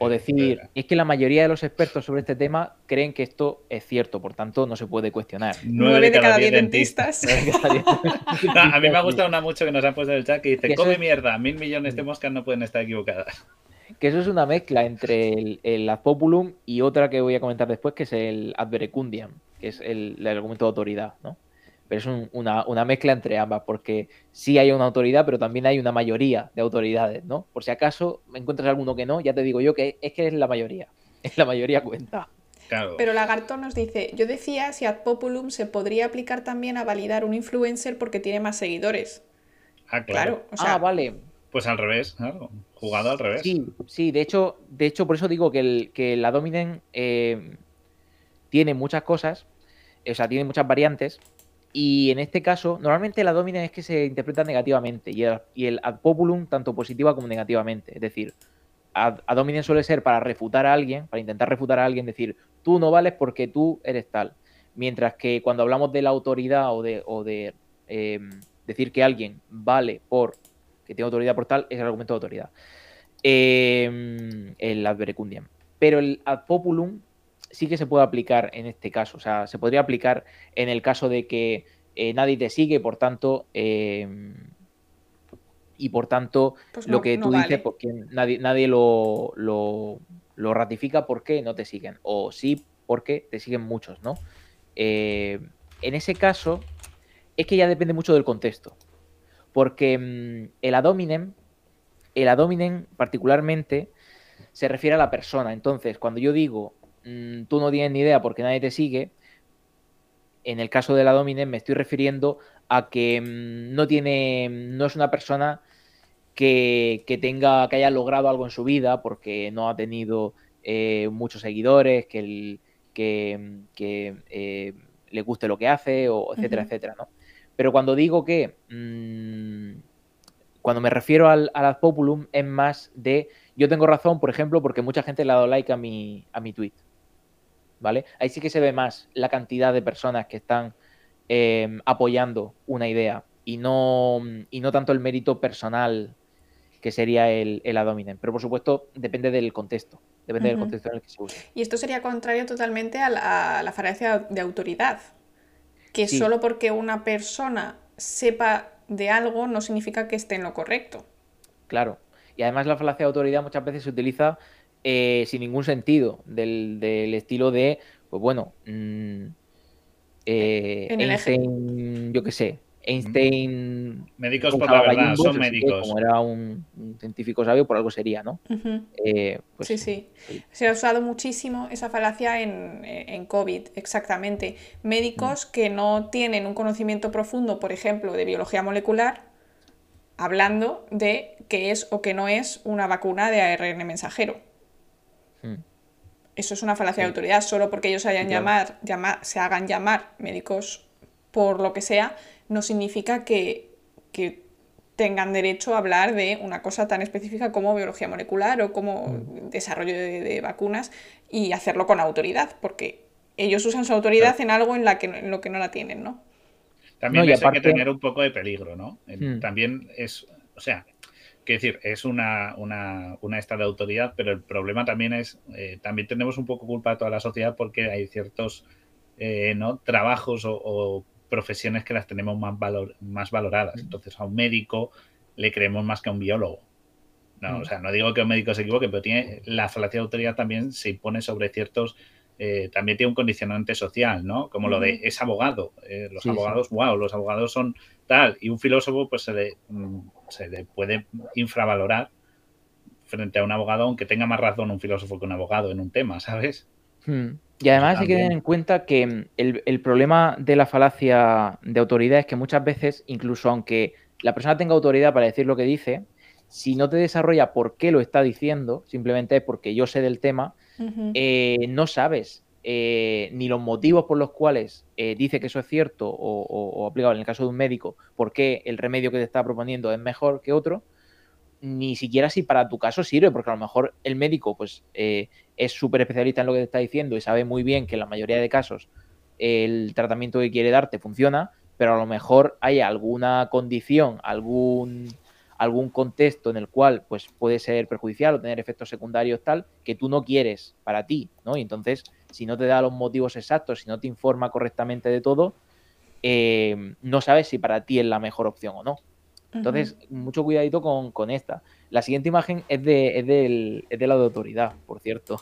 O decir, es que la mayoría de los expertos sobre este tema creen que esto es cierto, por tanto no se puede cuestionar. Nueve de cada diez (laughs) dentistas. a mí me ha gustado una mucho que nos han puesto en el chat que dice, come mierda, mil millones de moscas no pueden estar equivocadas que eso es una mezcla entre el, el ad populum y otra que voy a comentar después, que es el ad verecundiam, que es el, argumento de autoridad, ¿no? Pero es una, mezcla entre ambas, porque sí hay una autoridad, pero también hay una mayoría de autoridades, ¿no? Por si acaso me encuentras alguno que no, ya te digo yo que es que es la mayoría. (laughs) Es la mayoría cuenta. Pero Lagarto nos dice, yo decía si ad populum se podría aplicar también a validar un influencer porque tiene más seguidores. Ah, claro. ah, vale. Pues al revés, claro. Jugado al revés. Sí, sí, de hecho, de hecho, por eso digo que, el, que la Dominen eh, tiene muchas cosas, o sea, tiene muchas variantes. Y en este caso, normalmente la Dominen es que se interpreta negativamente y el, ad populum tanto positiva como negativamente. Es decir, ad, ad, suele ser para refutar a alguien, para intentar refutar a alguien, decir, tú no vales porque tú eres tal. Mientras que cuando hablamos de la autoridad o de, o de eh, decir que alguien vale por que tiene autoridad por tal, es el argumento de autoridad. Em, el ad verecundiam. Pero el ad populum sí que se puede aplicar en este caso. O sea, se podría aplicar en el caso de que eh, nadie te sigue, por tanto. Em, y por tanto, pues lo que tú dices, porque nadie, nadie lo, lo, ratifica porque no te siguen. O sí, porque te siguen muchos, ¿no? Eh, en ese caso, es que ya depende mucho del contexto. Porque mm, el ad hominem, el ad hominem particularmente se refiere a la persona. Entonces, cuando yo digo mm, tú no tienes ni idea porque nadie te sigue, en el caso del ad hominem me estoy refiriendo a que mm, no tiene, no es una persona que, tenga, que haya logrado algo en su vida porque no ha tenido eh, muchos seguidores, que, que, eh, le guste lo que hace, o etcétera, etcétera, ¿no? Pero cuando digo que, mm, cuando me refiero al, ad populum, es más de, yo tengo razón, por ejemplo, porque mucha gente le ha dado like a mi, a mi tweet. ¿Vale? Ahí sí que se ve más la cantidad de personas que están em, apoyando una idea y no, y no tanto el mérito personal que sería el, el ad hominem. Pero por supuesto, depende del contexto. Depende del contexto en el que se use. Y esto sería contrario totalmente a la, a la falacia de autoridad que solo porque una persona sepa de algo no significa que esté en lo correcto. Claro. Y además la falacia de autoridad muchas veces se utiliza eh, sin ningún sentido, del, estilo de, pues bueno, mm, eh, En. Einstein, yo qué sé, Einstein Médicos por la verdad, son que médicos. Como era un, un científico sabio, por algo sería, ¿no? Eh, pues, Sí, sí. sí. Se ha usado muchísimo esa falacia en, en COVID, exactamente. Médicos que no tienen un conocimiento profundo, por ejemplo, de biología molecular, hablando de qué es o qué no es una vacuna de ARN mensajero. Mm. Eso es una falacia de autoridad, solo porque ellos se, hayan claro. llamar, llama- se hagan llamar médicos por lo que sea, no significa que, que tengan derecho a hablar de una cosa tan específica como biología molecular o como Mm. desarrollo de, de vacunas y hacerlo con autoridad, porque ellos usan su autoridad en algo en, la que, en lo que no la tienen, ¿no? También No, hay que tener un poco de peligro, ¿no? Hmm. También es, o sea, quiero decir, es una, una, una esta de autoridad, pero el problema también es, eh, también tenemos un poco culpa de toda la sociedad porque hay ciertos eh, ¿no? trabajos o, o profesiones que las tenemos más, valor, más valoradas. Entonces a un médico le creemos más que a un biólogo. No, o sea, no digo que un médico se equivoque, pero tiene, la falacia de autoridad también se impone sobre ciertos eh, también tiene un condicionante social, ¿no? Como lo de es abogado. Eh, los Sí, sí. abogados, wow, los abogados son tal. Y un filósofo, pues se le, mm, se le puede infravalorar frente a un abogado, aunque tenga más razón un filósofo que un abogado en un tema, ¿sabes? Mm. Y además hay que tener en cuenta que el, el problema de la falacia de autoridad es que muchas veces, incluso aunque la persona tenga autoridad para decir lo que dice, si no te desarrolla por qué lo está diciendo, simplemente es porque yo sé del tema, eh, no sabes eh, ni los motivos por los cuales eh, dice que eso es cierto o, o- o aplicado en el caso de un médico, por qué el remedio que te está proponiendo es mejor que otro, ni siquiera si para tu caso sirve, porque a lo mejor el médico pues eh, es súper especialista en lo que te está diciendo y sabe muy bien que en la mayoría de casos el tratamiento que quiere darte funciona, pero a lo mejor hay alguna condición, algún algún contexto en el cual pues puede ser perjudicial o tener efectos secundarios tal que tú no quieres para ti, ¿no? Y entonces, si no te da los motivos exactos, si no te informa correctamente de todo, eh, no sabes si para ti es la mejor opción o no. Entonces, mucho cuidadito con, con esta. La siguiente imagen es de, es del, es de la de autoridad, por cierto.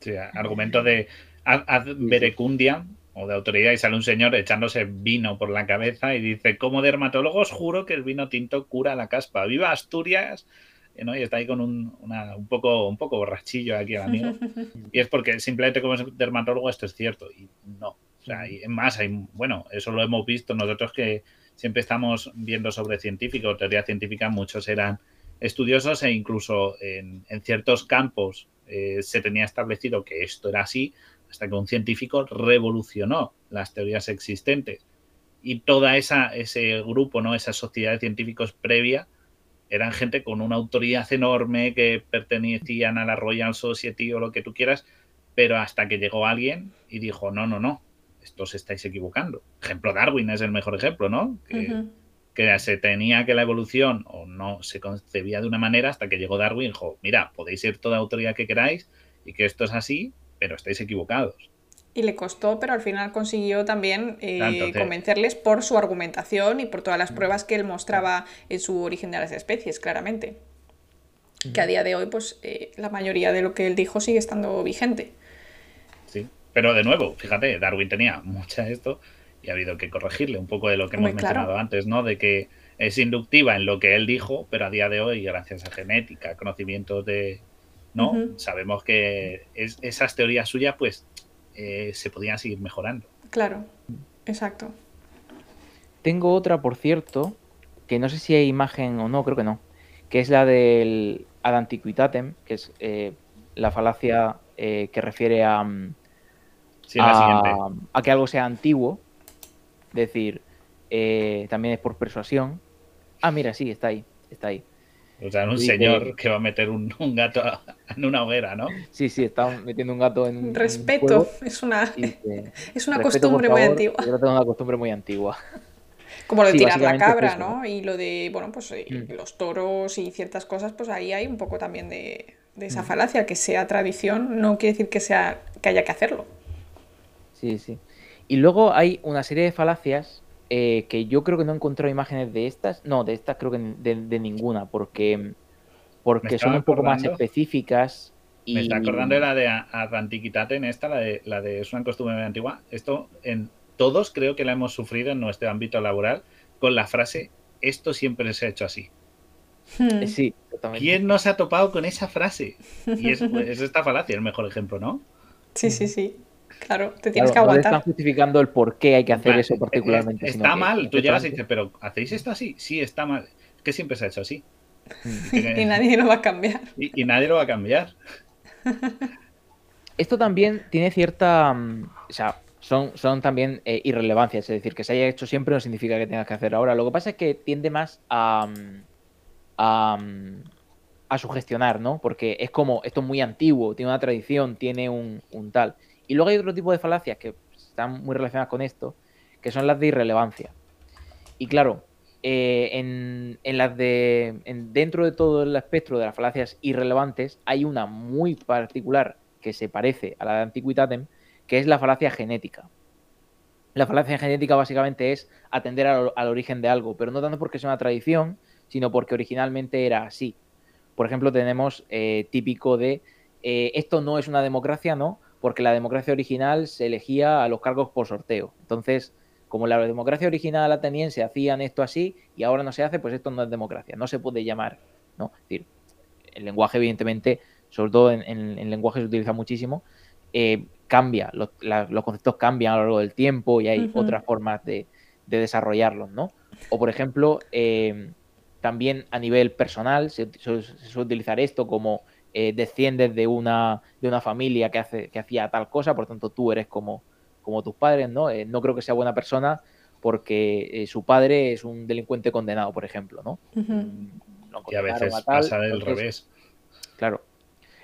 Sí, argumento de haz, haz verecundia o de autoridad y sale un señor echándose vino por la cabeza y dice, como dermatólogo os juro que el vino tinto cura la caspa. ¡Viva Asturias! Y, ¿no? y está ahí con un, una- un, poco, un poco borrachillo aquí el amigo. (laughs) Y es porque simplemente como es dermatólogo esto es cierto. Y no. O sea, y más, hay, bueno, eso lo hemos visto nosotros que siempre estamos viendo sobre científico, teoría científica, muchos eran estudiosos e incluso en, en ciertos campos eh, se tenía establecido que esto era así hasta que un científico revolucionó las teorías existentes. Y toda esa, ese grupo, ¿no? esa sociedad de científicos previa, eran gente con una autoridad enorme que pertenecían a la Royal Society o lo que tú quieras, pero hasta que llegó alguien y dijo, no, no, no, esto os estáis equivocando. Ejemplo, Darwin es el mejor ejemplo, ¿no? Que, que se tenía que la evolución o no se concebía de una manera hasta que llegó Darwin y dijo, mira, podéis ser toda autoridad que queráis y que esto es así, pero estáis equivocados. Y le costó, pero al final consiguió también eh, Ah, entonces- convencerles por su argumentación y por todas las pruebas que él mostraba en su origen de las especies, claramente. Que a día de hoy, pues eh, la mayoría de lo que él dijo sigue estando vigente. ¿sí? Pero de nuevo, fíjate, Darwin tenía mucha esto y ha habido que corregirle un poco de lo que hemos Muy claro. mencionado antes, ¿no? De que es inductiva en lo que él dijo, pero a día de hoy, gracias a genética, conocimientos de... ¿no? Sabemos que es- esas teorías suyas, pues, eh, se podían seguir mejorando. Claro, exacto. Tengo otra, por cierto, que no sé si hay imagen o no, creo que no, que es la del ad antiquitatem, que es eh, la falacia eh, que refiere a, mm, Sí, a, a que algo sea antiguo, es decir, eh, también es por persuasión. Ah, mira, sí, está ahí, está ahí. O sea, un señor que va a meter un, un gato en una hoguera, ¿no? Sí, sí, está metiendo un gato en un, en un Respeto, fuego es una, (laughs) es una "Respeto, por costumbre muy favor". antigua. Yo es una costumbre muy antigua. Como lo de Sí, tirar la es cabra. ¿no? Y lo de, bueno, pues eh, Mm. los toros y ciertas cosas, pues ahí hay un poco también de, de esa Mm. falacia. Que sea tradición no quiere decir que, sea, que haya que hacerlo. Sí, sí. Y luego hay una serie de falacias eh, que yo creo que no he encontrado imágenes de estas. No, de estas creo que de, de ninguna, porque, porque son un poco más específicas. Y... Me está acordando de la de Ad Antiquitatem, esta, la de, la de es una costumbre muy antigua. Esto en todos creo que la hemos sufrido en nuestro ámbito laboral con la frase esto siempre se ha hecho así. Hmm. Sí, totalmente. ¿Quién nos ha topado con esa frase? Y es, es esta falacia el mejor ejemplo, ¿no? Sí, sí, sí. Claro, te tienes que aguantar. No están justificando el por qué hay que hacer eso particularmente. Está mal, tú llegas y dices, pero ¿hacéis esto así? Sí, está mal. Es que siempre se ha hecho así. (laughs) y nadie lo va a cambiar. (laughs) Y, nadie lo va a cambiar. Esto también tiene cierta. Mm, o sea, son, son también eh, irrelevancias. Es decir, que se haya hecho siempre no significa que tengas que hacer ahora. Lo que pasa es que tiende más a. Mm, a, mm, a sugestionar, ¿no? Porque es como, esto es muy antiguo, tiene una tradición, tiene un, un tal. Y luego hay otro tipo de falacias que están muy relacionadas con esto, que son las de irrelevancia. Y claro, eh, en, las de. dentro de todo el espectro de las falacias irrelevantes, hay una muy particular que se parece a la de Antiquitatem, que es la falacia genética. La falacia genética básicamente es atender al, origen de algo, pero no tanto porque sea una tradición, sino porque originalmente era así. Por ejemplo, tenemos eh, típico de eh, esto no es una democracia, ¿no? Porque la democracia original se elegía a los cargos por sorteo. Entonces, como la democracia original ateniense hacían esto así y ahora no se hace, pues esto no es democracia, no se puede llamar, ¿no? Es decir, el lenguaje, evidentemente, sobre todo en, lenguaje se utiliza muchísimo, eh, cambia, los, conceptos cambian a lo largo del tiempo y hay otras formas de, desarrollarlos, ¿no? O, por ejemplo, eh, también a nivel personal se suele utilizar esto como eh, desciendes de una, de una familia que, hace, que hacía tal cosa, por tanto tú eres como, como tus padres, ¿no? Eh, no creo que sea buena persona porque eh, su padre es un delincuente condenado, por ejemplo, ¿no? Mm, y a veces pasa del revés. Claro.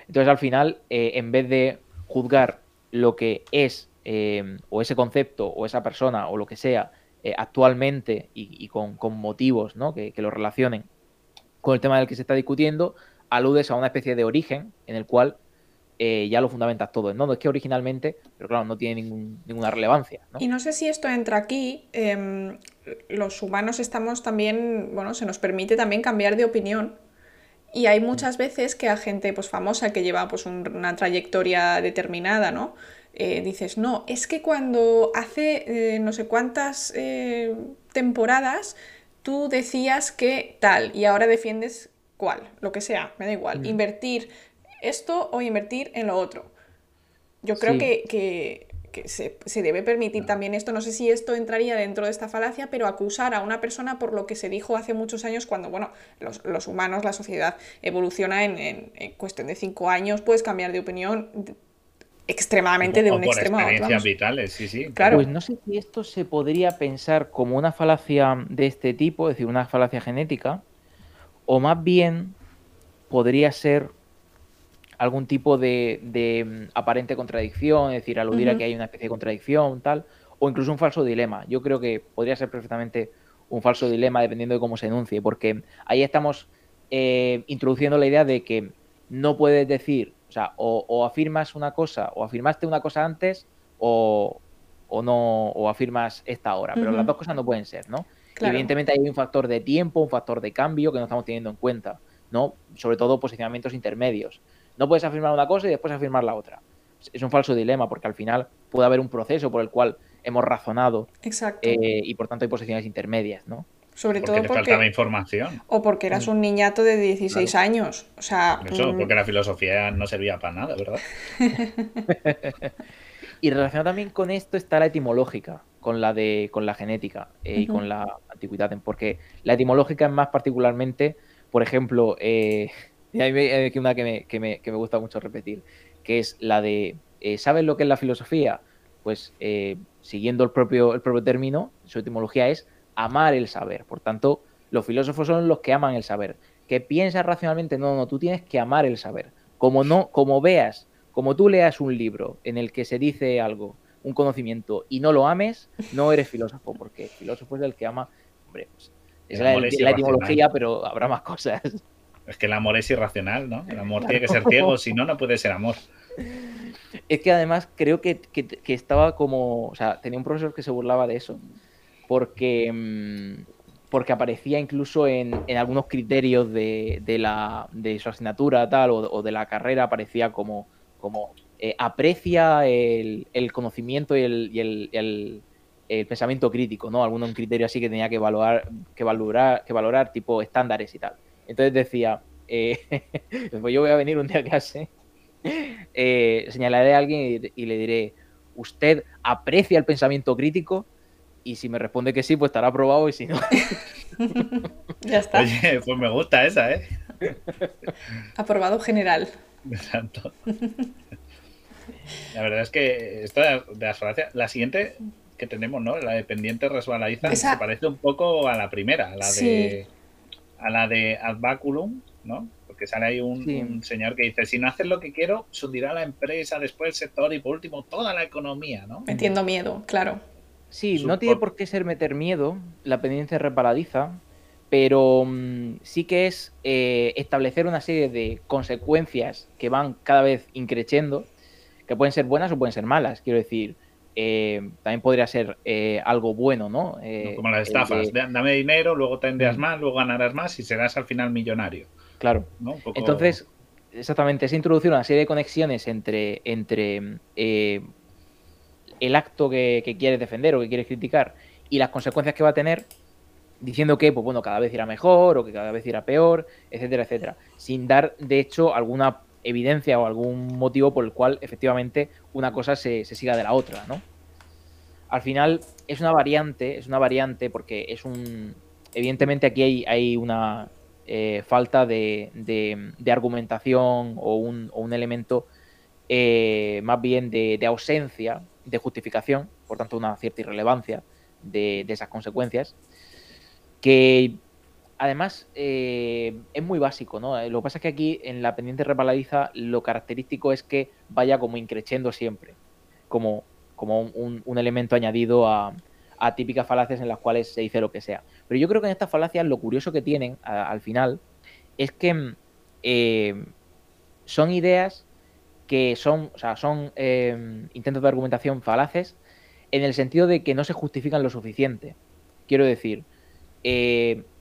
Entonces al final, en vez de juzgar lo que es o ese concepto o esa persona o lo que sea actualmente y, con, motivos ¿no? que, que, lo relacionen con el tema del que se está discutiendo, aludes a una especie de origen en el cual eh, ya lo fundamentas todo. No, no es que originalmente, pero claro, no tiene ninguna relevancia. Y no sé si esto entra aquí. Em, los humanos estamos también, bueno, se nos permite también cambiar de opinión. Y hay muchas veces que a gente pues, famosa que lleva pues, una trayectoria determinada, ¿no? Eh, dices, no, es que cuando hace eh, no sé cuántas temporadas tú decías que tal y ahora defiendes lo que sea, me da igual. Invertir esto o invertir en lo otro. Yo creo que, se, debe permitir también esto. No sé si esto entraría dentro de esta falacia, pero acusar a una persona por lo que se dijo hace muchos años, cuando, bueno, los, humanos, la sociedad evoluciona en, cuestión de cinco años, puedes cambiar de opinión extremadamente de un extremo a otro. vitales, sí, sí. Claro. Pues no sé si esto se podría pensar como una falacia de este tipo, es decir, una falacia genética, o más bien podría ser algún tipo de, mm, aparente contradicción, es decir, aludir a que hay una especie de contradicción, tal, o incluso un falso dilema. Yo creo que podría ser perfectamente un falso dilema dependiendo de cómo se enuncie, porque ahí estamos eh, introduciendo la idea de que no puedes decir, o sea, o, afirmas una cosa, o afirmaste una cosa antes, o, no, o afirmas esta ahora, pero las dos cosas no pueden ser, ¿no? Evidentemente hay un factor de tiempo, un factor de cambio que no estamos teniendo en cuenta, ¿no? Sobre todo posicionamientos intermedios. No puedes afirmar una cosa y después afirmar la otra. Es un falso dilema porque al final puede haber un proceso por el cual hemos razonado eh, y por tanto hay posiciones intermedias, ¿no? Sobre porque todo porque faltaba información. O porque eras un niñato de 16 años. O sea, Eso, mm. porque la filosofía no servía para nada, ¿verdad? (laughs) (laughs) y relacionado también con esto está la etimológica con la de con la genética eh, y con la antigüedad, porque la etimológica es más particularmente, por ejemplo, eh, (laughs) y hay una que me, que, me, que me, gusta mucho repetir, que es la de, eh, ¿sabes lo que es la filosofía? Pues siguiendo el propio, el propio término, su etimología es amar el saber. Por tanto, los filósofos son los que aman el saber. Que piensas racionalmente, no, no, tú tienes que amar el saber. Como no, como veas, como tú leas un libro en el que se dice algo un conocimiento y no lo ames, no eres filósofo, porque el filósofo es el que ama, hombre, pues, es la, etimología, pero habrá más cosas. Es que el amor es irracional, ¿no? El amor tiene que ser ciego, si no, no puede ser amor. Es que además creo que, estaba como, o sea, tenía un profesor que se burlaba de eso, porque, mm, porque aparecía incluso en, algunos criterios de, la, de su asignatura tal o, o de la carrera, aparecía como, como eh, aprecia el, conocimiento y, el, el pensamiento crítico, ¿no? Algún criterio así que tenía que valorar, que valorar, que valorar tipo estándares y tal. Entonces decía, eh, (laughs) pues yo voy a venir un día a clase, eh, señalaré a alguien y, le diré, ¿usted aprecia el pensamiento crítico? Y si me responde que sí, pues estará aprobado y si no... (laughs) ya está. Oye, pues me gusta esa, ¿eh? Aprobado general. Exacto. La verdad es que esto de las falacias, la siguiente que tenemos, ¿no? La de pendiente resbaladiza, se parece un poco a la primera, a la de a la de Adbaculum, ¿no? Porque sale ahí un, señor que dice, si no haces lo que quiero, se hundirá la empresa, después el sector y por último toda la economía, ¿no? Metiendo miedo, claro. Sí, no tiene por qué ser meter miedo la pendiente resbaladiza, pero mm, sí que es eh, establecer una serie de consecuencias que van cada vez increciendo que pueden ser buenas o pueden ser malas. Quiero decir, eh, también podría ser eh, algo bueno, ¿no? Eh, como las estafas, dame dinero, luego tendrás mm. más, luego ganarás más y serás al final millonario. Claro. Entonces, exactamente, es introducir una serie de conexiones entre, entre el acto que, quieres defender o que quieres criticar y las consecuencias que va a tener, diciendo que, pues bueno, cada vez irá mejor o que cada vez irá peor, etcétera, etcétera, sin dar, de hecho, alguna evidencia o algún motivo por el cual efectivamente una cosa se, siga de la otra, ¿no? Al final es una variante, es una variante porque es un... Evidentemente aquí hay, hay una eh, falta de, de, argumentación o un, o un elemento eh, más bien de, ausencia de justificación, por tanto una cierta irrelevancia de, de esas consecuencias, que además, eh, es muy básico, ¿no? Eh, lo que pasa es que aquí en la pendiente repaladiza lo característico es que vaya como increciendo siempre, como, como un, elemento añadido a, típicas falacias en las cuales se dice lo que sea. Pero yo creo que en estas falacias lo curioso que tienen al final es que eh, son ideas que son, o sea, son intentos de argumentación falaces en el sentido de que no se justifican lo suficiente. Quiero decir,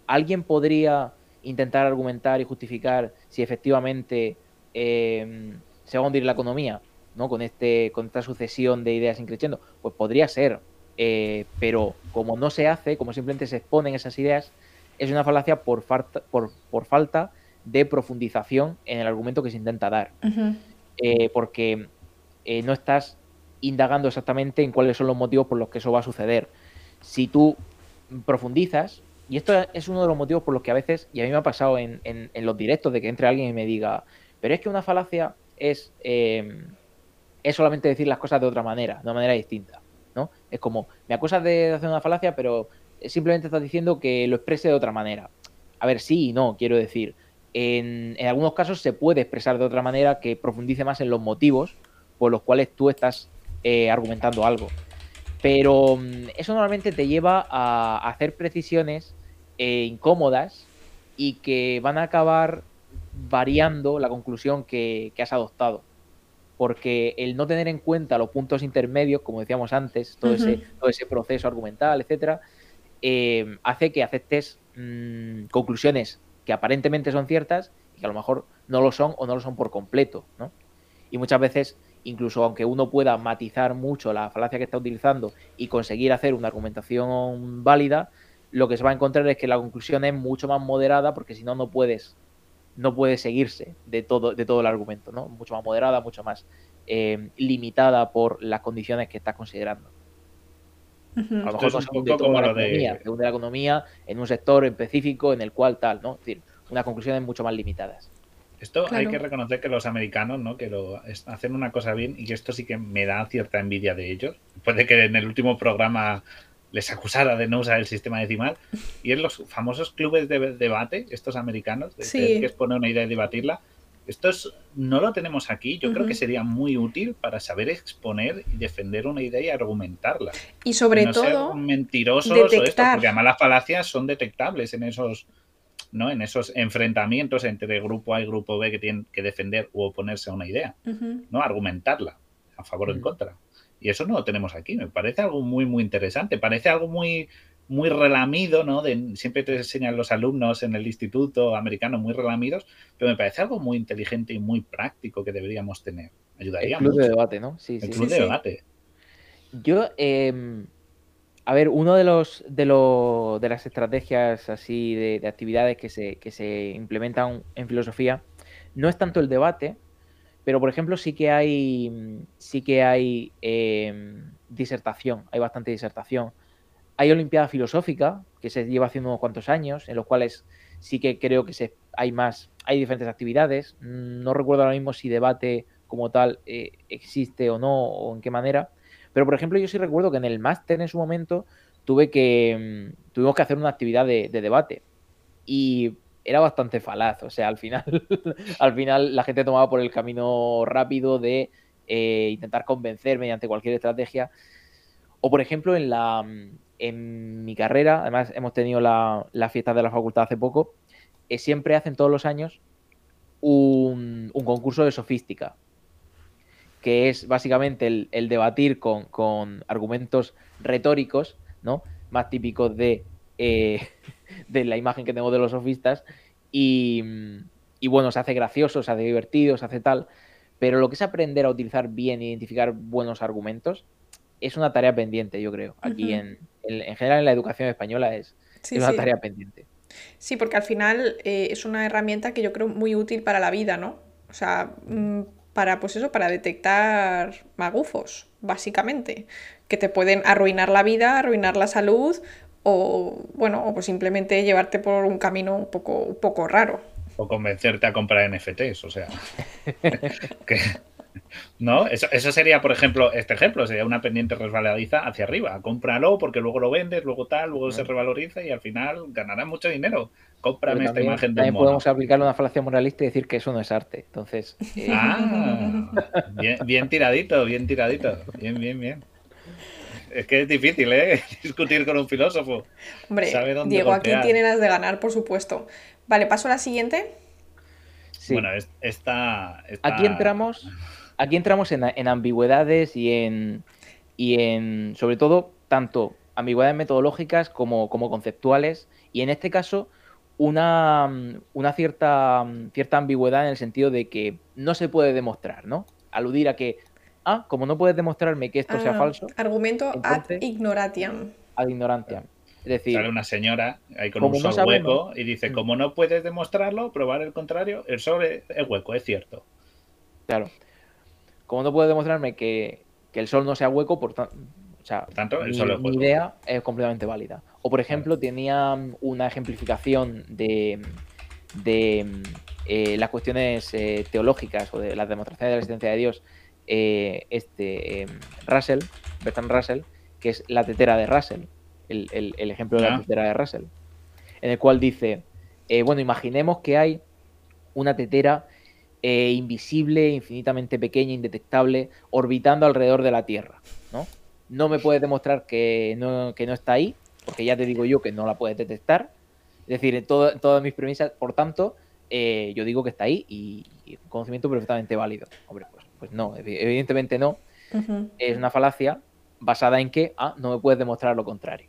¿alguien podría intentar argumentar y justificar si efectivamente eh, se va a hundir la economía ¿no? con, este, con esta sucesión de ideas increciendo? Pues podría ser, eh, pero como no se hace, como simplemente se exponen esas ideas, es una falacia por, falta, por, falta de profundización en el argumento que se intenta dar. Eh, porque no estás indagando exactamente en cuáles son los motivos por los que eso va a suceder. Si tú profundizas, y esto es uno de los motivos por los que a veces, y a mí me ha pasado en, los directos, de que entre alguien y me diga, pero es que una falacia es, em, es solamente decir las cosas de otra manera, de una manera distinta. ¿no? Es como, me acusas de hacer una falacia, pero simplemente estás diciendo que lo exprese de otra manera. A ver, sí y no, quiero decir. En, algunos casos se puede expresar de otra manera que profundice más en los motivos por los cuales tú estás eh, argumentando algo. Pero mm, eso normalmente te lleva a hacer precisiones eh, incómodas y que van a acabar variando la conclusión que, has adoptado. Porque el no tener en cuenta los puntos intermedios, como decíamos antes, todo, ese, todo ese proceso argumental, etcétera, eh, hace que aceptes mm, conclusiones que aparentemente son ciertas y que a lo mejor no lo son o no lo son por completo. Y muchas veces incluso aunque uno pueda matizar mucho la falacia que está utilizando y conseguir hacer una argumentación válida, lo que se va a encontrar es que la conclusión es mucho más moderada porque si no no puedes no puede seguirse de todo de todo el argumento, ¿no? Mucho más moderada, mucho más eh, limitada por las condiciones que estás considerando. A lo mejor no se hunde toda la economía, de... la economía en un sector específico en el cual tal, ¿no? Es decir, unas conclusiones mucho más limitadas. Esto hay que reconocer que los americanos, ¿no? Que lo hacen una cosa bien y que esto sí que me da cierta envidia de ellos. Puede que en el último programa les acusara de no usar el sistema decimal. Y en los famosos clubes de debate, estos americanos, de que exponer una idea y debatirla. Esto no lo tenemos aquí. Yo creo que sería muy útil para saber exponer y defender una idea y argumentarla. Y sobre todo, ser mentirosos o esto, porque además las falacias son detectables en esos ¿no? En esos enfrentamientos entre grupo A y grupo B que tienen que defender u oponerse a una idea, ¿no? Argumentarla a favor o en contra. Y eso no lo tenemos aquí. Me parece algo muy, muy interesante. Parece algo muy, muy relamido, ¿no? De, siempre te enseñan los alumnos en el instituto americano muy relamidos, pero me parece algo muy inteligente y muy práctico que deberíamos tener. Ayudaría El club de debate, ¿no? Sí, el club de debate. Yo, em, a ver, uno de los de, los, de las estrategias así de, actividades que se, que se implementan en filosofía no es tanto el debate, pero por ejemplo sí que hay sí que hay em, disertación, hay bastante disertación. Hay Olimpiada Filosófica, que se lleva haciendo unos cuantos años, en los cuales sí que creo que se, hay más, hay diferentes actividades. No recuerdo ahora mismo si debate como tal eh, existe o no, o en qué manera pero, por ejemplo, yo sí recuerdo que en el máster en su momento tuve que, mm, tuvimos que hacer una actividad de, debate y era bastante falaz. O sea, al final, (laughs) al final la gente tomaba por el camino rápido de eh, intentar convencer mediante cualquier estrategia. O, por ejemplo, en, la, en mi carrera, además hemos tenido la, la fiesta de la facultad hace poco, eh, siempre hacen todos los años un, un concurso de sofística que es básicamente el, debatir con, argumentos retóricos, ¿no? Más típicos de, eh, (laughs) de la imagen que tengo de los sofistas. Y, bueno, se hace gracioso, se hace divertido, se hace tal. Pero lo que es aprender a utilizar bien e identificar buenos argumentos es una tarea pendiente, yo creo. Aquí en, en, general en la educación española es, una tarea pendiente. Sí, porque al final eh, es una herramienta que yo creo muy útil para la vida, ¿no? O sea, mm, para, pues eso, para detectar magufos, básicamente, que te pueden arruinar la vida, arruinar la salud o, bueno, o pues simplemente llevarte por un camino un poco, un poco raro. O convencerte a comprar NFTs, o sea. (laughs) que, ¿No? Eso, eso, sería, por ejemplo, este ejemplo, sería una pendiente resbaladiza hacia arriba. Cómpralo porque luego lo vendes, luego tal, luego se revaloriza y al final ganarás mucho dinero. Cómprame esta imagen de También podemos aplicar una falacia moralista y decir que eso no es arte. Entonces. Eh, ah, bien, tiradito, bien tiradito. Bien, bien, bien. Es que es difícil, ¿eh? (laughs) Discutir con un filósofo. Hombre, Diego, aquí tiene las de ganar, por supuesto. Vale, paso a la siguiente. Bueno, esta, Aquí entramos aquí entramos en, ambigüedades y en, y en, sobre todo, tanto ambigüedades metodológicas como, como conceptuales. Y en este caso, una, una cierta, cierta ambigüedad en el sentido de que no se puede demostrar, ¿no? Aludir a que, ah, como no puedes demostrarme que esto sea ah, falso. Argumento ad ignoratiam. Ad ignorantiam. Es decir, sale una señora ahí con un sol hueco y dice, mm. como no puedes demostrarlo, probar el contrario, el sol es hueco, es cierto. Claro como no puedo demostrarme que, el sol no sea hueco, por tanto, mi, idea es completamente válida. O, por ejemplo, tenía una ejemplificación de, eh, las cuestiones eh, teológicas o de las demostraciones de la existencia de Dios, eh, este Russell, Bertrand Russell, que es la tetera de Russell, el, ejemplo de la tetera de Russell, en el cual dice, bueno, imaginemos que hay una tetera eh, invisible, infinitamente pequeña, indetectable, orbitando alrededor de la Tierra. ¿no? no me puedes demostrar que no, que no está ahí, porque ya te digo yo que no la puedes detectar. Es decir, en, todas mis premisas, por tanto, eh, yo digo que está ahí y, un conocimiento perfectamente válido. Hombre, pues, pues no, evidentemente no. Es una falacia basada en que, ah, no me puedes demostrar lo contrario.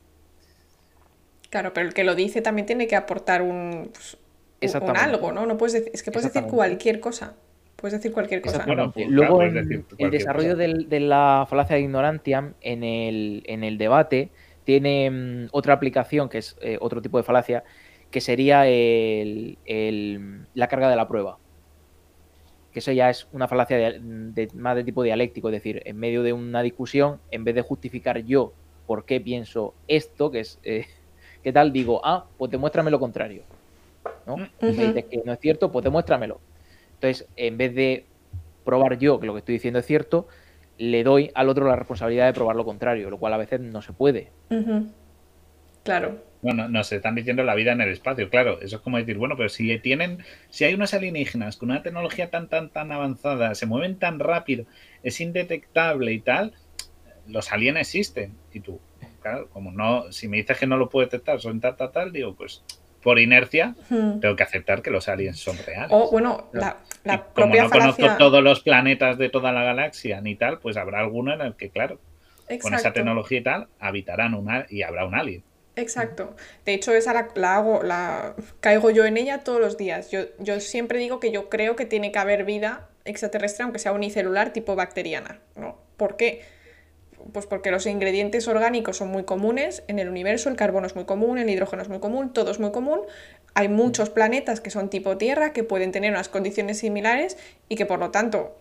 Claro, pero el que lo dice también tiene que aportar un, pues, con algo, ¿no? no puedes decir, es que puedes decir cualquier cosa. Puedes decir cualquier cosa. Pues, Luego, el desarrollo de la falacia de ignorantia en el, en el debate tiene mm, otra aplicación, que es eh, otro tipo de falacia, que sería el, la carga de la prueba. Que eso ya es una falacia de, más de tipo dialéctico, es decir, en medio de una discusión, en vez de justificar yo por qué pienso esto, que es, eh, (laughs) ¿qué tal? Digo, ah, pues demuéstrame lo contrario. ¿no? me dices que no es cierto, pues demuéstramelo. Entonces, en vez de probar yo que lo que estoy diciendo es cierto, le doy al otro la responsabilidad de probar lo contrario, lo cual a veces no se puede. Claro. Bueno, nos están diciendo la vida en el espacio, claro. Eso es como decir, bueno, pero si tienen, si hay unos alienígenas con una tecnología tan, tan, tan avanzada, se mueven tan rápido, es indetectable y tal, los aliens existen. Y tú, claro, como no, si me dices que no lo puedo detectar, son tal, tal, tal, digo, pues por inercia, tengo que aceptar que los aliens son reales. O bueno, la, la como no conozco todos los planetas de toda la galaxia ni tal, pues habrá alguno en el que, claro, con esa tecnología y tal, habitarán una y habrá un alien. Exacto. De hecho, esa la, hago, la caigo yo en ella todos los días. Yo, yo siempre digo que yo creo que tiene que haber vida extraterrestre, aunque sea unicelular, tipo bacteriana. ¿no? ¿Por qué? Pues porque los ingredientes orgánicos son muy comunes en el universo, el carbono es muy común, el hidrógeno es muy común, todo es muy común. Hay muchos planetas que son tipo Tierra que pueden tener unas condiciones similares y que por lo tanto,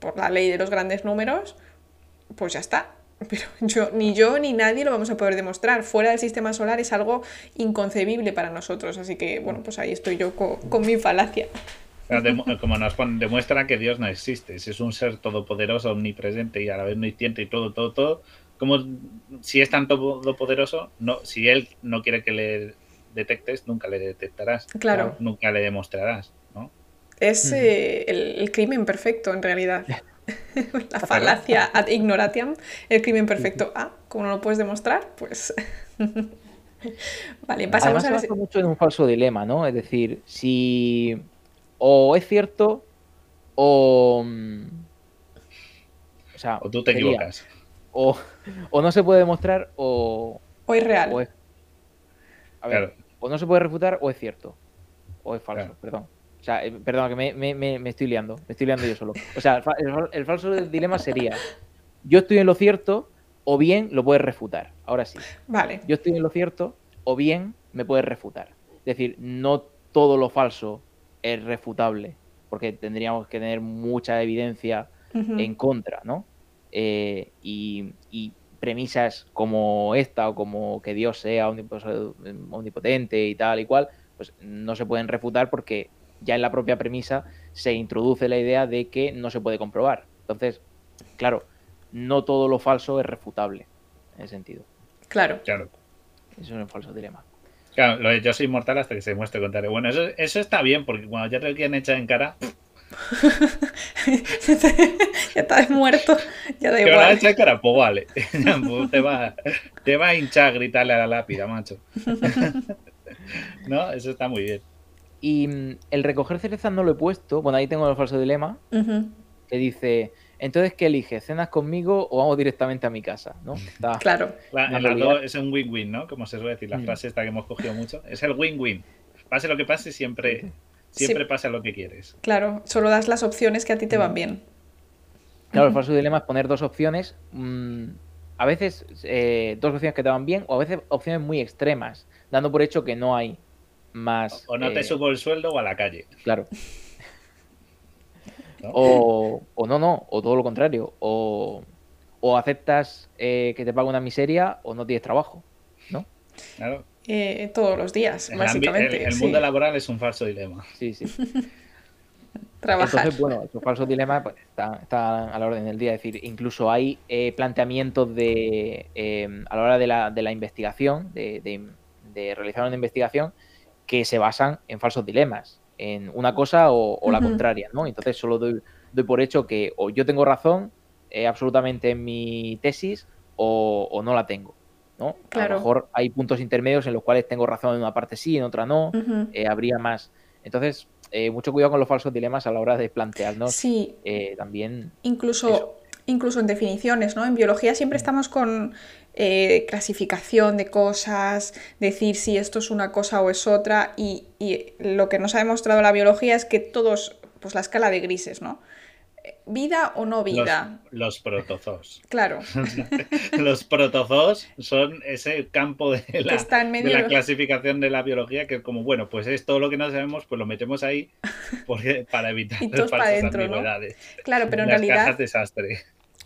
por la ley de los grandes números, pues ya está. (laughs) Pero yo, ni yo ni nadie lo vamos a poder demostrar. Fuera del sistema solar es algo inconcebible para nosotros. Así que, bueno, pues ahí estoy yo con, mi falacia. Como nos demuestra que Dios no existe. Si es un ser todopoderoso, omnipresente y a la vez omnisciente y todo, todo, todo. Como si es tan todopoderoso, no, si él no quiere que le detectes, nunca le detectarás. Claro. Nunca le demostrarás, ¿no? Es eh, el, crimen perfecto, en realidad. (laughs) la falacia ad ignoratiam, el crimen perfecto. Ah, como no lo puedes demostrar, pues. (laughs) vale, pasamos Además, a. mucho en un falso dilema, ¿no? Es decir, si o es cierto o. Mm, o sea, o tú te equivocas. O, o, no se puede demostrar o. O es real. a ver, o no se puede refutar o es cierto. O es falso, perdón. O sea, eh, perdón, que me, me, me, estoy liando. Me estoy liando yo solo. O sea, el, falso dilema sería: yo estoy en lo cierto, o bien lo puedes refutar. Ahora sí. Vale. Yo estoy en lo cierto, o bien me puedes refutar. Es decir, no todo lo falso es refutable, porque tendríamos que tener mucha evidencia en contra, ¿no? Eh, y, y, premisas como esta, o como que Dios sea omnipotente y tal y cual, pues no se pueden refutar porque ya en la propia premisa se introduce la idea de que no se puede comprobar. Entonces, claro, no todo lo falso es refutable en ese sentido. Claro. Claro. Eso es un falso dilema. Claro, lo de yo soy inmortal hasta que se muestre contrario. Bueno, eso, eso está bien, porque cuando ya te lo quieren echar en cara. (laughs) ya estás muerto, ya da igual. Te echar en cara, pues vale. (laughs) Te, va, te va a hinchar gritarle a la lápida, macho. (laughs) no, eso está muy bien. Y mm, el recoger cereza no lo he puesto. Bueno, ahí tengo el falso dilema. Que dice, entonces, ¿qué eliges? ¿Cenas conmigo o vamos directamente a mi casa? ¿no? (laughs) claro. es un win-win, ¿no? Como se suele decir, la mm. frase esta que hemos cogido mucho. Es el win-win. Pase lo que pase, siempre, siempre pasa lo que quieres. Claro, solo das las opciones que a ti te van mm. bien. Claro, el falso dilema es poner dos opciones. a veces eh, dos opciones que te van bien o a veces opciones muy extremas, dando por hecho que no hay más. O, no te eh, subo el sueldo o a la calle. Claro. (laughs) O, no, no, o todo lo contrario. O, aceptas eh, que te pague una miseria o no tienes trabajo, ¿no? Claro. Eh, todos los días, básicamente. El, mundo laboral es un falso dilema. Sí, sí. (laughs) Trabajar. Entonces, bueno, un falso dilema pues, está, a la orden del día. Es decir, incluso hay planteamientos de a la hora de la, de la investigación, de, de realizar una investigación, que se basan en falsos dilemas, en una cosa o, la contraria, ¿no? Entonces solo doy, por hecho que o yo tengo razón eh, absolutamente en mi tesis o, no la tengo. ¿no? A lo mejor hay puntos intermedios en los cuales tengo razón en una parte sí, en otra no, eh, habría más. Entonces, eh, mucho cuidado con los falsos dilemas a la hora de plantearnos sí. también. Incluso, incluso en definiciones, ¿no? En biología siempre estamos con eh, clasificación de cosas, decir si esto es una cosa o es otra, y, lo que nos ha demostrado la biología es que todos, pues la escala de grises, ¿no? ¿Vida o no vida? Los, protozoos. Claro. (laughs) los protozoos son ese campo de la, de la clasificación de la biología que es como, bueno, pues es todo lo que no sabemos, pues lo metemos ahí porque, para evitar (laughs) las (laughs) falsas Claro, pero en realidad... desastre.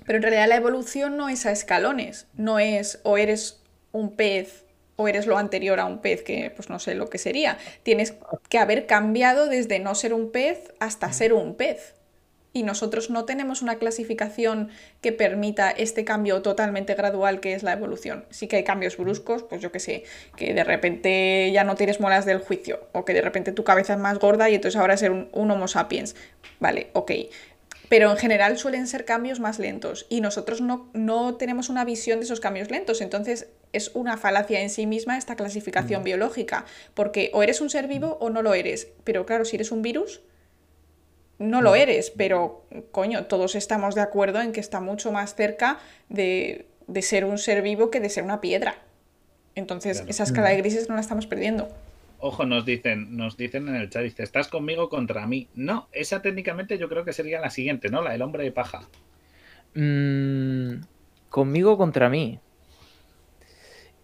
Pero en realidad la evolución no es a escalones, no es o eres un pez o eres lo anterior a un pez, que pues no sé lo que sería. Tienes que haber cambiado desde no ser un pez hasta ser un pez. Y nosotros no tenemos una clasificación que permita este cambio totalmente gradual que es la evolución. Sí que hay cambios bruscos, pues yo que sé, que de repente ya no tienes molas del juicio, o que de repente tu cabeza es más gorda y entonces ahora ser un, un Homo sapiens. Vale, ok pero en general suelen ser cambios más lentos y nosotros no, no, tenemos una visión de esos cambios lentos, entonces es una falacia en sí misma esta clasificación mm. biológica, porque o eres un ser vivo o no lo eres, pero claro, si eres un virus, no lo eres, pero coño, todos estamos de acuerdo en que está mucho más cerca de, de ser un ser vivo que de ser una piedra. Entonces, esa escala de grises no la estamos perdiendo. Ojo, nos dicen, nos dicen en el chat, dice, estás conmigo contra mí. No, esa técnicamente yo creo que sería la siguiente, ¿no? La del hombre de paja. Mm, Conmigo contra mí.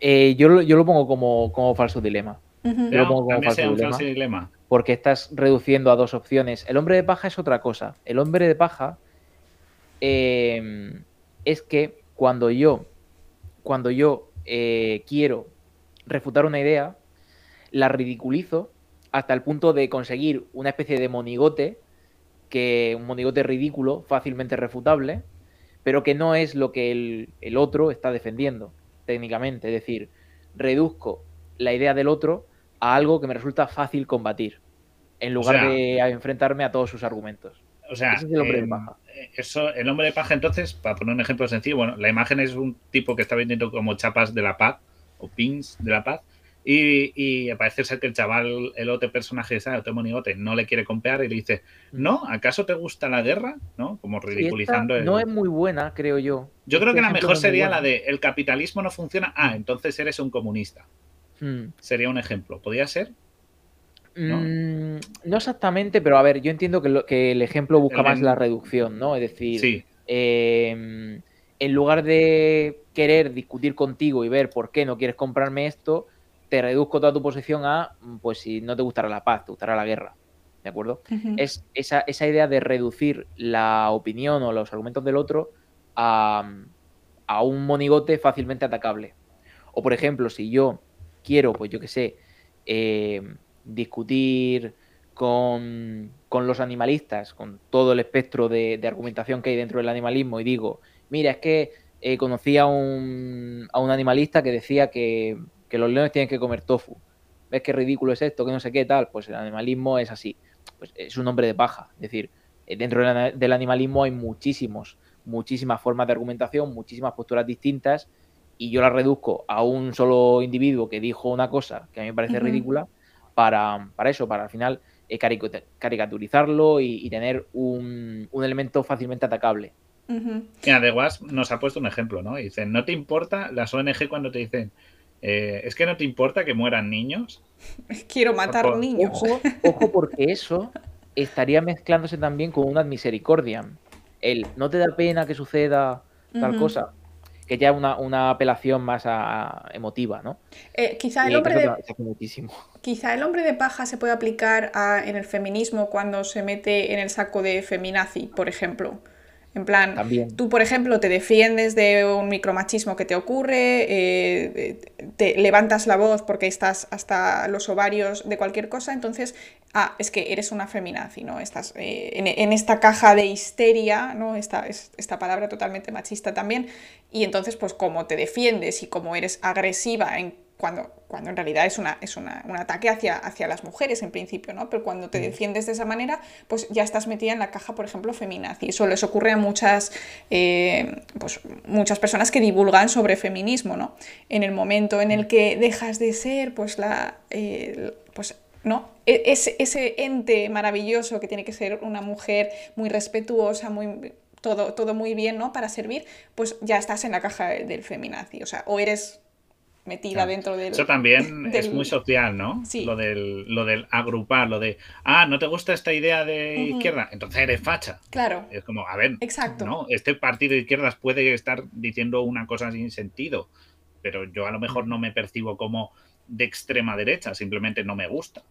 Eh, yo, lo, yo, lo, pongo como, como falso dilema. Yo lo pongo como falso dilema, falso dilema. Porque estás reduciendo a dos opciones. El hombre de paja es otra cosa. El hombre de paja eh, es que cuando yo, cuando yo eh, quiero refutar una idea, la ridiculizo hasta el punto de conseguir una especie de monigote, que un monigote ridículo, fácilmente refutable, pero que no es lo que el, el otro está defendiendo técnicamente. Es decir, reduzco la idea del otro a algo que me resulta fácil combatir, en lugar de enfrentarme a todos sus argumentos. O sea, el hombre de em, paja. Eso, el hombre de paja, entonces, para poner un ejemplo sencillo, bueno, la imagen es un tipo que está vendiendo como chapas de la paz o pins de la paz. Y, y parece ser que el chaval, el otro personaje, ese otro monigote, no le quiere comprar y le dice, ¿no? ¿Acaso te gusta la guerra? ¿No? Como ridiculizando. No es muy buena, creo yo. Yo creo que la mejor sería la de el capitalismo no funciona. Ah, entonces eres un comunista. Hmm. Sería un ejemplo. ¿Podría ser? Mm, ¿no? exactamente, pero a ver, yo entiendo que, el ejemplo busca más la reducción, ¿no? Es decir, em, en lugar de querer discutir contigo y ver por qué no quieres comprarme esto, te reduzco toda tu posición a, mm, pues si no te gustará la paz, te gustará la guerra. ¿De acuerdo? Es esa, idea de reducir la opinión o los argumentos del otro a, a un monigote fácilmente atacable. O por ejemplo, si yo quiero, pues yo qué sé, eh, discutir con, los animalistas, con todo el espectro de, argumentación que hay dentro del animalismo y digo, mira, es que eh, conocí a un, a un, animalista que decía que, los leones tienen que comer tofu. ¿Ves qué ridículo es esto? Que no sé qué tal. Pues el animalismo es así. Pues es un hombre de paja. Es decir, eh, dentro del animalismo hay muchísimos, muchísimas formas de argumentación, muchísimas posturas distintas y yo la reduzco a un solo individuo que dijo una cosa que a mí me parece ridícula para, eso, para al final eh, caricaturizarlo y, tener un, elemento fácilmente atacable. Mira, The Wasp nos ha puesto un ejemplo, ¿no? Dice, ¿no te importa las ONG cuando te dicen, eh, es que no te importa que mueran niños? (laughs) Quiero matar niños. Ojo, porque eso estaría mezclándose también con una misericordia. El, ¿no te da pena que suceda tal cosa? que ya una, una apelación más a, emotiva, ¿no? Eh, quizá, el hombre de, quizá el hombre de paja se puede aplicar en el feminismo cuando se mete en el saco de feminazi, por ejemplo. En plan, tú, por ejemplo, te defiendes de un micromachismo que te ocurre, eh, te levantas la voz porque estás hasta los ovarios de cualquier cosa, entonces, ah, es que eres una feminazi, ¿no? Estás eh, en, esta caja de histeria, ¿no? Esta, esta palabra totalmente machista también, y entonces, pues como te defiendes y como eres agresiva en cuando, cuando en realidad es, una, es un ataque hacia, hacia las mujeres en principio, ¿no? Pero cuando te mm. defiendes de esa manera, pues ya estás metida en la caja, por ejemplo, feminazi. Eso les ocurre a muchas, eh, pues, muchas personas que divulgan sobre feminismo, ¿no? En el momento en el que dejas de ser, pues, la, eh, pues ¿no? E, ese, ese ente maravilloso que tiene que ser una mujer muy respetuosa, muy todo, todo muy bien, ¿no? Para servir, pues ya estás en la caja del feminazi. O sea, o eres metida dentro del... Eso también (laughs) es muy social, ¿no? Sí. Lo del, lo del agrupar, lo de, ah, ¿no te gusta esta idea de izquierda? Entonces eres facha. Claro. Es como, a ver, Exacto. ¿no? Este partido de izquierdas puede estar diciendo una cosa sin sentido, pero yo a lo mejor no me percibo como de extrema derecha, simplemente no me gusta.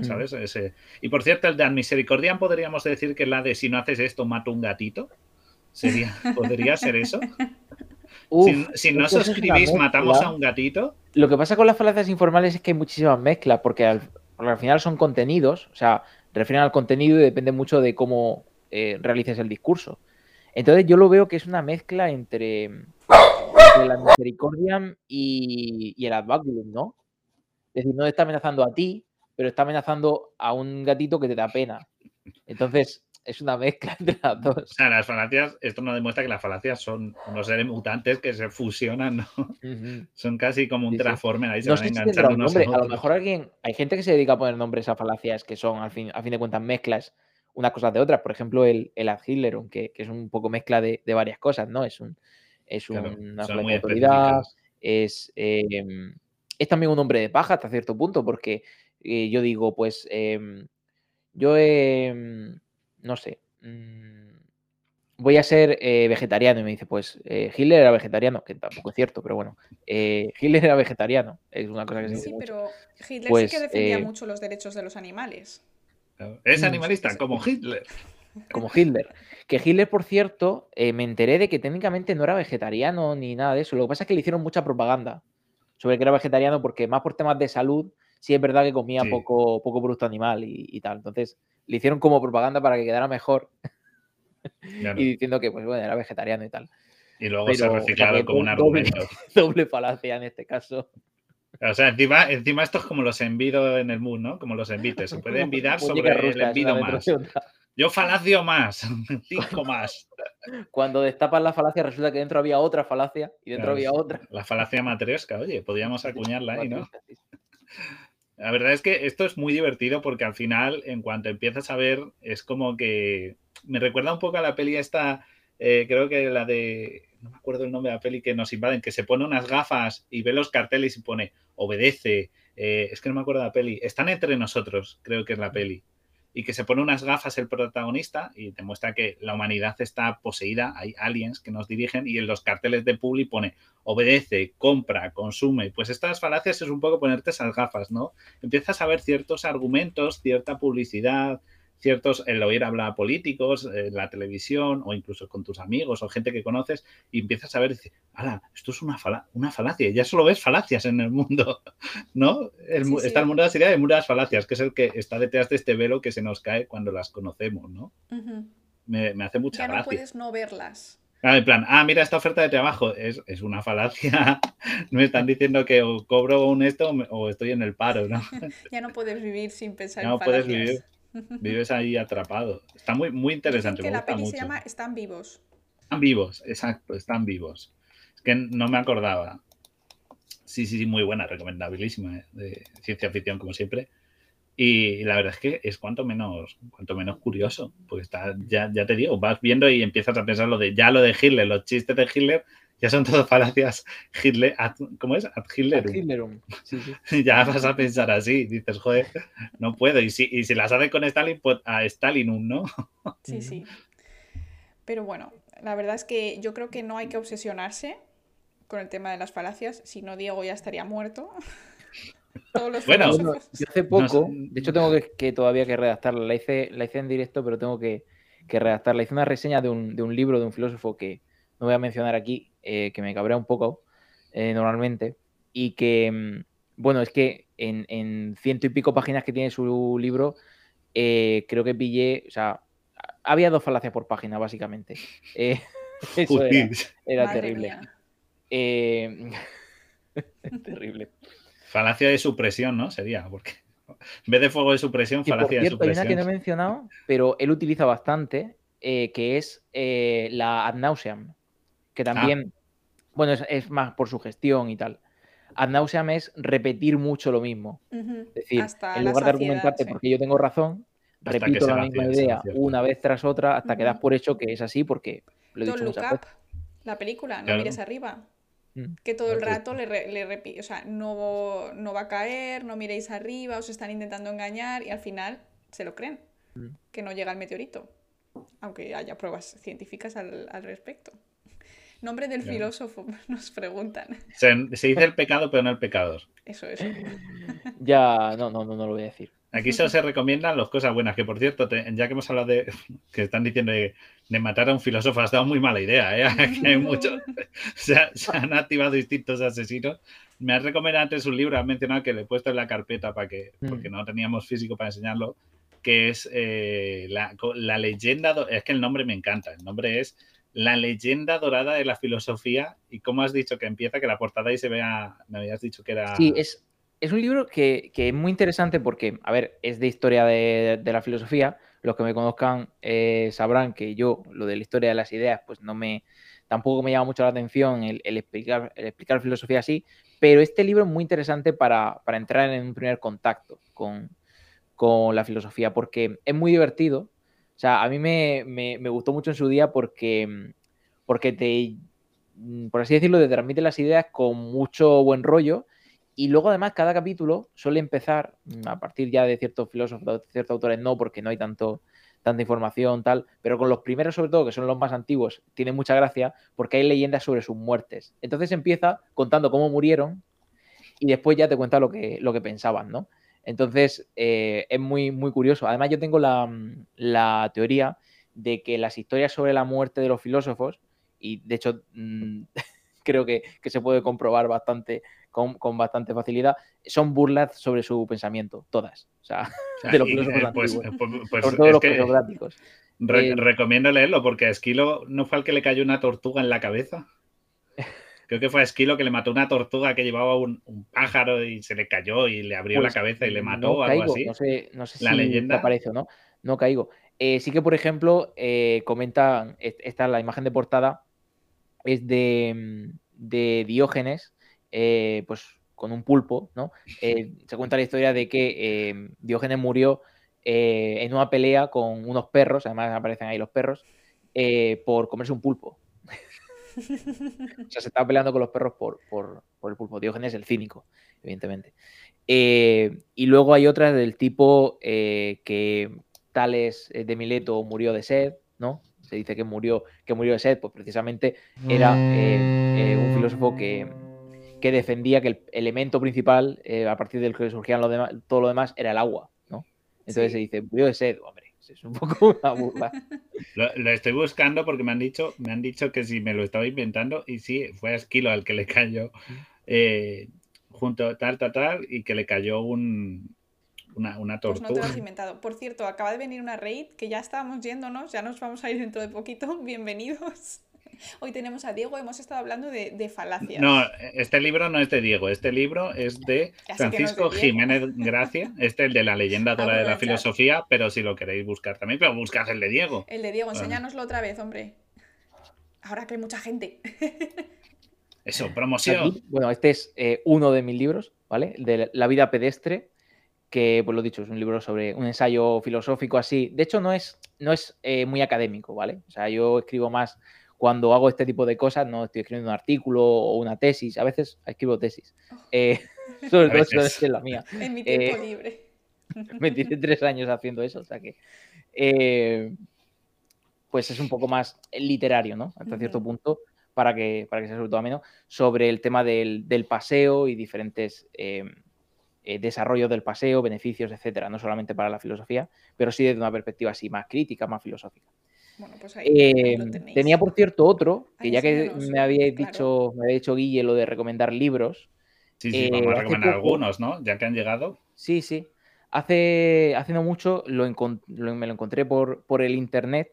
¿Sabes? Ese... Y por cierto, el de Misericordia podríamos decir que la de si no haces esto, mato un gatito. Sería, (laughs) ¿Podría ser eso? Si, no suscribís, matamos a un gatito. Lo que pasa con las falacias informales es que hay muchísimas mezclas, porque al, final son contenidos, o sea, refieren al contenido y depende mucho de cómo eh, realices el discurso. Entonces yo lo veo que es una mezcla entre, la misericordia y, el advaculum, ¿no? Es decir, no está amenazando a ti, pero está amenazando a un gatito que te da pena. Entonces, es una mezcla entre las dos. O sea, las falacias, esto nos demuestra que las falacias son unos seres mutantes que se fusionan, ¿no? Son casi como un transformer, ahí se van enganchando unos a, a, lo mejor alguien, hay gente que se dedica a poner nombres a falacias que son, al fin, a fin de cuentas, mezclas unas cosas de otras. Por ejemplo, el, el ad que, que, es un poco mezcla de, de, varias cosas, ¿no? Es un es una autoridad, es, em, es también un hombre de paja hasta cierto punto, porque eh, yo digo, pues em, yo he no sé, mm, voy a ser eh, vegetariano. Y me dice, pues eh, Hitler era vegetariano, que tampoco es cierto, pero bueno, eh, (laughs) Hitler era vegetariano. Es una cosa que se Sí, dice mucho. pero Hitler sí Pues, que defendía eh, mucho los derechos de los animales. Es Mm, animalista, como Hitler. (laughs) como Hitler. Que Hitler, por cierto, eh, me enteré de que técnicamente no era vegetariano ni nada de eso. Lo que pasa es que le hicieron mucha propaganda sobre que era vegetariano porque más por temas de salud, sí es verdad que comía Sí. poco, poco producto animal y, y tal. Entonces, le hicieron como propaganda para que quedara mejor Claro. y (laughs) Y, diciendo que, pues bueno, era vegetariano y tal. luego se ha Pero, o sea, como un doble, argumento. (laughs) doble falacia en este caso. O sea, encima, encima esto es como los envido en el mood, ¿no? Como los envites. Se puede envidar sobre el rusa, envido dentro más. Yo falacio más, (laughs) cinco más. Cuando destapas la falacia resulta que dentro había otra falacia y dentro Claro, había otra. La falacia matriosca, oye, podríamos acuñarla ahí, ¿no? La verdad es que esto es muy divertido porque al final, en cuanto empiezas a ver, es como que me recuerda un poco a la peli esta, eh, creo que la de, no me acuerdo el nombre de la peli, que nos invaden, que se pone unas gafas y ve los carteles y pone, obedece, eh, es que no me acuerdo de la peli, están entre nosotros, creo que es la peli, y que se pone unas gafas el protagonista y te muestra que la humanidad está poseída, hay aliens que nos dirigen y en los carteles de Publi pone obedece, compra, consume. Pues estas falacias es un poco ponerte esas gafas, ¿no? Empiezas a ver ciertos argumentos, cierta publicidad, ciertos, el oír hablar a políticos, en la televisión o incluso con tus amigos o gente que conoces y empiezas a ver dices, ala, esto es una, fala una falacia, ya solo ves falacias en el mundo, (laughs) ¿no? El, Sí, mu- sí. Está el mundo de y el mundo de las falacias, que es el que está detrás de este velo que se nos cae cuando las conocemos, ¿no? Me, me hace mucha Ya no puedes no verlas. Ah, en plan, ah, mira esta oferta de trabajo, es, es una falacia. (laughs) Me están diciendo que o cobro un esto o estoy en el paro, ¿no? (laughs) Ya no puedes vivir sin pensar Ya no en puedes falacias. vivir. Vives ahí atrapado. Está muy, muy Dicen interesante, que me la gusta peli mucho. se llama Están vivos. Están vivos, exacto, están vivos. Es que no me acordaba. Sí, sí, sí, muy buena, recomendabilísima, ¿eh? de ciencia ficción como siempre. Y la verdad es que es cuanto menos, cuanto menos curioso, porque está, ya, ya te digo, vas viendo y empiezas a pensar lo de, ya lo de Hitler, los chistes de Hitler, ya son todas falacias Hitler, ad- ¿cómo es? Ad Hitlerum. Hitlerum. Sí, sí. (laughs) Ya vas a pensar así, dices, joder, no puedo. Y si, y si las hace con Stalin, pues a Stalinum, ¿no? (laughs) Sí, sí. Pero bueno, la verdad es que yo creo que no hay que obsesionarse con el tema de las falacias, si no Diego ya estaría muerto. (laughs) Todos los Bueno. Bueno, yo hace poco, de hecho tengo que, que todavía que redactarla, la hice, la hice en directo, pero tengo que, que redactarla. Hice una reseña de un, de un libro de un filósofo que no voy a mencionar aquí, eh, que me cabrea un poco eh, normalmente, y que, mm, bueno, es que en, en ciento y pico páginas que tiene su libro, eh, creo que pillé, o sea, había dos falacias por página, básicamente. (laughs) Eh, (laughs) eso era, era terrible. Eh, (laughs) terrible. Falacia de supresión, ¿no? Sería, porque en vez de fuego de supresión, por falacia de cierto, hay una que no he supresión. mencionado, pero él utiliza bastante, eh, que es eh, la ad nauseam, que Ah. también, bueno, es, es más por su gestión y tal. Ad nauseam es repetir mucho lo mismo. Es decir, Hasta en lugar de argumentarte sí. porque yo tengo razón, Hasta repito la misma idea una vez tras otra hasta que das por hecho que es así porque lo he Don't dicho look muchas up, veces. la película, no Claro. mires arriba. Mm. Que todo el rato le, le repite, o sea, no, no va a caer, no miréis arriba, os están intentando engañar y al final se lo creen, Mm. que no llega el meteorito, aunque haya pruebas científicas al, al respecto. Nombre del Claro. filósofo, (laughs) nos preguntan. Se, se dice el pecado, pero no el pecador. Eso, eso. (laughs) Ya, no, no, no, no lo voy a decir. Aquí solo se recomiendan las cosas buenas, que por cierto, te- ya que hemos hablado de (laughs) que están diciendo de, de matar a un filósofo, has dado muy mala idea, ¿eh? Aquí hay muchos. Se, se han activado distintos asesinos. Me has recomendado antes un libro, has mencionado que le he puesto en la carpeta para que, Mm. porque no teníamos físico para enseñarlo, que es eh, la, la leyenda, do- es que el nombre me encanta, el nombre es La leyenda dorada de la filosofía y cómo has dicho que empieza, que la portada ahí se vea, me habías dicho que era... Sí, es, es un libro que, que es muy interesante porque, a ver, es de historia de, de la filosofía. Los que me conozcan eh, sabrán que yo, lo de la historia de las ideas, pues no me, tampoco me llama mucho la atención el, el explicar, el explicar filosofía así, pero este libro es muy interesante para, para entrar en un primer contacto con, con la filosofía porque es muy divertido. O sea, a mí me, me- me gustó mucho en su día porque, porque te, mm, por así decirlo, te transmite las ideas con mucho buen rollo y luego además cada capítulo suele empezar, mm, a partir ya de ciertos filósofos, de ciertos autores no, porque no hay tanto, tanta información, tal, pero con los primeros sobre todo, que son los más antiguos, tiene mucha gracia porque hay leyendas sobre sus muertes. Entonces empieza contando cómo murieron y después ya te cuenta lo que, lo que pensaban, ¿no? Entonces eh, es muy, muy curioso. Además yo tengo la, la, teoría de que las historias sobre la muerte de los filósofos, y de hecho mm, (laughs) creo que, que, se puede comprobar bastante con, bastante facilidad, son burlas sobre su pensamiento, todas. O sea, (laughs) de los filósofos eh, pues, antiguos. Pues, pues, todos los presocráticos. Eh, recomiendo leerlo porque a Esquilo no fue al que le cayó una tortuga en la cabeza. Creo que fue a Esquilo que le mató una tortuga que llevaba un, pájaro y se le cayó y le abrió la cabeza y le mató o algo así. No sé, no sé la si leyenda... aparece o no. No caigo. Eh, sí que, por ejemplo, comenta, esta la imagen de portada, es de, de Diógenes, eh, pues con un pulpo, ¿no? Eh, se cuenta la historia de que eh, Diógenes murió en una pelea con unos perros, además aparecen ahí los perros, por comerse un pulpo. (laughs) o sea, se estaba peleando con los perros por, el pulpo. Diógenes el cínico, evidentemente. y luego hay otras del tipo que Tales de Mileto murió de sed, ¿no? Se dice que murió, que murió de sed, pues precisamente era un filósofo que, que defendía que el elemento principal, eh, a partir del que surgían todo lo demás, era el agua, ¿no? Entonces se dice, murió de sed, hombre, es un poco (laughs) una burla. lo, estoy buscando porque me han dicho, me han dicho que si me lo estaba inventando, y sí, fue a Esquilo al que le cayó eh, junto tal, tal, tal, y que le cayó un, una, una pues tortuga. inventado. Por cierto, acaba de venir una raid que ya estábamos yéndonos, ya nos vamos a ir dentro de poquito. (laughs) Bienvenidos. Hoy tenemos a Diego, hemos estado hablando de, falacias. No, este libro no es de Diego, este libro es de Francisco Jiménez Gracia, (laughs) este es el de la leyenda de la filosofía, pero si lo queréis buscar también, pero buscad el de Diego. El de Diego, enséñanoslo otra vez, hombre. Ahora que hay mucha gente. (laughs) Eso, (laughs) promoción. bueno, este es eh, uno de mis libros, ¿vale? De La vida pedestre, que, pues lo dicho, es un libro sobre un ensayo filosófico así. De hecho, no es, no es eh, muy académico, ¿vale? O sea, yo escribo más cuando hago este tipo de cosas, no estoy escribiendo un artículo o una tesis, a veces escribo tesis. Oh. Eh, (laughs) sobre todo es la mía. En mi tiempo eh, libre. (laughs) Me tiré tres años haciendo eso, o sea que. Eh, pues es un poco más literario, ¿no? Hasta cierto punto, para que, para que sea sobre todo ameno, sobre el tema del, del paseo y diferentes desarrollos del paseo, beneficios, etcétera, no solamente para la filosofía, pero sí desde una perspectiva así más crítica, más filosófica. Bueno, pues em, tenía, por cierto, otro, que ya que me habíais dicho, me había dicho Guille lo de recomendar libros. Sí, sí, vamos a eh, recomendar algunos, ¿no? Ya que han llegado. Sí, sí. Hace, hace no mucho lo, me lo encontré por, por el internet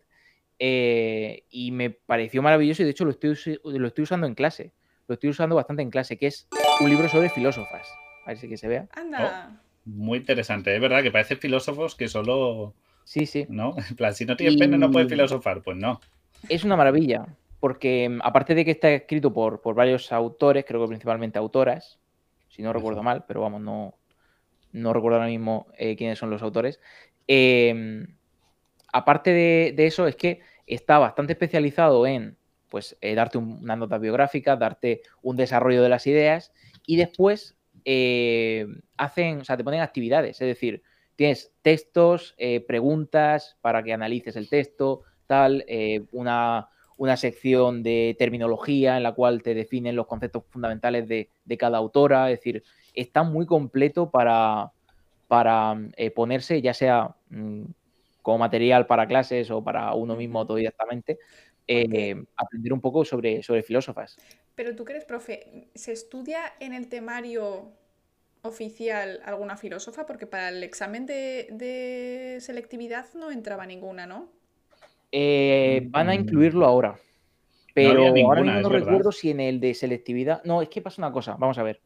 eh, y me pareció maravilloso y de hecho lo estoy, lo estoy usando en clase. Lo estoy usando bastante en clase, que es un libro sobre filósofas. A ver si que se vea. Anda. Oh, muy interesante, es verdad que parece filósofos que solo Sí, sí. ¿No? (laughs) En plan, si no tienes pena no puedes filosofar, pues no. Es una maravilla, porque mm, aparte de que está escrito por, por varios autores, creo que principalmente autoras, si no recuerdo mal, pero vamos, no, no recuerdo ahora mismo eh, quiénes son los autores. Em, aparte de, eso, es que está bastante especializado en pues, eh, darte una nota biográfica, darte un desarrollo de las ideas y después eh, hacen, o sea, te ponen actividades, es decir, Tienes textos, eh, preguntas para que analices el texto, tal, eh, una, sección de terminología en la cual te definen los conceptos fundamentales de, cada autora. Es decir, está muy completo para, para eh, ponerse, ya sea mm, como material para clases o para uno mismo autodidactamente, aprender un poco sobre, sobre filósofas. Pero tú crees, profe, ¿se estudia en el temario oficial alguna filósofa? Porque para el examen de, selectividad no entraba ninguna, ¿no? Eh, van a incluirlo ahora. Pero ahora mismo no recuerdo si en el de selectividad. No, es que pasa una cosa, vamos a ver.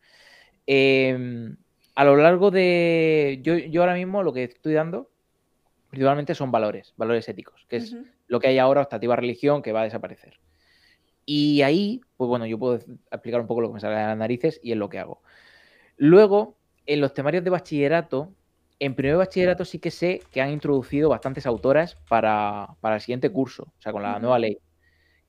Em, a lo largo de. Yo, ahora mismo lo que estoy dando, principalmente son valores, valores éticos, que es lo que hay ahora, optativa religión, que va a desaparecer. Y ahí, pues bueno, yo puedo explicar un poco lo que me sale de las narices y es lo que hago. Luego, en los temarios de bachillerato, en primer bachillerato sí que sé que han introducido bastantes autoras para, el siguiente curso, o sea, con la nueva ley,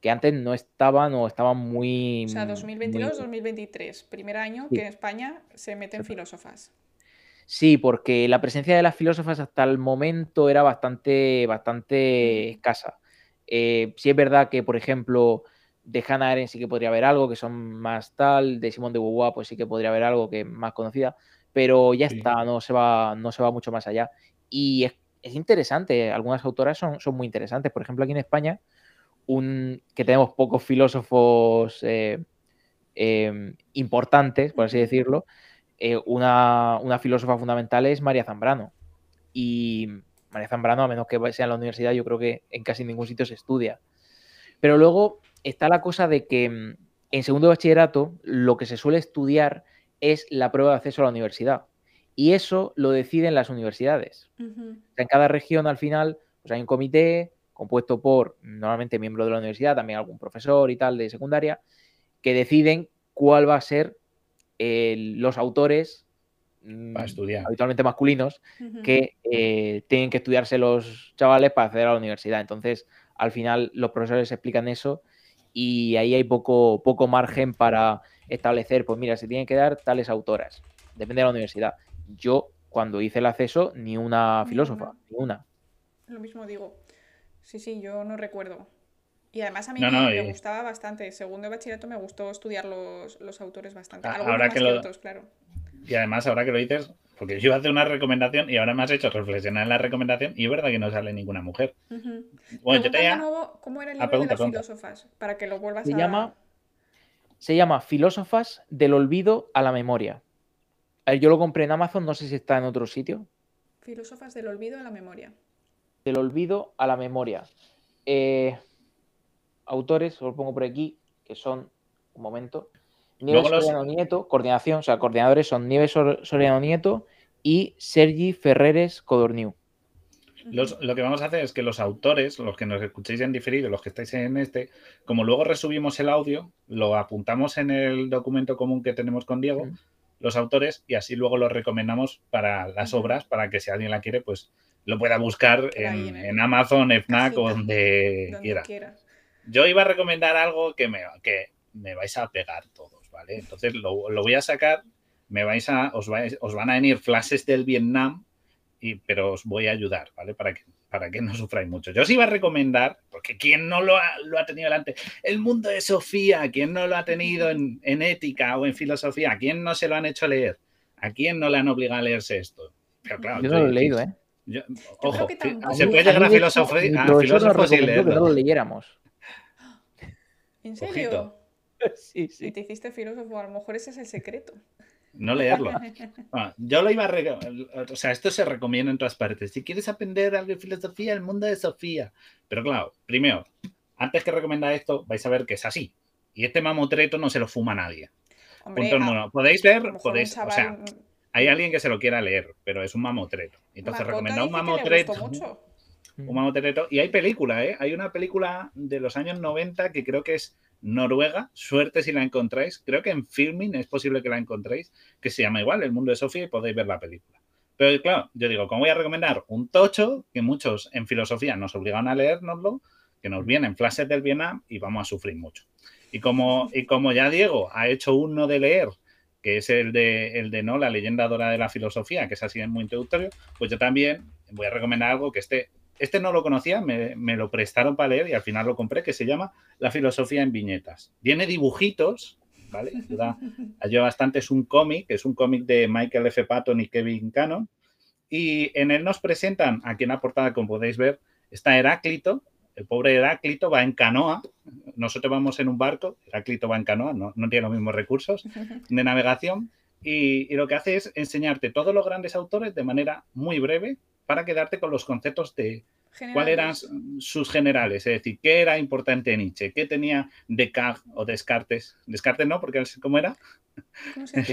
que antes no estaban o estaban muy... O sea, 2022-2023, primer año que en España se meten filósofas. Sí, porque la presencia de las filósofas hasta el momento era bastante, bastante escasa. Eh, sí es verdad que, por ejemplo, de Hannah Arendt sí que podría haber algo, que son más tal, de Simón de Beauvoir pues sí que podría haber algo que es más conocida, pero ya está, no se, va, no se va mucho más allá. Y es, interesante, algunas autoras son, son, muy interesantes. Por ejemplo, aquí en España, un, que tenemos pocos filósofos eh, em, importantes, por así decirlo, eh, una, una, filósofa fundamental es María Zambrano. Y María Zambrano, a menos que sea en la universidad, yo creo que en casi ningún sitio se estudia. Pero luego está la cosa de que mm, en segundo bachillerato lo que se suele estudiar es la prueba de acceso a la universidad. Y eso lo deciden las universidades. en cada región al final pues hay un comité compuesto por normalmente miembros de la universidad, también algún profesor y tal de secundaria, que deciden cuál va a ser los autores mm, estudiar. habitualmente masculinos que eh, tienen que estudiarse los chavales para acceder a la universidad. Entonces, al final los profesores explican eso y ahí hay poco, poco margen para establecer, pues mira, se tienen que dar tales autoras. Depende de la universidad. Yo, cuando hice el acceso, ni una filósofa, ni una. Lo mismo digo. Sí, sí, yo no recuerdo. Y además a mí me, gustaba bastante. Segundo de bachillerato me gustó estudiar los, autores bastante. ahora que, lo... claro. Y además, ahora que lo dices, porque yo iba a hacer una recomendación y ahora me has hecho reflexionar en la recomendación y es verdad que no sale ninguna mujer. Bueno, yo te ¿Cómo era el libro de las filósofas? Para que lo vuelvas se a... Llama, se llama Filósofas del olvido a la memoria. Yo lo compré en Amazon, no sé si está en otro sitio. Filósofas del olvido a la memoria. Del olvido a la memoria. Eh, autores, os lo pongo por aquí, que son, un momento, Nieves Soriano Nieto, coordinación, o sea, coordinadores son Nieves Soriano Nieto y Sergi Ferreres Codorniu. lo que vamos a hacer es que los autores, los que nos escuchéis en diferido, los que estáis en este, como luego resubimos el audio, lo apuntamos en el documento común que tenemos con Diego, los autores, y así luego lo recomendamos para las obras, para que si alguien la quiere, pues lo pueda buscar en, Amazon, FNAC o donde, quiera. Yo iba a recomendar algo que me, que me vais a pegar todos, ¿vale? Entonces lo, voy a sacar, me vais a, os, os van a venir flashes del Vietnam, y, pero os voy a ayudar, ¿vale? Para que, para que no sufráis mucho. Yo os iba a recomendar, porque ¿quién no lo ha, lo ha tenido delante? El mundo de Sofía, ¿quién no lo ha tenido en, ética o en filosofía? ¿A quién no se lo han hecho leer? ¿A quién no le han obligado a leerse esto? Pero claro, yo no lo he leído, ¿eh? ojo, se puede llegar a filosofía, a filósofos y leerlo. Que no lo leyéramos. ¿En serio? (laughs) sí, sí. Y te hiciste filósofo, a lo mejor ese es el secreto. No leerlo. (laughs) yo lo iba a. O sea, esto se recomienda en todas partes. Si quieres aprender algo de filosofía, el mundo de Sofía. Pero claro, primero, antes que recomendar esto, vais a ver que es así. Y este mamotreto no se lo fuma nadie. Punto Podéis ver, podéis. O sea, hay alguien que se lo quiera leer, pero es un mamotreto. Entonces, recomendar un mamotreto. Un mamotreto. Y hay película, ¿eh? Hay una película de los años 90 que creo que es Noruega, suerte si la encontráis, creo que en Filming es posible que la encontréis, que se llama igual El Mundo de Sofía y podéis ver la película. Pero claro, yo digo, como voy a recomendar un tocho que muchos en filosofía nos obligan a leérnoslo, que nos vienen flashes del Vietnam y vamos a sufrir mucho. Y como, y como ya Diego ha hecho uno de leer, que es el de, el de No, la leyenda dorada de la filosofía, que es así muy introductorio, pues yo también voy a recomendar algo que esté este no lo conocía, me, lo prestaron para leer y al final lo compré, que se llama La filosofía en viñetas. Tiene dibujitos, ¿vale? Ayuda, ayuda (laughs) bastante, es un cómic, es un cómic de Michael F. Patton y Kevin Cannon. Y en él nos presentan, aquí en la portada, como podéis ver, está Heráclito. El pobre Heráclito va en canoa. Nosotros vamos en un barco, Heráclito va en canoa, no, tiene los mismos recursos (laughs) de navegación. y, lo que hace es enseñarte todos los grandes autores de manera muy breve, para quedarte con los conceptos de cuáles eran sus generales, es decir, qué era importante en Nietzsche, qué tenía Descartes o Descartes. Descartes no, porque ¿cómo era? ¿Cómo se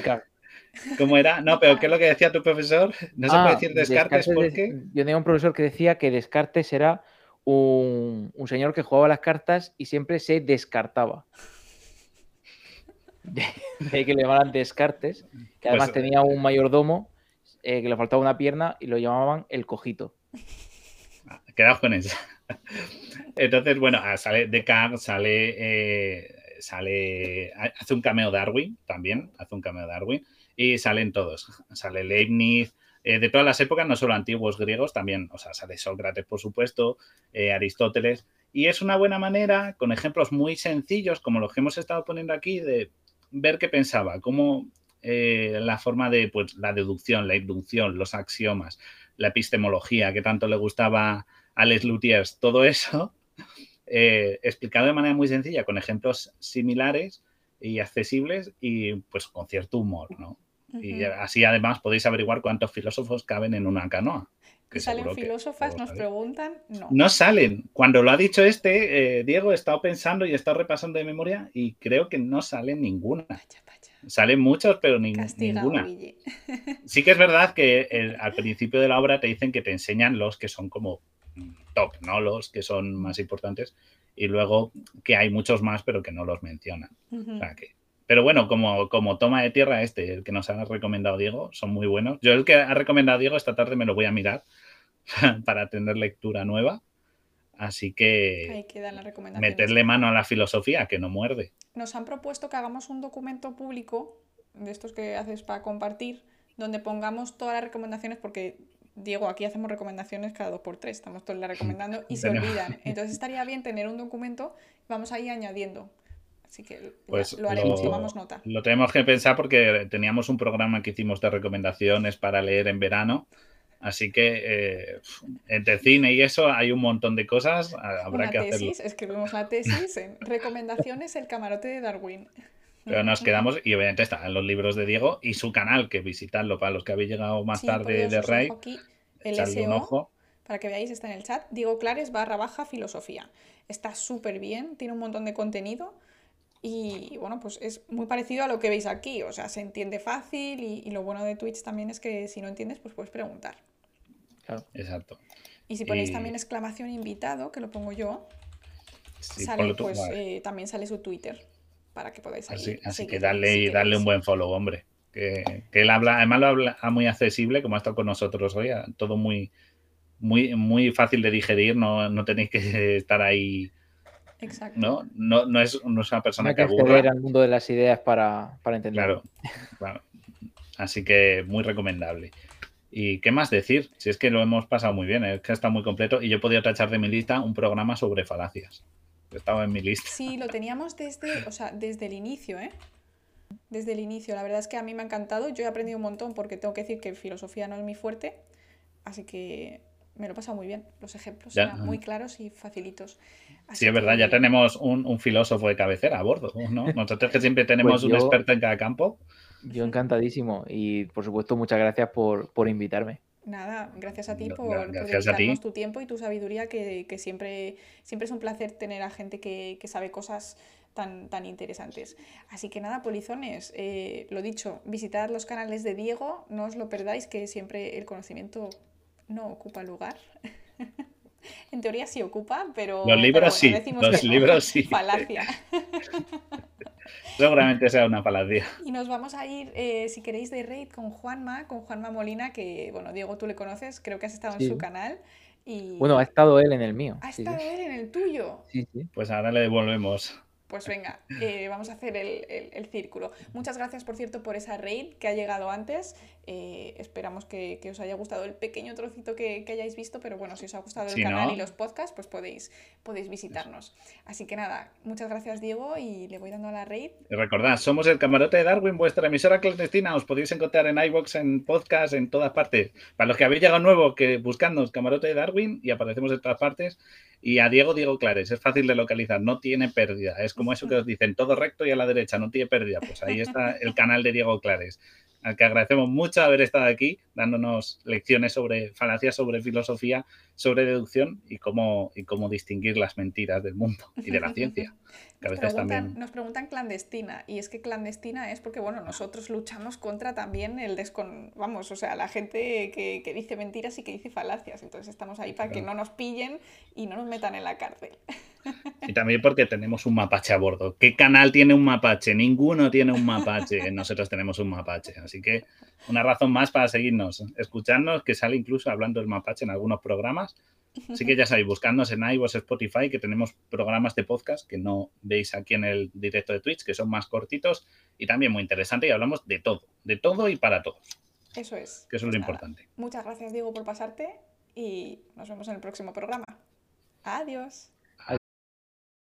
¿Cómo era? No, pero ¿qué es lo que decía tu profesor? No se puede ah, decir Descartes, porque... Yo tenía un profesor que decía que Descartes era un, señor que jugaba las cartas y siempre se descartaba. (laughs) De, que le llamaran Descartes, que además pues, tenía un mayordomo eh, que le faltaba una pierna y lo llamaban el cojito. Quedaos con eso. Entonces, bueno, ah, sale Descartes, sale, eh, sale, hace un cameo Darwin también, hace un cameo Darwin y salen todos. Sale Leibniz, eh, de todas las épocas, no solo antiguos griegos, también, o sea, sale Sócrates, por supuesto, Aristóteles, y es una buena manera, con ejemplos muy sencillos, como los que hemos estado poniendo aquí, de ver qué pensaba, cómo eh, la forma de pues, la deducción, la inducción, los axiomas, la epistemología, que tanto le gustaba a Les Luthiers, todo eso, (laughs) explicado de manera muy sencilla, con ejemplos similares y accesibles y pues con cierto humor, ¿no? Y así además podéis averiguar cuántos filósofos caben en una canoa. Que ¿Salen filósofas? Nos preguntan. No. No salen. Cuando lo ha dicho este, eh, Diego, he estado pensando y he estado repasando de memoria y creo que no salen ninguna. Salen muchos, pero ninguna. (laughs) Sí que es verdad que al principio de la obra te dicen que te enseñan los que son como top, ¿no? Los que son más importantes. Y luego que hay muchos más, pero que no los mencionan. O sea que pero bueno, como, como toma de tierra este, el que nos ha recomendado Diego, son muy buenos. Yo el que ha recomendado Diego esta tarde me lo voy a mirar (laughs) para tener lectura nueva. Así que, meterle mano a la filosofía, que no muerde. Nos han propuesto que hagamos un documento público, de estos que haces para compartir, donde pongamos todas las recomendaciones, porque Diego, aquí hacemos recomendaciones cada dos por tres, estamos todos las recomendando y (laughs) se olvidan. (laughs) Entonces estaría bien tener un documento, vamos ahí añadiendo. Así que pues lo haremos, tomamos nota. Lo tenemos que pensar porque teníamos un programa que hicimos de recomendaciones para leer en verano. Así que eh, entre cine y eso hay un montón de cosas. Habrá que tesis, Escribimos la tesis en recomendaciones el camarote de Darwin. Pero nos quedamos, y obviamente están los libros de Diego y su canal, que visitadlo para los que habéis llegado más tarde de Rey. el SO, para que veáis, está en el chat. Diego Clares barra baja filosofía. Está súper bien, tiene un montón de contenido. Y bueno, pues es muy parecido a lo que veis aquí, o sea, se entiende fácil y, lo bueno de Twitch también es que si no entiendes, pues puedes preguntar. Claro, exacto. Y si ponéis también exclamación invitado, que lo pongo yo, sale, pues eh, también sale su Twitter para que podáis Así, así que darle, y darle un buen follow, hombre. Que, él habla, además lo habla muy accesible, como ha estado con nosotros hoy, todo muy, muy, muy fácil de digerir, no, no tenéis que (laughs) estar ahí Exacto. ¿no? No, no, es, una persona que, que aburra. al mundo de las ideas para, para entenderlo. Claro, Así que muy recomendable. ¿Y qué más decir? Si es que lo hemos pasado muy bien, es que está muy completo y yo podía tachar de mi lista un programa sobre falacias. Estaba en mi lista. Sí, lo teníamos desde, o sea, desde el inicio, ¿eh? Desde el inicio. La verdad es que a mí me ha encantado. Yo he aprendido un montón porque tengo que decir que filosofía no es mi fuerte. Así que me lo he pasado muy bien. Los ejemplos eran muy claros y facilitos. sí, es verdad, ya tenemos un, filósofo de cabecera a bordo, ¿no? (laughs) Nosotros que siempre tenemos pues un experto en cada campo. Yo encantadísimo y por supuesto muchas gracias por, invitarme. Nada, gracias a ti por, dedicarnos tu tiempo y tu sabiduría, que, siempre, siempre es un placer tener a gente que, sabe cosas tan, tan interesantes. Así que nada, polizones, eh, lo dicho, visitad los canales de Diego, no os lo perdáis, que siempre el conocimiento no ocupa lugar. (laughs) (laughs) en teoría sí ocupa, pero. Los libros sí. Los libros (laughs) sí. Falacia. (laughs) Seguramente sea una falacia. Y nos vamos a ir, eh, si queréis, de raid con Juanma, con Juanma Molina, que, bueno, Diego, tú le conoces, creo que has estado en su canal. Y... Bueno, ha estado él en el mío. Ha estado él en el tuyo. Sí, sí. Pues ahora le devolvemos. Pues venga, eh, vamos a hacer el, círculo. Muchas gracias, por cierto, por esa raid que ha llegado antes. Eh, esperamos que, os haya gustado el pequeño trocito que, hayáis visto, pero bueno, si os ha gustado el canal y los podcasts, pues podéis, podéis visitarnos. Así que nada, muchas gracias, Diego, y le voy dando a la raid. Y recordad, somos el camarote de Darwin, vuestra emisora clandestina. Os podéis encontrar en iBox, en podcast, en todas partes. Para los que habéis llegado nuevo, que buscando camarote de Darwin y aparecemos en todas partes. Y a Diego, Diego Clares, es fácil de localizar, no tiene pérdida. Es como eso que os dicen, todo recto y a la derecha, no tiene pérdida. Pues ahí está el canal de Diego Clares al que agradecemos mucho haber estado aquí, dándonos lecciones sobre falacias, sobre filosofía, sobre deducción y cómo, y cómo distinguir las mentiras del mundo y de la ciencia. (laughs) nos, preguntan, nos preguntan clandestina, y es que clandestina es porque, bueno, nosotros luchamos contra también el descon... Vamos, o sea, la gente que, que dice mentiras y que dice falacias, entonces estamos ahí para que no nos pillen y no nos metan en la cárcel. Y también porque tenemos un mapache a bordo. ¿Qué canal tiene un mapache? Ninguno tiene un mapache. (laughs) Nosotros tenemos un mapache. Así que una razón más para seguirnos, escucharnos, que sale incluso hablando del mapache en algunos programas. Así que ya sabéis, buscándonos en iVoox, Spotify, que tenemos programas de podcast que no veis aquí en el directo de Twitch, que son más cortitos y también muy interesantes y hablamos de todo, de todo y para todos. Eso es. Que eso es lo importante. Muchas gracias, Diego, por pasarte y nos vemos en el próximo programa. Adiós.